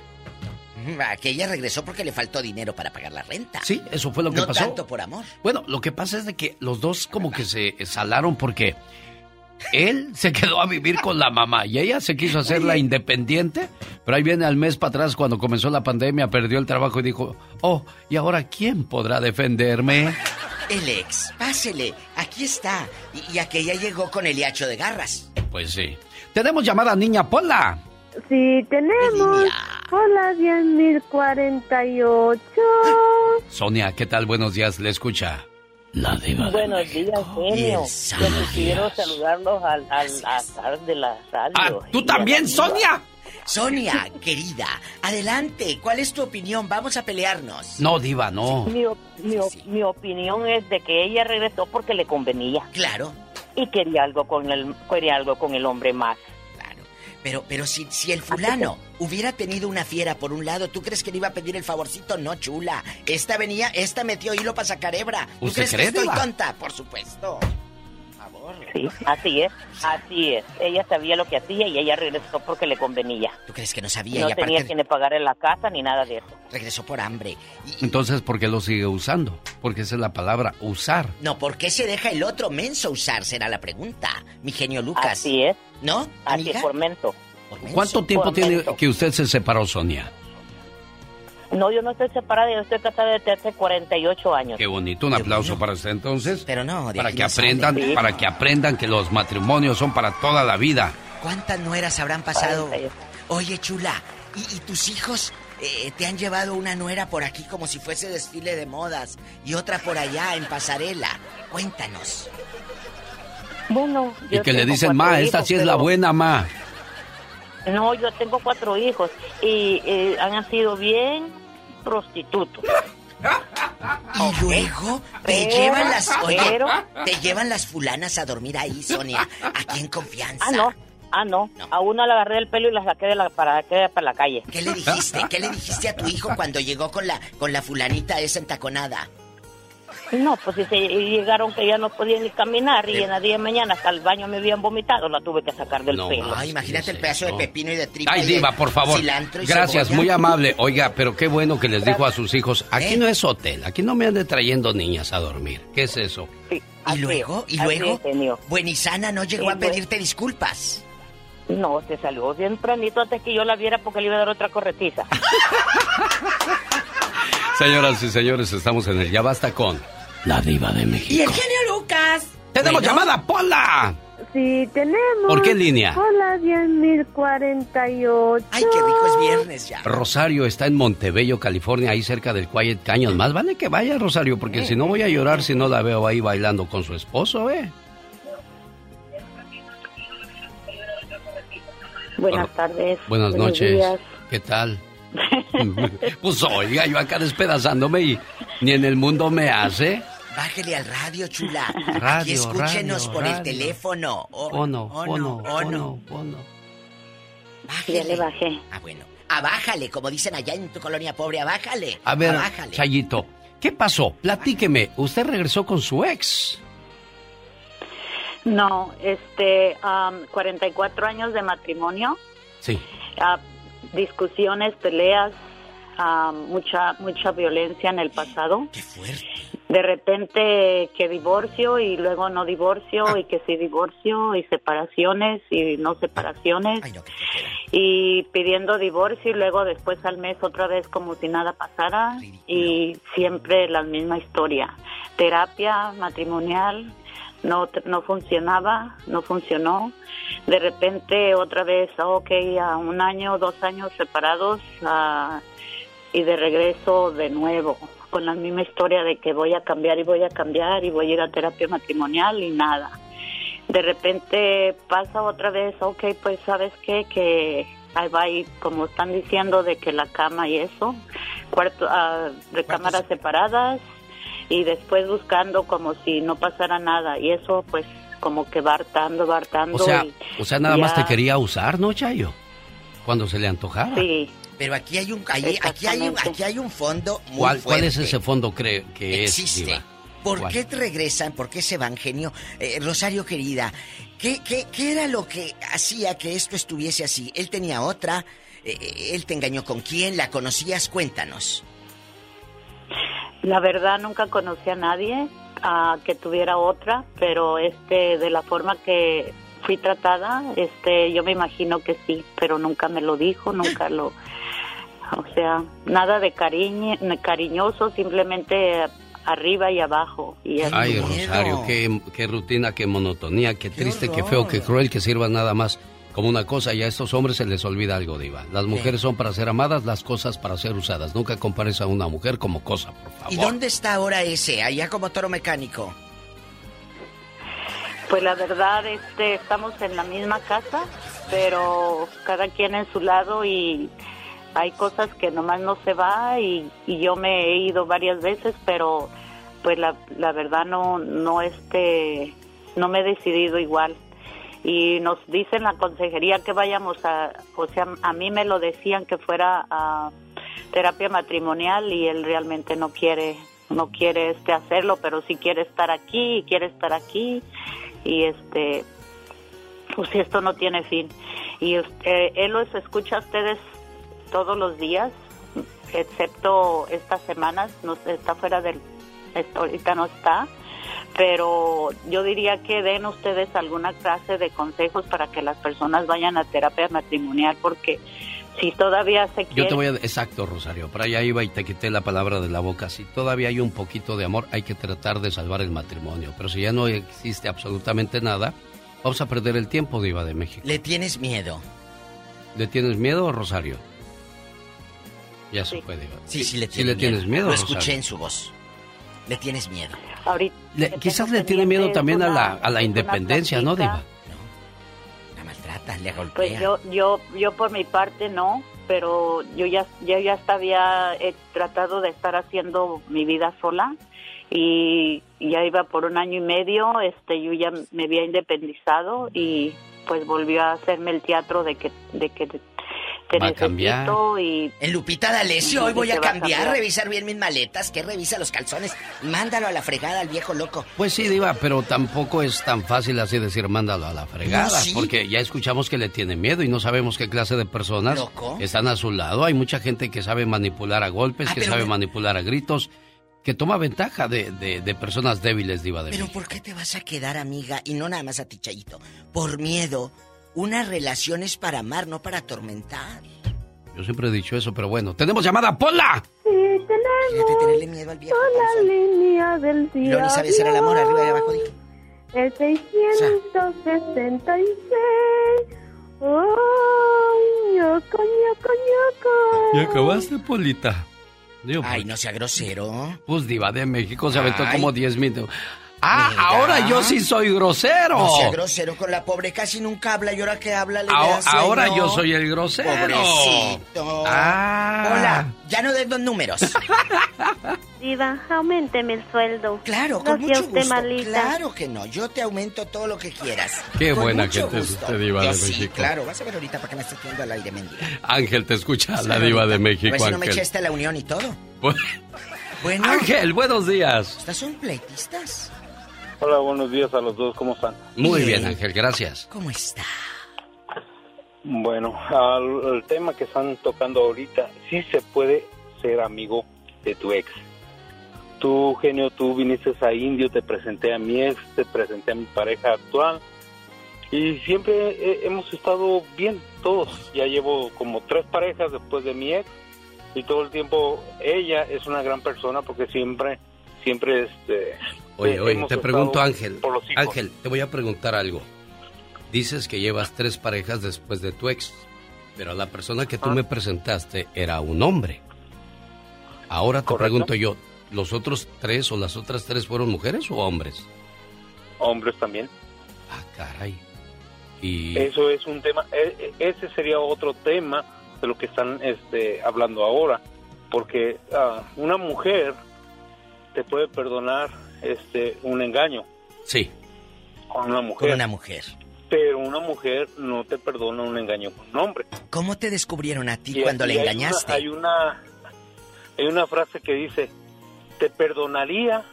Mm, A que ella regresó porque le faltó dinero para pagar la renta. Sí, eso fue lo que no pasó. tanto por amor. Bueno, lo que pasa es de que los dos como que se salaron porque él se quedó a vivir con la mamá y ella se quiso hacer la independiente, pero ahí viene al mes para atrás cuando comenzó la pandemia, perdió el trabajo y dijo, oh, ¿y ahora quién podrá defenderme? El ex, pásele, aquí está. Y, y aquella llegó con el hiacho de garras. Pues sí. Tenemos llamada niña Pola. Sí, tenemos. Hola, 10.048. Sonia, ¿qué tal? Buenos días, le escucha. La diva. Buenos días, genio. Yo quiero saludarlos al, al azar de la radio. Ah, ¿tú también. Sonia? Sonia, querida, adelante. ¿Cuál es tu opinión? Vamos a pelearnos. No, diva, no. Mi, op- mi op- mi opinión es de que ella regresó porque le convenía. Claro. Y quería algo con el, quería algo con el hombre más. Pero, pero si, si el fulano hubiera tenido una fiera por un lado, ¿tú crees que le iba a pedir el favorcito? No, chula. Esta venía, esta metió hilo para sacar hebra. ¿Tú ¿Usted crees cree, que estoy Diva? tonta? Por supuesto. Sí, así es, así es. Ella sabía lo que hacía y ella regresó porque le convenía. ¿Tú crees que no sabía? No y tenía aparte quien le pagara la casa ni nada de eso. regresó por hambre. Entonces, ¿por qué lo sigue usando? Porque esa es la palabra usar. No, ¿por qué se deja el otro menso usar? Será la pregunta. Mi genio Lucas. Así es. ¿No? Así amiga? es, por mento. ¿Cuánto tiempo Por tiene mento. que usted se separó, Sonia? No, yo no estoy separada, yo estoy casada desde hace 48 años. Qué bonito, un aplauso para usted entonces. Pero no, para que no aprendan, Sí. para que aprendan que los matrimonios son para toda la vida. ¿Cuántas nueras habrán pasado? Oye, chula, ¿y, y tus hijos eh, te han llevado una nuera por aquí como si fuese desfile de modas y otra por allá en pasarela? Cuéntanos. Bueno, Y yo que le tengo dicen, cuatro ma, esta hijos, sí es la buena, ma. No, yo tengo cuatro hijos y eh, han sido bien prostitutos. Y luego te Pero- llevan las, oye, pero- te llevan las fulanas a dormir ahí, Sonia, aquí en confianza. Ah, no, ah, no. A una la agarré del pelo y la saqué de la, para para la calle. ¿Qué le dijiste? ¿Qué le dijiste a tu hijo cuando llegó con la con la fulanita esa entaconada? No, pues si se llegaron que ya no podían ni caminar y en la día de mañana hasta el baño me habían vomitado, la tuve que sacar del pelo. Ay, imagínate el pedazo de pepino y de tripa. Ay, diva, por favor. cilantro y Gracias, cebolla. muy amable. Oiga, pero qué bueno que les dijo a sus hijos, aquí no es hotel, aquí no me ande trayendo niñas a dormir. ¿Qué es eso? Y luego, y así luego. Buenisana no llegó a pedirte disculpas. No, se salió bien planito antes que yo la viera porque le iba a dar otra corretiza. Señoras y señores, estamos en el Ya Basta con la diva de México. Y el genio Lucas. ¡Tenemos llamada, Pola! Sí, tenemos. ¿Por qué línea? Hola, 10.048. Ay, qué rico es viernes ya. Rosario está en Montebello, California, ahí cerca del Quiet Canyon. Más vale que vaya, Rosario, porque si no voy a llorar si no la veo ahí bailando con su esposo, ¿eh? Buenas tardes. Buenas buenos noches. días. ¿Qué tal? pues oiga, yo acá despedazándome y ni en el mundo me hace. Bájele al radio, chula. Aquí Radio, escúchenos radio, por el teléfono. Oh, Pono, oh, no, oh, no. pono. Bájele. Ya le bajé. Ah, bueno. Abájale, como dicen allá en tu colonia pobre, abájale. A ver, Abájale. Chayito, ¿qué pasó? Platíqueme. ¿Usted regresó con su ex? No, este, am, 44 años de matrimonio, Sí. ah, discusiones, peleas, am, mucha mucha violencia en el pasado. Qué fuerte. De repente que divorcio y luego no divorcio y que sí divorcio y separaciones y no separaciones y pidiendo divorcio y luego después al mes otra vez como si nada pasara y siempre la misma historia. Terapia matrimonial no no funcionaba, no funcionó. De repente otra vez, ah, ok, a un año, dos años separados ah, y de regreso de nuevo con la misma historia de que voy a cambiar y voy a cambiar y voy a ir a terapia matrimonial y nada. De repente pasa otra vez, ok, pues sabes qué, que ahí va y como están diciendo de que la cama y eso, cuarto, ah, recámaras separadas y después buscando como si no pasara nada y eso pues como que va hartando, va hartando. O sea, y o sea, nada más te quería usar, ¿no, Chayo? Cuando se le antojara. Sí. Pero aquí hay un, aquí hay un, aquí hay un fondo muy ¿Cuál, cuál es ese fondo cree que Existe. es, Diva? ¿Por ¿Cuál? qué te regresan? ¿Por qué se van, genio? Eh, Rosario querida, ¿qué, qué, qué era lo que hacía que esto estuviese así? ¿Él tenía otra? Eh, ¿Él te engañó con quién? ¿La conocías? Cuéntanos. La verdad nunca conocí a nadie ah, que tuviera otra, pero este de la forma que fui tratada, este yo me imagino que sí, pero nunca me lo dijo, nunca lo o sea, nada de cariño, cariñoso, simplemente arriba y abajo y así. Ay, Rosario, qué, qué rutina, qué monotonía, qué triste, qué feo, qué cruel que sirva nada más como una cosa y a estos hombres se les olvida algo, Diva. Las mujeres son para ser amadas, las cosas para ser usadas. Nunca compares a una mujer como cosa, por favor. ¿Y dónde está ahora ese? Allá como toro mecánico. Pues la verdad, este, estamos en la misma casa, pero cada quien en su lado y hay cosas que nomás no se va y, y yo me he ido varias veces, pero pues la, la verdad no, no este, no me he decidido igual. Y nos dicen la consejería que vayamos a, o sea, a mí me lo decían que fuera a terapia matrimonial y él realmente no quiere no quiere este hacerlo, pero sí quiere estar aquí y quiere estar aquí y este pues esto no tiene fin. Y él los escucha a ustedes todos los días, excepto estas semanas, no está fuera del ahorita no está, pero yo diría que den ustedes alguna clase de consejos para que las personas vayan a terapia matrimonial porque si todavía se Yo quiere te voy a... Exacto, Rosario. Para allá iba y te quité la palabra de la boca. Si todavía hay un poquito de amor, hay que tratar de salvar el matrimonio. Pero si ya no existe absolutamente nada, vamos a perder el tiempo, Diva de México. ¿Le tienes miedo? ¿Le tienes miedo, Rosario? Ya se fue, Diva. Sí, sí le, Sí tiene le tienes miedo, Lo Rosario. escuché en su voz. Le tienes miedo. Ahorita Le- quizás le tiene miedo también a la, a la independencia, ¿no, Diva? La maltrata, le golpea. Pues yo, yo, yo por mi parte no, pero yo ya, ya, ya hasta había eh, tratado de estar haciendo mi vida sola y ya iba por un año y medio, este, yo ya me había independizado y pues volvió a hacerme el teatro de que, de que te Va a cambiar. y En Lupita D'Alessio, hoy voy a cambiar, revisar bien mis maletas, que revisa los calzones. Mándalo a la fregada al viejo loco. Pues sí, Diva, pero tampoco es tan fácil así decir mándalo a la fregada, No, sí. porque ya escuchamos que le tiene miedo y no sabemos qué clase de personas Loco. están a su lado. Hay mucha gente que sabe manipular a golpes, Ah, que sabe me- manipular a gritos, que toma ventaja de, de- de personas débiles, Diva de Pero México. ¿por qué te vas a quedar, amiga? Y no nada más a ti, Chayito. Por miedo. Una relación es para amar, no para atormentar. Yo siempre he dicho eso, pero bueno. ¡Tenemos llamada, Pola! Sí, tenemos Fíjate, tenerle miedo al viejo. la línea del ni sabes si era el amor arriba y abajo, dijo. El 666. ¡Ay, ñoco, ñoco, ñoco! ¿Y acabaste, Polita? Digo, Ay, pues, no sea grosero. Pues Diva de México se aventó Ay. como 10 minutos. Ah, Mira. ahora yo sí soy grosero. No sea grosero con la pobre, casi nunca habla y ahora que habla le Ahora, da sueño. ahora yo soy el grosero. Pobrecito. Ah. Hola, ya no des los números. Diva, aumenteme el sueldo. Claro, no con mucho usted gusto. malita. Claro que no, yo te aumento todo lo que quieras. Qué Con buena mucho gente es gusto. usted, Diva Yo de sí, México. claro, vas a ver ahorita para que me estés viendo al aire, mendiga. Ángel, te escucha la diva ahorita. de México, A ver si no me Ángel. echaste la unión y todo. Bu- Bueno. Ángel, buenos días. ¿Estas son pleitistas? Hola, buenos días a los dos, ¿cómo están? Muy bien, Ángel, gracias. ¿Cómo está? Bueno, al, al tema que están tocando ahorita, sí se puede ser amigo de tu ex. Tú, genio, tú viniste a Indio, te presenté a mi ex, te presenté a mi pareja actual y siempre eh, hemos estado bien todos. Ya llevo como tres parejas después de mi ex y todo el tiempo ella es una gran persona porque siempre, siempre este... Oye, eh, oye, te pregunto, Ángel. Ángel, te voy a preguntar algo. Dices que llevas tres parejas después de tu ex, pero la persona que Ah. tú me presentaste era un hombre. Ahora te Correcto. pregunto yo, ¿los otros tres o las otras tres fueron mujeres o hombres? Hombres también. Ah, caray. Y Eso es un tema, e- e- ese sería otro tema de lo que están este, hablando ahora, porque ah, una mujer te puede perdonar este un engaño sí, con una mujer, Con una mujer. pero una mujer no te perdona un engaño con un hombre. ¿Cómo te descubrieron a ti Y- cuando le engañaste? Hay una, hay una frase que dice, te perdonaría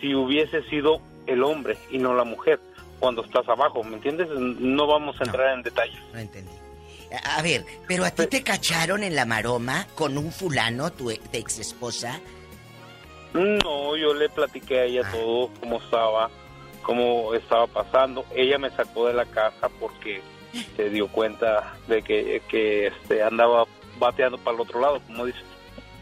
si hubiese sido el hombre y no la mujer cuando estás abajo, ¿me entiendes? No vamos a entrar en detalles. No entendí. A a ver, pero a ti te cacharon en la maroma con un fulano, tu ex esposa. No, yo le platiqué a ella todo, cómo estaba, cómo estaba pasando. Ella me sacó de la casa porque se dio cuenta de que, que este, andaba bateando para el otro lado, como dices.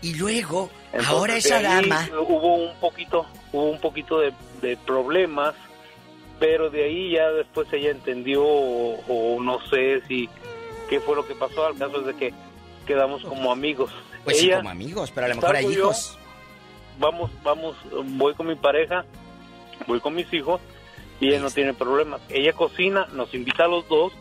Y luego, Entonces, ahora esa dama. Hubo un poquito, hubo un poquito de, de problemas, pero de ahí ya después ella entendió o, o no sé si qué fue lo que pasó. Al caso es de que quedamos como amigos. Pues sí, como amigos, pero a lo mejor hay yo, hijos. Vamos, vamos, voy con mi pareja, voy con mis hijos y ella no tiene problemas. Ella cocina, nos invita a los dos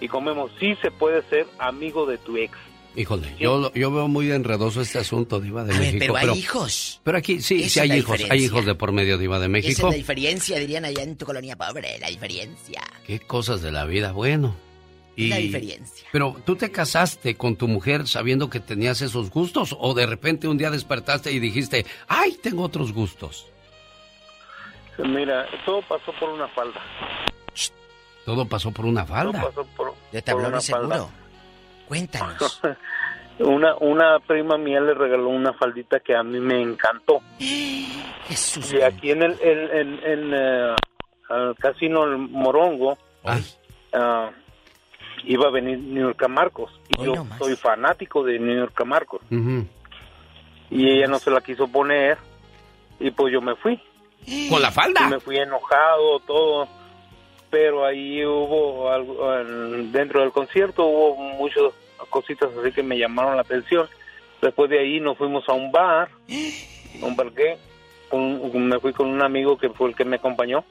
y comemos. Sí se puede ser amigo de tu ex. Híjole, yo, lo- yo veo muy enredoso este asunto, Diva de A ver, México. pero hay hijos. Pero aquí sí, Esa sí hay hijos, hay hijos de por medio, Diva de Esa es México. la diferencia, dirían allá en tu colonia pobre, la diferencia. Qué cosas de la vida, bueno. Es la diferencia. Pero tú te casaste con tu mujer sabiendo que tenías esos gustos o de repente un día despertaste y dijiste, ay, tengo otros gustos. Mira, todo pasó por una falda. Todo pasó por una falda. Todo pasó por, De por tablón una y seguro. falda. Cuéntanos. Una, una prima mía le regaló una faldita que a mí me encantó. Jesús. Y aquí en el en, en, en, eh, al casino El Morongo ah, iba a venir New York Marcos. Y yo soy fanático de New York Marcos. Y ella no se la quiso poner. Y pues yo me fui. ¿Con la falda? Y me fui enojado, todo. Pero ahí hubo algo, en- dentro del concierto hubo muchas cositas así que me llamaron la atención. Después de ahí nos fuimos a un bar, a un bar gay. Con- me fui con un amigo que fue el que me acompañó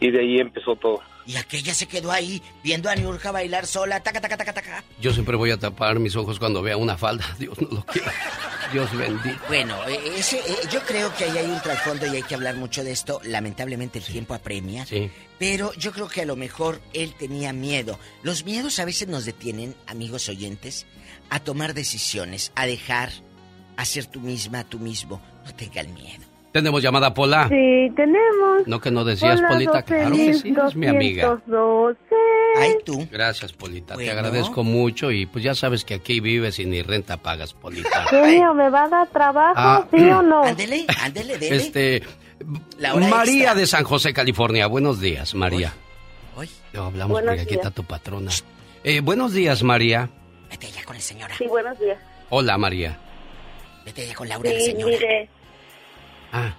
y de ahí empezó todo. Y aquella se quedó ahí viendo a Niurka bailar sola, taca, taca, taca, taca. Yo siempre voy a tapar mis ojos cuando vea una falda. Dios no lo quiera. Dios bendito. Bueno, eh, ese, eh, yo creo que ahí hay un trasfondo y hay que hablar mucho de esto. Lamentablemente el tiempo apremia. Sí. Pero yo creo que a lo mejor él tenía miedo. Los miedos a veces nos detienen, amigos oyentes, a tomar decisiones, a dejar, a ser tú misma, tú mismo. No tengan miedo. Tenemos llamada Pola. Sí, tenemos. No que no decías, Hola, Polita. 12, Claro que sí, es mi amiga. 212. Ay, tú. Gracias, Polita. Te agradezco mucho y pues ya sabes que aquí vives y ni renta pagas, Polita. Genio, ¿me va a dar trabajo, Ah, sí o no? Ándele, ándele, dele. Este. La hora María extra. de San José, California. Buenos días, María. Hoy. No hablamos Buenos porque aquí días. está tu patrona. Eh, buenos días, María. Vete allá con el señora. Sí, buenos días. Hola, María. Vete allá con Laura, la Sí, señora. mire, Ah,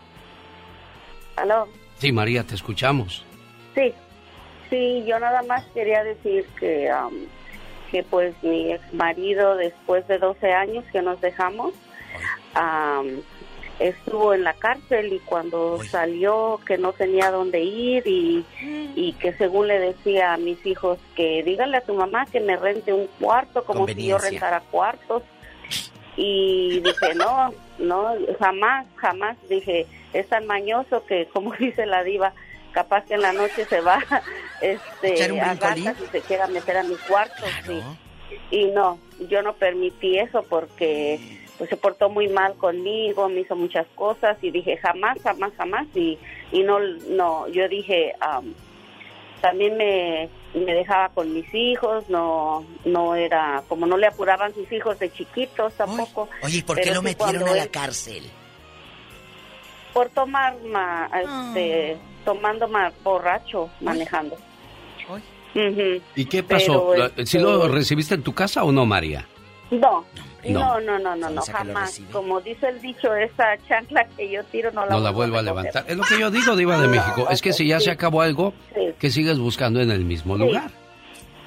aló. sí, María, te escuchamos. Sí, sí, yo nada más quería decir que, am, que pues mi ex marido, después de 12 años que nos dejamos, am, estuvo en la cárcel y cuando salió que no tenía dónde ir y, y que según le decía a mis hijos que dígale a tu mamá que me rente un cuarto como si yo rentara cuartos y dije no no jamás jamás. Dije es tan mañoso que como dice la diva capaz que en la noche se va este ¿Echar un a gatas y se quiera meter a mi cuarto sí. y no yo no permití eso porque pues se portó muy mal conmigo me hizo muchas cosas y dije jamás jamás jamás. Y y no no yo dije am, también me, me dejaba con mis hijos, no no era, como no le apuraban sus hijos de chiquitos tampoco. Oye, ¿y por qué lo sí metieron a la él- cárcel? Por tomar, ma- este, tomando más borracho, manejando. ¿Y qué pasó? Pero, ¿La- ¿Sí lo este, recibiste en tu casa o no, María? No, No. no, no, no, no, jamás. Como dice el dicho, esa chancla que yo tiro no la, No la vuelvo a levantar. Es lo que yo digo, Diva de México. Es que si ya se acabó algo, que sigues buscando en el mismo lugar.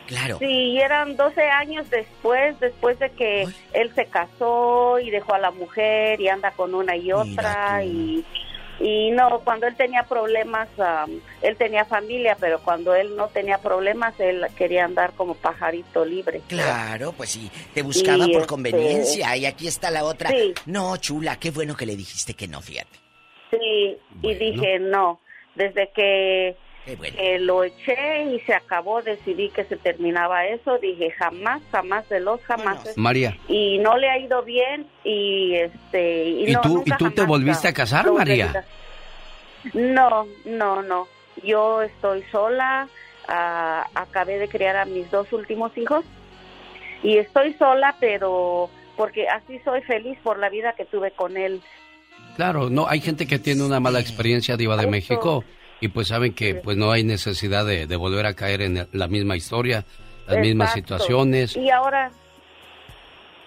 Claro. Sí, eran 12 años después, después de que él se casó y dejó a la mujer y anda con una y otra y, y no, cuando él tenía problemas, am, él tenía familia, pero cuando él no tenía problemas, él quería andar como pajarito libre. Claro, pues sí, te buscaba Y, por este, conveniencia y aquí está la otra. Sí. No, chula, qué bueno que le dijiste que no, fíjate. Sí, y dije no, desde que, que lo eché y se acabó, decidí que se terminaba eso, dije jamás, jamás de los jamás. María. y no le ha ido bien y este y, ¿Y no, tú, nunca ¿y tú te volviste a casar, María? No, no, no. Yo estoy sola. ah, acabé de criar a mis dos últimos hijos y estoy sola, pero porque así soy feliz por la vida que tuve con él. Claro, no, hay gente que tiene una mala experiencia, Diva de. México, y pues saben que pues no hay necesidad de, de volver a caer en la misma historia, las mismas situaciones. Y ahora,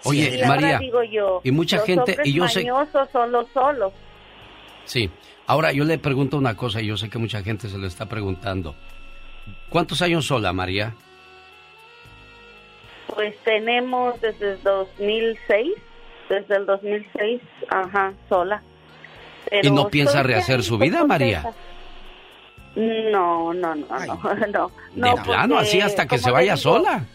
Oye, ahora María, digo yo, y mucha los gente, y yo sé, son los solos. sí, ahora yo le pregunto una cosa, y yo sé que mucha gente se lo está preguntando. ¿Cuántos años sola, María? Pues tenemos desde el 2006, desde el 2006, ajá, sola. ¿Y no piensa rehacer su vida, María? No, no, no, no, no, no. De plano, así hasta que se vaya digo, sola.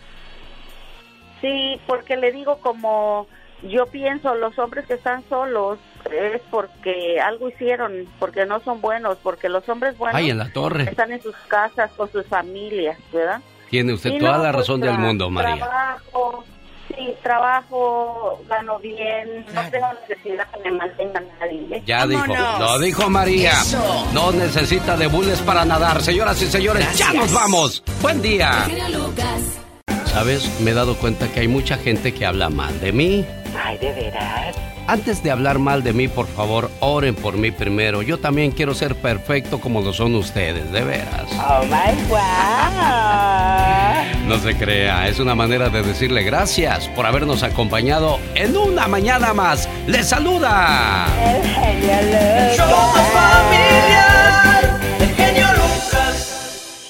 Sí, porque le digo como yo pienso, los hombres que están solos es porque algo hicieron, porque no son buenos, porque los hombres buenos Ay, en la torre. están en sus casas con sus familias, ¿verdad? Tiene usted Y toda no, la pues, razón del mundo, María. Trabajo, sí, trabajo, gano bien, no tengo necesidad que me mantenga nadie. Ya dijo, lo dijo María. Eso. No necesita de bules para nadar. Señoras y señores, ya nos vamos. Buen día. Lucas. ¿Sabes? Me he dado cuenta que hay mucha gente que habla mal de mí. Ay, de veras. Antes de hablar mal de mí, por favor, oren por mí primero. Yo también quiero ser perfecto como lo son ustedes, de veras. Oh my wow. No se crea, es una manera de decirle gracias por habernos acompañado en una mañana más. ¡Les saluda! El genio Lucas. Somos familia.